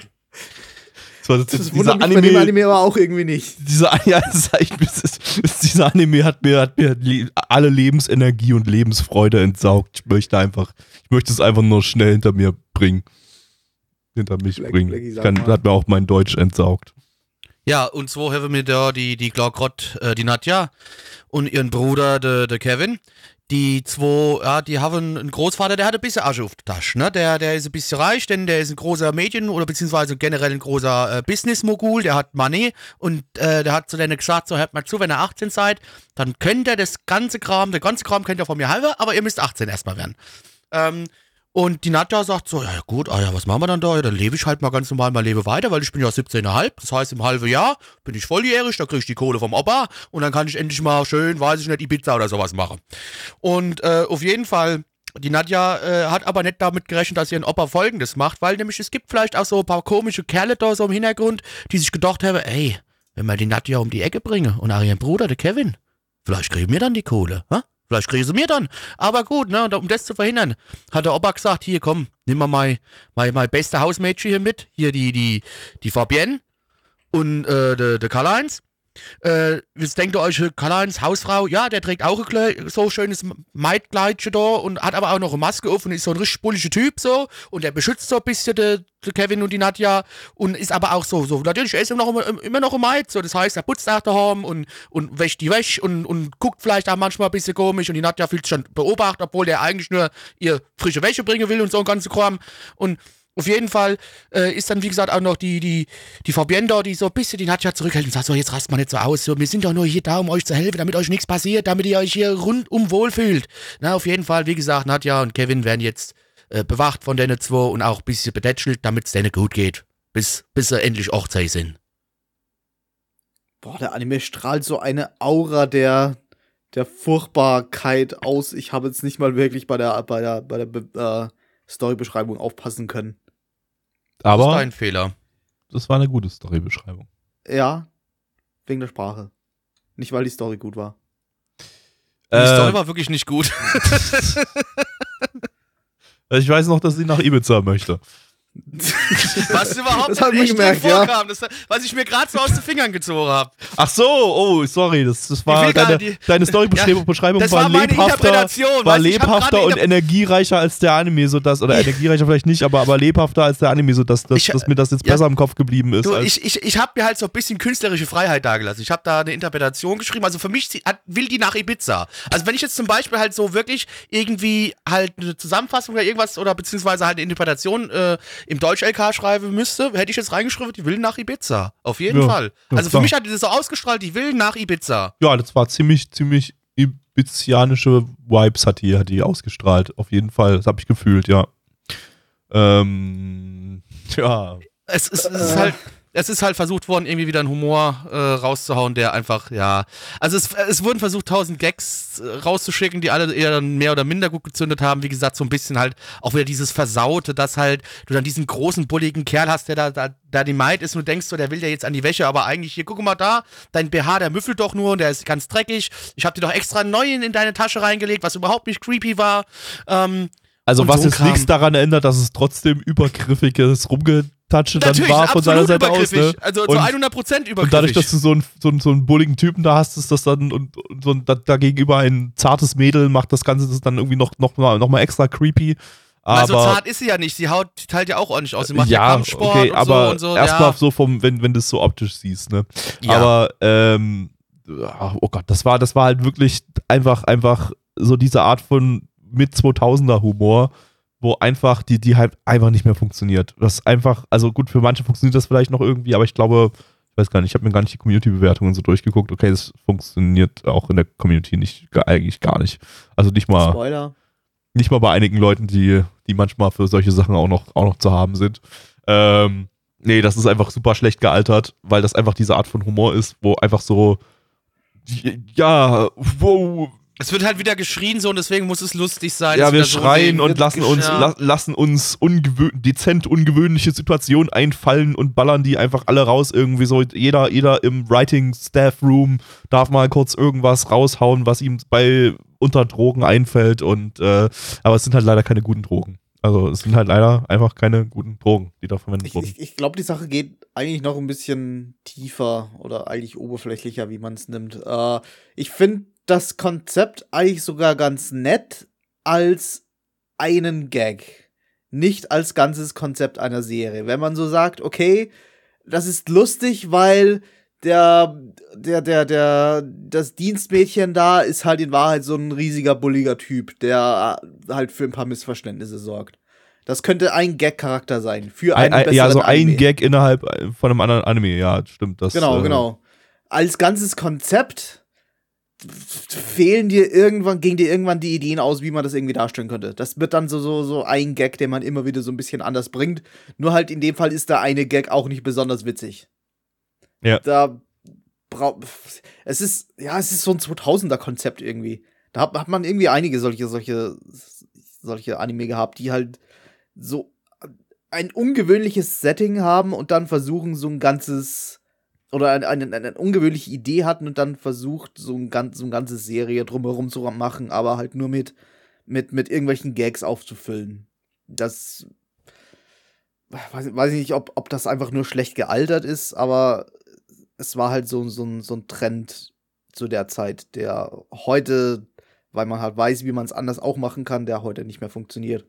Es war, Das dieser wundert Anime, bei dem Anime aber auch irgendwie nicht. Dieser, ja, das das das- dieser Anime hat mir, hat mir le- alle Lebensenergie und Lebensfreude entsaugt. Ich möchte einfach, ich möchte es einfach nur schnell hinter mir bringen. Hinter mich Leck- bringen. Sag kann, hat mir auch mein Deutsch entsaugt. Ja, und so haben wir da die, die Glaugrott, äh, die Nadja und ihren Bruder, der, der Kevin. Die zwei, ja, die haben einen Großvater, der hat ein bisschen Asche auf der Tasche, ne? Der, der ist ein bisschen reich, denn der ist ein großer Medien- oder beziehungsweise generell ein großer äh, Business-Mogul, der hat Money und äh, der hat zu denen gesagt, so hört mal zu, wenn ihr 18 seid, dann könnt ihr das ganze Kram, der ganze Kram könnt ihr von mir halber, aber ihr müsst 18 erstmal werden. Ähm, Und die Nadja sagt so, ja gut, ah ja, was machen wir dann da? Ja, dann lebe ich halt mal ganz normal mein Leben weiter, weil ich bin ja 17,5. Das heißt, im halben Jahr bin ich volljährig, da kriege ich die Kohle vom Opa und dann kann ich endlich mal schön, weiß ich nicht, Ibiza oder sowas machen. Und äh, auf jeden Fall die Nadja äh, hat aber nicht damit gerechnet, dass ihr ein Opa folgendes macht, weil nämlich es gibt vielleicht auch so ein paar komische Kerle da so im Hintergrund, die sich gedacht haben, ey, wenn wir die Nadja um die Ecke bringen und auch ihren Bruder, der Kevin, vielleicht kriegen wir dann die Kohle, ha? Vielleicht kriegen sie mir dann. Aber gut, ne, um das zu verhindern, hat der Opa gesagt, hier komm, nimm mal mein, mein, mein beste Hausmädchen hier mit, hier die, die, die Fabienne und äh, der, der Karl-Heinz. Äh, was denkt ihr euch, Karl-Heinz, Hausfrau? Ja, der trägt auch ein so schönes Maidkleidchen da und hat aber auch noch eine Maske auf und ist so ein richtig bulliger Typ so und der beschützt so ein bisschen den de Kevin und die Nadja und ist aber auch so, so natürlich, er ist immer noch, immer noch ein Maid, so, das heißt, er putzt auch daheim und, und wäscht die Wäsche und, und guckt vielleicht auch manchmal ein bisschen komisch und die Nadja fühlt sich schon beobachtet, obwohl der eigentlich nur ihr frische Wäsche bringen will und so ein ganzes Kram und auf jeden Fall äh, ist dann, wie gesagt, auch noch die, die, die Fabienne da, die so ein bisschen die Nadja zurückhält und sagt so, jetzt rast mal nicht so aus. So, wir sind doch nur hier da, um euch zu helfen, damit euch nichts passiert, damit ihr euch hier rundum wohlfühlt. Na, auf jeden Fall, wie gesagt, Nadja und Kevin werden jetzt äh, bewacht von denen zwei und auch ein bisschen betätschelt, damit es denen gut geht. Bis, bis sie endlich Hochzeit sind. Boah, der Anime strahlt so eine Aura der, der Furchtbarkeit aus. Ich habe jetzt nicht mal wirklich bei der, bei der, bei der äh, Storybeschreibung aufpassen können. Aber das ist dein Fehler. Das war eine gute Storybeschreibung. Ja, wegen der Sprache. Nicht, weil die Story gut war. Die äh, Story war wirklich nicht gut. ich weiß noch, dass sie nach Ibiza möchte. Was überhaupt das nicht gemerkt, vorkam, ja. das, was ich mir gerade so aus den Fingern gezogen habe. Ach so, oh, sorry, das, das war deine, die, deine Storybeschreibung ja, war, war lebhafter, war lebhafter und energiereicher als der Anime, so dass, oder energiereicher vielleicht nicht, aber, aber lebhafter als der Anime, so dass, dass, dass mir das jetzt ja, besser im Kopf geblieben ist. Du, ich ich, ich habe mir halt so ein bisschen künstlerische Freiheit dagelassen. Ich habe da eine Interpretation geschrieben, also für mich hat, will die nach Ibiza. Also wenn ich jetzt zum Beispiel halt so wirklich irgendwie halt eine Zusammenfassung oder irgendwas oder beziehungsweise halt eine Interpretation äh, im Deutsch-LK schreiben müsste, hätte ich jetzt reingeschrieben, die will nach Ibiza. Auf jeden ja, Fall. Also für mich hat die das so ausgestrahlt, die will nach Ibiza. Ja, das war ziemlich, ziemlich ibizianische Vibes hat die, hat die ausgestrahlt. Auf jeden Fall. Das habe ich gefühlt, ja. Ähm, ja. Es, es, es ist halt es ist halt versucht worden, irgendwie wieder einen Humor äh, rauszuhauen, der einfach, ja. Also es, es wurden versucht, tausend Gags äh, rauszuschicken, die alle eher dann mehr oder minder gut gezündet haben. Wie gesagt, so ein bisschen halt auch wieder dieses Versaute, dass halt du dann diesen großen, bulligen Kerl hast, der da, da, da die Maid ist und du denkst so, der will ja jetzt an die Wäsche, aber eigentlich hier, guck mal da, dein BH, der müffelt doch nur und der ist ganz dreckig. Ich hab dir doch extra einen neuen in deine Tasche reingelegt, was überhaupt nicht creepy war. Ähm, also was so jetzt nichts daran ändert, dass es trotzdem übergriffiges Rumge Touch dann war von seiner Seite aus. Ne? Also zu 100 Prozent übergriffig. Und dadurch, dass du so einen, so einen, so einen bulligen Typen da hast, ist das dann und, und so ein, da, da, gegenüber ein zartes Mädel macht das Ganze das dann irgendwie noch, noch, mal, noch mal extra creepy. Aber also zart ist sie ja nicht, sie haut, teilt ja auch ordentlich aus. Sie macht ja, ja Kampfsport okay, und aber so und so. Erstmal ja. so vom, wenn, wenn du es so optisch siehst, ne? Ja. Aber ähm, oh Gott, das war, das war halt wirklich einfach, einfach so diese Art von mit 2000er Humor wo einfach die, die halt einfach nicht mehr funktioniert. Das einfach, also gut, für manche funktioniert das vielleicht noch irgendwie, aber ich glaube, ich weiß gar nicht, ich habe mir gar nicht die Community-Bewertungen so durchgeguckt. Okay, das funktioniert auch in der Community nicht, eigentlich gar nicht. Also nicht mal. Spoiler. Nicht mal bei einigen Leuten, die, die manchmal für solche Sachen auch noch, auch noch zu haben sind. Ähm, nee, das ist einfach super schlecht gealtert, weil das einfach diese Art von Humor ist, wo einfach so, ja, wow, es wird halt wieder geschrien so und deswegen muss es lustig sein. Ja, wir schreien so und lassen uns, la lassen uns ungewö dezent ungewöhnliche Situationen einfallen und ballern die einfach alle raus irgendwie so. Jeder, jeder im Writing Staff Room darf mal kurz irgendwas raushauen, was ihm bei unter Drogen einfällt und äh, aber es sind halt leider keine guten Drogen. Also es sind halt leider einfach keine guten Drogen, die da verwendet wurden. Ich, ich, ich glaube, die Sache geht eigentlich noch ein bisschen tiefer oder eigentlich oberflächlicher, wie man es nimmt. Äh, ich finde das Konzept eigentlich sogar ganz nett als einen Gag. Nicht als ganzes Konzept einer Serie. Wenn man so sagt, okay, das ist lustig, weil der, der, der, der, das Dienstmädchen da ist halt in Wahrheit so ein riesiger, bulliger Typ, der halt für ein paar Missverständnisse sorgt. Das könnte ein Gag-Charakter sein. Für einen ein, ein, Ja, so ein Gag innerhalb von einem anderen Anime, ja, stimmt. Das, genau, äh, genau. Als ganzes Konzept fehlen dir irgendwann, gehen dir irgendwann die Ideen aus, wie man das irgendwie darstellen könnte. Das wird dann so, so, so ein Gag, den man immer wieder so ein bisschen anders bringt. Nur halt in dem Fall ist der eine Gag auch nicht besonders witzig. Ja. Da braucht, es ist, ja, es ist so ein 2000er-Konzept irgendwie. Da hat, hat man irgendwie einige solche, solche, solche Anime gehabt, die halt so ein ungewöhnliches Setting haben und dann versuchen, so ein ganzes oder eine, eine, eine ungewöhnliche Idee hatten und dann versucht, so, ein ganz, so eine ganze Serie drumherum zu machen, aber halt nur mit, mit, mit irgendwelchen Gags aufzufüllen. Das weiß, weiß ich nicht, ob, ob das einfach nur schlecht gealtert ist, aber es war halt so, so, ein, so ein Trend zu der Zeit, der heute, weil man halt weiß, wie man es anders auch machen kann, der heute nicht mehr funktioniert.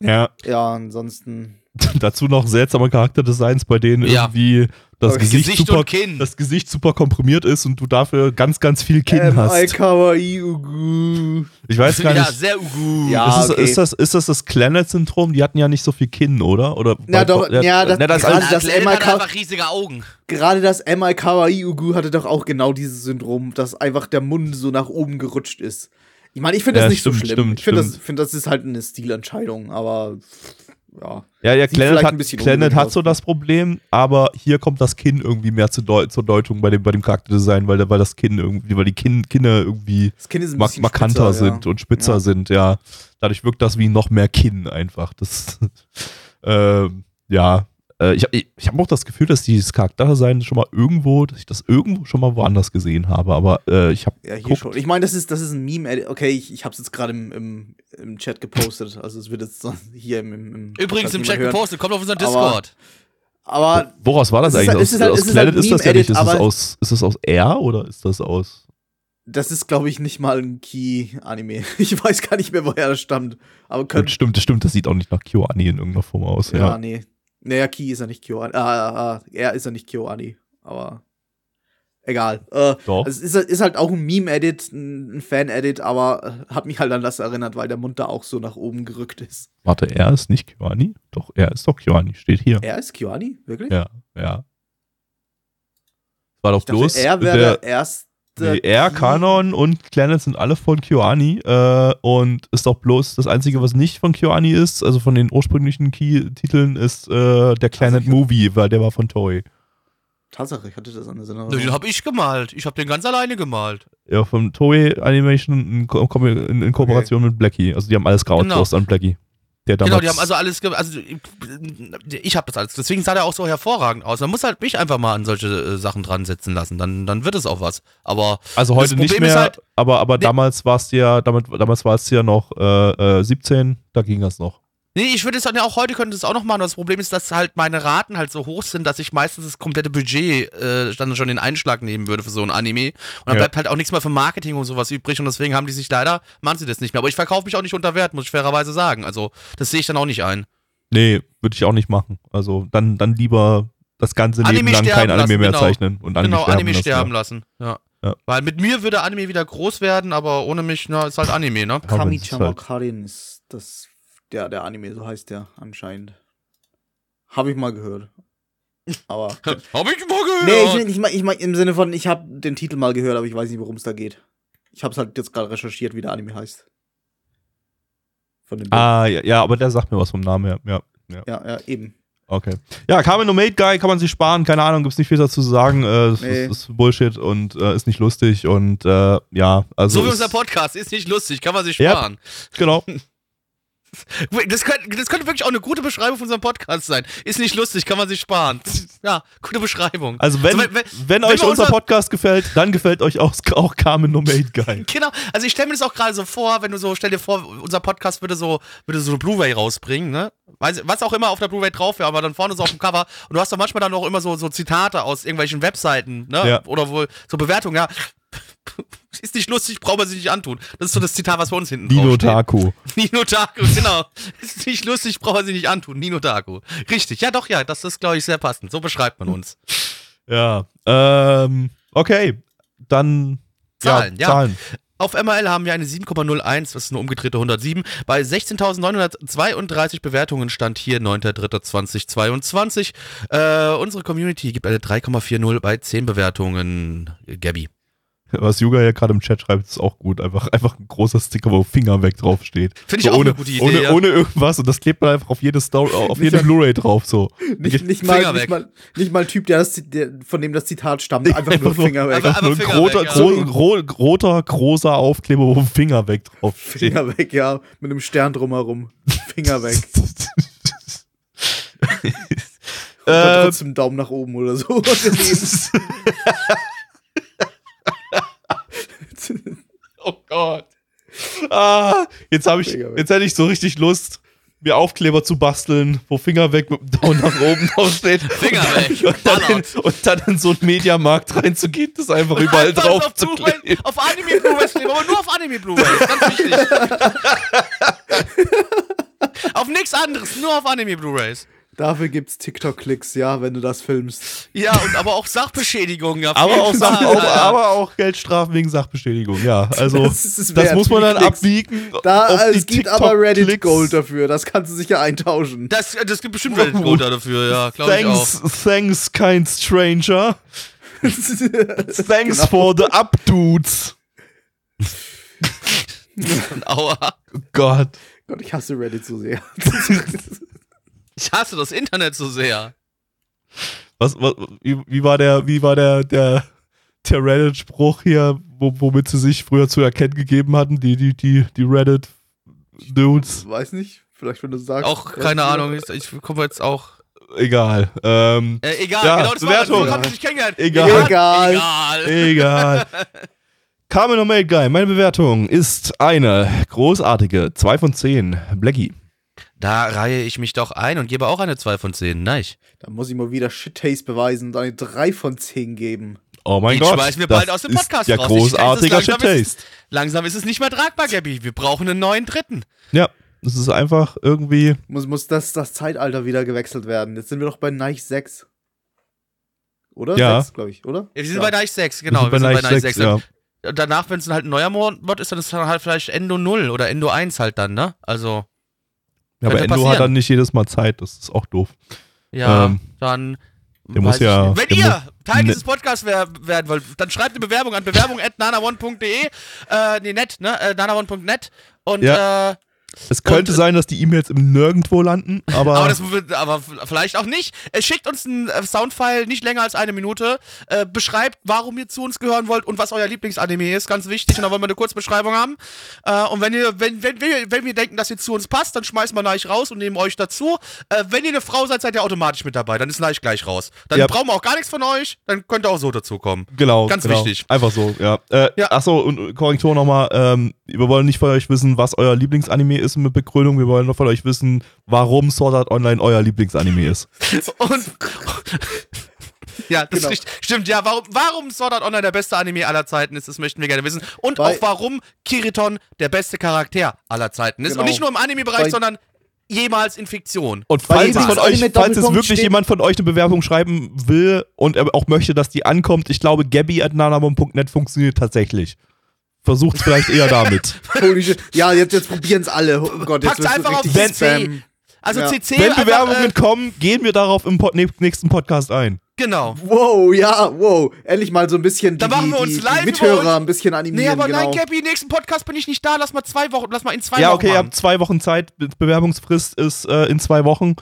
Ja. Ja, ansonsten. Dazu noch seltsame Charakterdesigns, bei denen Ja. irgendwie das. Gesicht, Gesicht super, das Gesicht super komprimiert ist und du dafür ganz, ganz viel Kinn hast. kawaii ugu. Ich weiß gar ja, nicht. sehr ugu. Ja. ist, okay. ist, das, ist das das Clannad-Syndrom? Die hatten ja nicht so viel Kinn, oder? oder Na doch, ja, das- ne, das gerade das das MIK hat einfach riesige Augen. Gerade das MI Kawaii Ugu hatte doch auch genau dieses Syndrom, dass einfach der Mund so nach oben gerutscht ist. Ich meine, ich finde das Ja, nicht stimmt, so schlimm. stimmt, ich finde, das, find, das ist halt eine Stilentscheidung, aber ja. ja, ja, vielleicht hat, ungewöhnlich hat so das Problem, aber hier kommt das Kinn irgendwie mehr zur, Deu zur Deutung bei dem, bei dem Charakterdesign, weil, weil das Kinn irgendwie, weil die Kinn, Kinne irgendwie ein mark markanter spitzer, sind und spitzer Ja. sind, ja. Dadurch wirkt das wie noch mehr Kinn einfach. Das, ähm, ja. Äh, ich habe ich hab auch das Gefühl, dass dieses Charakterdesign schon mal irgendwo, dass ich das irgendwo schon mal woanders gesehen habe, aber äh, ich habe Ja, hier Guckt. schon. Ich meine, das ist, das ist ein Meme. Okay, ich, ich habe es jetzt gerade im, im, im Chat gepostet. Also es wird jetzt hier im, im, im Übrigens im Chat hören. gepostet, kommt auf unseren Aber- Discord. Aber Woraus war das Es ist eigentlich? halt- es ist halt- aus es aus ist halt Planet ist das ja nicht. Ist das, aber- aus, ist das aus R oder ist das aus. das ist, glaube ich, nicht mal ein Key-Anime. Ich weiß gar nicht mehr, woher das stammt. Aber Das könnte. stimmt, das stimmt, das sieht auch nicht nach KyoAni in irgendeiner Form aus. Ja, Ja. nee. Naja, Key ist ja nicht KyoAni. Ah, ah, ah, er ist ja nicht KyoAni. Aber egal. Äh, Doch. es ist, ist halt auch ein Meme-Edit, ein Fan-Edit, aber äh, hat mich halt an das erinnert, weil der Mund da auch so nach oben gerückt ist. Warte, er ist nicht KyoAni? Doch, er ist doch KyoAni, steht hier. Er ist KyoAni? Wirklich? Ja, ja. War doch Ich dachte, bloß. er wäre der, der erste. Nee, er, Kanon und Planet sind alle von KyoAni äh, und ist doch bloß das Einzige, was nicht von KyoAni ist, also von den ursprünglichen Key-Titeln, ist äh, der Planet ich- Movie, weil der war von Toei. Tatsache, ich hatte das an der Sendung. Den hab ich gemalt. Ich hab den ganz alleine gemalt. Ja, von Toei Animation in, Ko in, in Kooperation mit Blackie. Also die haben alles geoutsourced an Blackie. Der damals, Genau, die haben also alles, also ich habe das alles. Deswegen sah der auch so hervorragend aus. Man muss halt mich einfach mal an solche äh, Sachen dran setzen lassen, dann, dann wird es auch was. Aber also heute nicht mehr, halt- aber, aber damals war es ja, damit, damals war es ja noch äh, äh, 17, da ging das noch. Nee, ich würde es dann ja auch heute könnte es auch noch machen. Das Problem ist, dass halt meine Raten halt so hoch sind, dass ich meistens das komplette Budget äh, dann schon den Einschlag nehmen würde für so ein Anime. Und dann Ja. bleibt halt auch nichts mehr für Marketing und sowas übrig. Und deswegen haben die sich leider, machen sie das nicht mehr. Aber ich verkaufe mich auch nicht unter Wert, muss ich fairerweise sagen. Also, das sehe ich dann auch nicht ein. Nee, würde ich auch nicht machen. Also dann, dann lieber das ganze Leben Anime lang kein sterben Anime lassen, mehr genau. zeichnen und Anime genau, sterben Anime lassen, sterben ja. lassen. Ja. Ja. Weil mit mir würde Anime wieder groß werden, aber ohne mich, na, ist halt Anime, ne? Ja, wenn Kami es halt- ist das, der, der Anime, so heißt der anscheinend. Habe ich mal gehört. Aber. Hab ich mal gehört. nee, ich, ich, mein- ich mein, im Sinne von, ich habe den Titel mal gehört, aber ich weiß nicht, worum es da geht. Ich habe es halt jetzt gerade recherchiert, wie der Anime heißt. Von dem Bild. Ah, ja, ja, aber der sagt mir was vom Namen her. Ja, ja. Ja, ja, eben. Okay. Ja, Carmen No Made Guy kann man sich sparen, keine Ahnung, gibt's nicht viel dazu zu sagen. Äh, das Nee. ist, ist Bullshit und äh, ist nicht lustig und äh, ja, also. so wie unser Podcast, ist nicht lustig, kann man sich Ja. sparen. Genau. Das könnte, das könnte wirklich auch eine gute Beschreibung von unserem Podcast sein. Ist nicht lustig, kann man sich sparen. Ja, gute Beschreibung. Also wenn, Also, wenn- wenn, wenn euch unser unser- Podcast gefällt, dann gefällt euch auch, auch Carmen No Made Guy. Genau, also ich stelle mir das auch gerade so vor, wenn du so, stell dir vor, unser Podcast würde so, würde so Blu-ray rausbringen, ne? Was auch immer auf der Blu-ray drauf wäre, aber dann vorne so auf dem Cover. Und du hast doch manchmal dann auch immer so, so Zitate aus irgendwelchen Webseiten, ne? Ja. Oder wohl so Bewertungen, ja. Ist nicht lustig, braucht man sich nicht antun. Das ist so das Zitat, was bei uns hinten Nino. Taku. Nino Taku, genau. Ist nicht lustig, braucht man sich nicht antun. Nino Taku. Richtig, ja doch, ja, das ist, glaube ich, sehr passend. So beschreibt man uns. Ja. Ähm, okay. Dann. Zahlen, ja. Zahlen. Auf MRL haben wir eine 7,01, das ist eine umgedrehte 107. Bei 16.932 Bewertungen stand hier 9.3.2022. Äh, unsere Community gibt eine 3,40 bei 10 Bewertungen. Gabby. Was Yuga ja gerade im Chat schreibt, ist auch gut. Einfach, einfach ein großer Sticker, wo Finger weg draufsteht. Finde ich so auch ohne, eine gute Idee. Ohne, ja. ohne irgendwas und das klebt man einfach auf jede Story, auf jede Blu-ray drauf so. Nicht, nicht, Finger mal, weg. nicht, mal, nicht mal ein Typ, der das, der, von dem das Zitat stammt. Einfach nur Finger weg. Einfach- Nur ein Finger roter, weg, ja. gro gro roter, großer Aufkleber, wo Finger weg draufsteht. Finger weg, ja. Mit einem Stern drumherum. Finger weg. Und dann äh, trotzdem Daumen nach oben oder so. Oh Gott. Ah, jetzt habe ich, jetzt hätte ich so richtig Lust, mir Aufkleber zu basteln, wo Finger weg mit dem Daumen nach oben draufsteht. Finger weg. Und dann, in, und dann in so einen Mediamarkt reinzugehen, das einfach überall Einfach drauf auf zu kleben. auf Anime Blu-rays kleben, aber nur auf Anime Blu-rays, ganz wichtig. auf nichts anderes, nur auf Anime Blu-rays. Dafür gibt's TikTok-Klicks, ja, wenn du das filmst. Ja, und aber auch Sachbeschädigungen. auf Aber jeden auch, Sach Fall. auch, aber auch Geldstrafen wegen Sachbeschädigung, ja. Also, Das das, ist muss man dann Klicks. abbiegen. Da, es gibt aber Reddit. Gold dafür. Das kannst du sicher eintauschen. Das, das gibt bestimmt Reddit Gold dafür, ja, glaube ich auch. Thanks, thanks, kind stranger. Thanks Genau. for the updudes. Aua. Oh Gott. Gott, ich hasse Reddit so sehr. Ich hasse das Internet so sehr. Was, was, wie, wie war der, wie war der, der, der Reddit-Spruch hier, wo, womit sie sich früher zu erkennen gegeben hatten, die, die, die, die Reddit-Dudes? Weiß nicht. Vielleicht, wenn du sagst. Auch keine du- Ahnung, ich, ich komme jetzt auch. Egal. Ähm, Äh, egal, Ja, genau das war Bewertung. das. Haben dich kennengelernt. Egal. Egal. Egal. egal. Carmen Omate Guy, meine Bewertung ist eine großartige 2 von 10. Blackie. Da reihe ich mich doch ein und gebe auch eine 2 von 10. Nein. Da muss ich mal wieder Shit-Taste beweisen und eine 3 von 10 geben. Oh mein Den Gott. schmeißen wir das bald aus dem Podcast ist ja raus. Es großartiger langsam Shit ist Taste. Langsam ist es nicht mehr tragbar, Gabby. Wir brauchen einen neuen dritten. Ja, das ist einfach irgendwie. Muss, muss das, das Zeitalter wieder gewechselt werden. Jetzt sind wir doch bei Nike 6. Oder? Ja. 6, glaube ich, oder? Ja, wir sind Ja. bei Nice 6, genau. wir sind bei Nice 6, ja. Und Danach, wenn es halt ein neuer Mod ist, dann ist es dann halt vielleicht Endo 0 oder Endo 1 halt dann, ne? Also, Ja, aber Endo hat passieren. dann nicht jedes Mal Zeit, das ist auch doof. ja, Ähm, dann. der muss ja-. Wenn ihr Teil ne- dieses Podcasts wer werden wollt, dann schreibt eine Bewerbung an bewerbung.nanaone.de. Äh, nee, net, ne? Äh, nanaone.net. Und, äh, Es könnte Und- sein, dass die E-Mails im Nirgendwo landen, aber, Aber, das, aber vielleicht auch nicht. Schickt uns einen äh, Soundfile, nicht länger als eine Minute. Äh, beschreibt, warum ihr zu uns gehören wollt und was euer Lieblingsanime ist. Ganz wichtig. Und dann wollen wir eine Kurzbeschreibung haben. Äh, und wenn, ihr, wenn, wenn, wir, wenn wir denken, dass ihr zu uns passt, dann schmeißen wir Neich raus und nehmen euch dazu. Äh, wenn ihr eine Frau seid, seid ihr automatisch mit dabei. Dann ist Neich gleich raus. Dann Ja. brauchen wir auch gar nichts von euch. Dann könnt ihr auch so dazukommen. genau. Ganz genau. wichtig. Einfach so, ja. Äh, Ja. Achso, und Korrektur nochmal, ähm, wir wollen nicht von euch wissen, was euer Lieblingsanime ist mit Begründung, wir wollen nur von euch wissen, warum Sword Art Online euer Lieblingsanime ist. Und. Ja, das Genau. ist. Stimmt, ja, warum, warum Sword Art Online der beste Anime aller Zeiten ist, das möchten wir gerne wissen. Und Weil- auch warum Kiriton der beste Charakter aller Zeiten ist. Genau. Und nicht nur im Anime-Bereich, sondern jemals in Fiktion. Und falls, es euch, falls es wirklich steht- jemand von euch eine Bewerbung schreiben will und er auch möchte, dass die ankommt, ich glaube, Gabby at nanamon.net funktioniert tatsächlich. Versucht es vielleicht eher damit. Ja, jetzt, jetzt probieren es alle. Oh Gott, jetzt Packt's einfach auf CC. Also Ja. CC. Wenn einfach, Bewerbungen äh, kommen, gehen wir darauf im Pod nächsten Podcast ein. Genau. Wow, ja, wow. Endlich mal so ein bisschen die, Dann machen wir uns die, live die Mithörer ein bisschen animieren. Nee, aber genau. nein, Gappy, nächsten Podcast bin ich nicht da. Lass mal zwei Wochen, lass mal in zwei ja, Wochen. okay, ihr habt zwei Wochen Zeit. Be- Bewerbungsfrist ist äh, in zwei Wochen.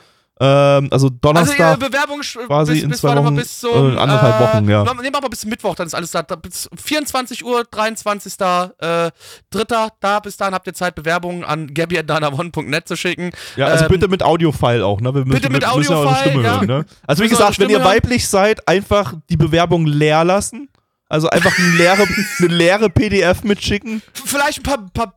Ähm, also Also Donnerstag. äh, Bewerbung quasi bis, in zwei Wochen, bis zum äh, anderthalb Wochen, ja. Nehmen wir mal bis Mittwoch, dann ist alles da. bis 24 Uhr, 23. Äh, Dritter, da bis dahin habt ihr Zeit, Bewerbungen an gabby.danaone.net zu schicken. ja, also ähm, bitte mit Audiofile auch, ne? Wir müssen, bitte mit Audiofile, ja. hören, ne? Also wie gesagt, wenn ihr hören. weiblich seid, einfach die Bewerbung leer lassen. Also einfach eine leere, eine leere PDF mitschicken. Vielleicht ein paar, paar,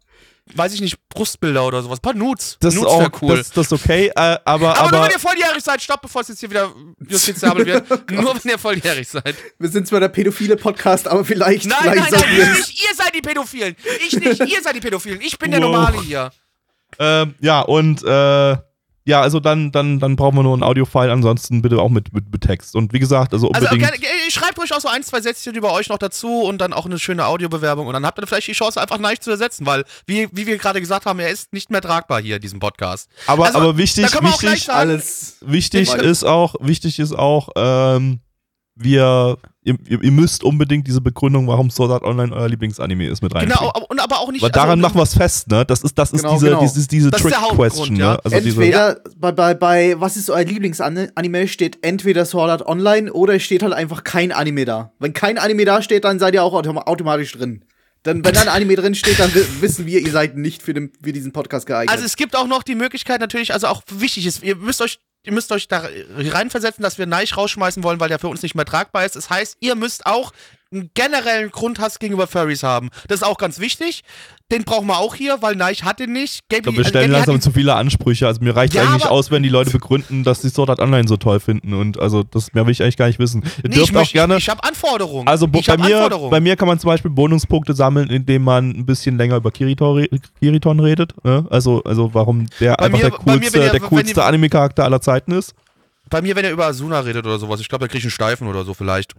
weiß ich nicht, Brustbilder oder sowas. Ein paar Nudes. Das ist Nudes auch cool. das, das ist okay, äh, aber, aber, aber, nur wenn ihr volljährig seid, stopp, bevor es jetzt hier wieder justiziabel wird. nur wenn ihr volljährig seid. Wir sind zwar der pädophile Podcast, aber vielleicht, Nein, vielleicht nein, nein, nicht. Ihr seid die Pädophilen. Ich nicht. Ihr seid die Pädophilen. Ich bin der. Normale hier. ähm, ja, und äh, ja, also dann, dann, dann brauchen wir nur ein Audio-File, ansonsten bitte auch mit, mit, mit Text. Und wie gesagt, also Also unbedingt. gerne, äh, schreibt ruhig auch so ein, zwei Sätzchen über euch noch dazu und dann auch eine schöne Audiobewerbung und dann habt ihr vielleicht die Chance, einfach Neich zu ersetzen, weil, wie, wie wir gerade gesagt haben, er ist nicht mehr tragbar hier in diesem Podcast. aber, also, aber wichtig, wichtig, sagen- Alles. wichtig ist auch, wichtig ist auch, ähm, wir, ihr, ihr müsst unbedingt diese Begründung, warum Sword Art Online euer Lieblingsanime ist, mit reinbringen. Genau, aber- und aber auch nicht. Weil daran also, machen wir es fest, ne? Das ist, das ist Genau, diese, genau. diese, diese Das ist der Trick-Question, ja. ne? Also diese, entweder bei, bei, bei was ist euer Lieblingsanime steht entweder Sword Art Online oder es steht halt einfach kein Anime da. Wenn kein Anime da steht, dann seid ihr auch autom automatisch drin. Dann, wenn da ein Anime drin steht, dann wi- wissen wir, ihr seid nicht für, den, für diesen Podcast geeignet. Also es gibt auch noch die Möglichkeit natürlich, also auch wichtig ist, ihr müsst euch ihr müsst euch da reinversetzen, dass wir Neich rausschmeißen wollen, weil der für uns nicht mehr tragbar ist. Das heißt, ihr müsst auch einen generellen Grundhass gegenüber Furries haben. Das ist auch ganz wichtig. Den brauchen wir auch hier, weil Neich hat den nicht. Ich glaube, wir also stellen hat langsam zu viele Ansprüche. Also mir reicht Ja, eigentlich aus, wenn die Leute begründen, dass sie Sword Art Online so toll finden. Und also das mehr will ich eigentlich gar nicht wissen. Ihr Nee, dürft ich, auch gerne. ich, ich habe Anforderungen. also ich bei hab mir, bei mir kann man zum Beispiel Bonuspunkte sammeln, indem man ein bisschen länger über Kiriton, re Kiriton redet. Ne? Also, also warum der Bei einfach mir- der coolste, der wenn coolste Anime-Charakter aller Zeiten ist. Bei mir, wenn er über Asuna redet oder sowas, ich glaube, er kriegt einen Steifen oder so vielleicht.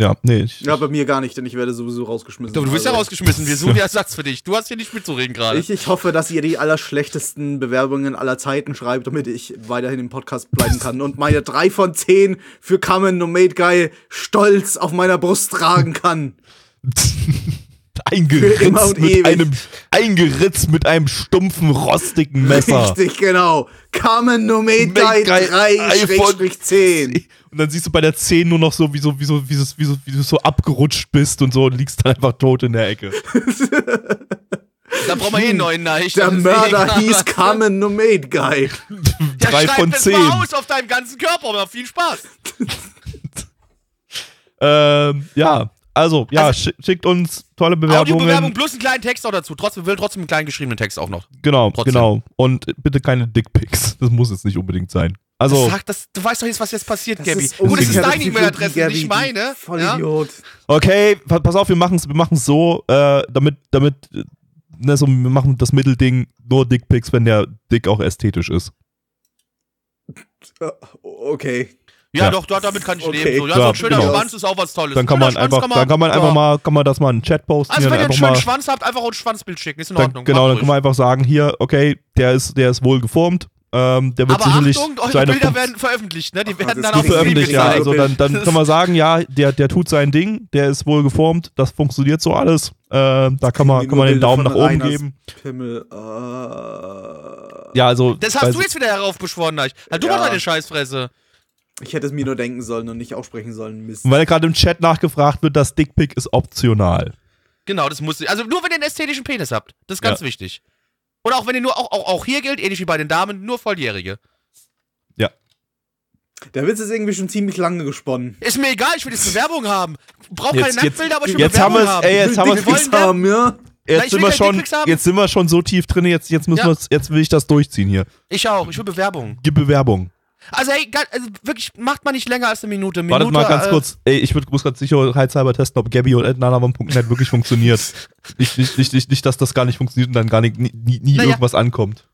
Ja, nee. Ich, ja, bei mir gar nicht, denn ich werde sowieso rausgeschmissen. Du, du wirst ja Also, rausgeschmissen, wir suchen ja Ersatz für dich. Du hast hier nicht mitzureden gerade. Ich, ich hoffe, dass ihr die allerschlechtesten Bewerbungen aller Zeiten schreibt, damit ich weiterhin im Podcast bleiben kann und meine 3 von 10 für Kamen No Made Guy stolz auf meiner Brust tragen kann. Eingeritzt mit ewig. einem eingeritzt mit einem stumpfen rostigen Messer. Richtig, genau. Kamen No Made Made Guy Guy 3-10. Und dann siehst du bei der 10 nur noch so, wie so, wie so, wie so, wie so, wie du so abgerutscht bist und so und liegst dann einfach tot in der Ecke. Da brauchen wir eh einen neuen Neich. Der Mörder hieß was- Kamen No Made Guy. Der Drei von das 10. mal aus auf deinem ganzen Körper, aber viel Spaß. Ähm, ja, also, ja, Also- schi- schickt uns tolle Bewerbungen. Audiobewerbung plus einen kleinen Text auch dazu. Trotzdem will trotzdem einen kleinen geschriebenen Text auch noch. Genau, Trotzdem. genau. Und bitte keine Dickpics. Das muss jetzt nicht unbedingt sein. Also, Sag das, du weißt doch jetzt, was jetzt passiert, Das Gabby. ist Gut, es ist deine E-Mail-Adresse, nicht meine. Ja? Vollidiot. okay, pa- pass auf, wir machen es wir machen's so, äh, damit, damit, ne, so, wir machen das Mittelding nur Dickpics, wenn der Dick auch ästhetisch ist. Äh, Okay. Ja, Ja. doch, doch, damit kann ich Okay. leben. So, ja, Ja, so ein schöner genau. Schwanz ist auch was Tolles. Dann kann Schöner man Schwanz einfach, dann kann man einfach ja. mal, kann man das mal in den Chat posten. Also, wenn ihr einen schönen mal, Schwanz habt, einfach auch ein Schwanzbild schicken. Ist in dann, Ordnung. genau, dann ruhig. kann man einfach sagen, hier, okay, der ist, der ist wohl geformt. Ähm, der wird Aber sicherlich Achtung, eure seine Bilder werden veröffentlicht, ne? Die werden das dann auf geht dem Stream veröffentlicht, ja. Also dann, dann kann man sagen, ja, der, der tut sein Ding, der ist wohl geformt, das funktioniert so alles. Ähm, da kann man, kann man den Daumen nach oben geben. Pimmel. Äh, Ja, also. Das hast du jetzt wieder heraufbeschworen, Neich. Halt du Ja. mal deine Scheißfresse. Ich hätte es mir nur denken sollen und nicht aussprechen sollen. Mist. Weil gerade im Chat nachgefragt wird, das Dickpick ist optional. Genau, das muss Also nur wenn ihr einen ästhetischen Penis habt. Das ist ganz Ja. wichtig. Und auch wenn ihr nur, auch, auch, auch hier gilt, ähnlich wie bei den Damen, nur Volljährige. Der Witz ist irgendwie schon ziemlich lange gesponnen. Ist mir egal, ich will jetzt Bewerbung haben. Brauch Jetzt- keine jetzt- Nacktbilder, aber ich will jetzt haben Bewerbung wir's- haben. ey, jetzt haben wir wollen Dickpics haben, ja. ich Jetzt will sind, wir schon, haben. jetzt sind wir schon so tief drin, jetzt, jetzt, müssen Ja. jetzt will ich das durchziehen hier. Ich auch, ich will Bewerbung. Gib Bewerbung. Also, ey, ga- also wirklich, macht mal nicht länger als eine Minute. Minute Warte mal ganz äh, kurz. Ey, ich muss gerade sicherheitshalber testen, ob Gabby und Ednanavam.net wirklich funktioniert. nicht, nicht, nicht, nicht, nicht, dass das gar nicht funktioniert und dann gar nicht, nie, nie, Naja. irgendwas ankommt.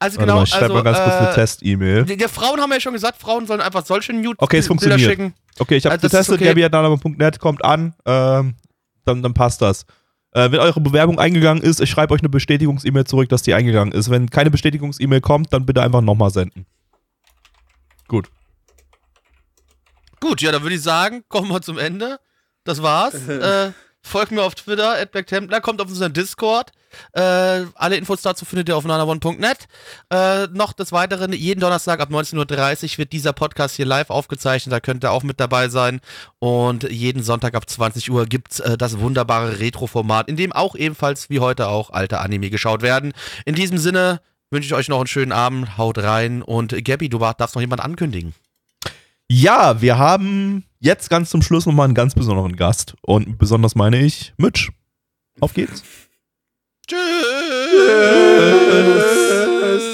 Also Warte genau, mal, ich schreibe also, mal ganz kurz eine äh, Test-E-Mail. die, die Frauen haben ja schon gesagt, Frauen sollen einfach solche nude Okay, es Bilder funktioniert. schicken. Okay, ich habe äh, ist getestet, okay. gabby.net kommt an, ähm, dann, dann passt das. Äh, wenn eure Bewerbung eingegangen ist, ich schreibe euch eine Bestätigungs-E-Mail zurück, dass die eingegangen ist. Wenn keine Bestätigungs-E-Mail kommt, dann bitte einfach nochmal senden. Gut. Gut, ja, dann würde ich sagen, kommen wir zum Ende. Das war's. äh, folgt mir auf Twitter, @backtemplar, kommt auf unseren Discord. Äh, alle Infos dazu findet ihr auf nanaone.net. Äh, noch des Weiteren, jeden Donnerstag ab 19.30 Uhr wird dieser Podcast hier live aufgezeichnet. Da könnt ihr auch mit dabei sein. Und jeden Sonntag ab 20 Uhr gibt's äh, das wunderbare Retro-Format, in dem auch ebenfalls wie heute auch alte Anime geschaut werden. In diesem Sinne wünsche ich euch noch einen schönen Abend. Haut rein. Und Gabby, du darfst noch jemand ankündigen. Ja, wir haben jetzt ganz zum Schluss nochmal einen ganz besonderen Gast. Und besonders meine ich Mitch. Auf geht's. Tschüss. Unser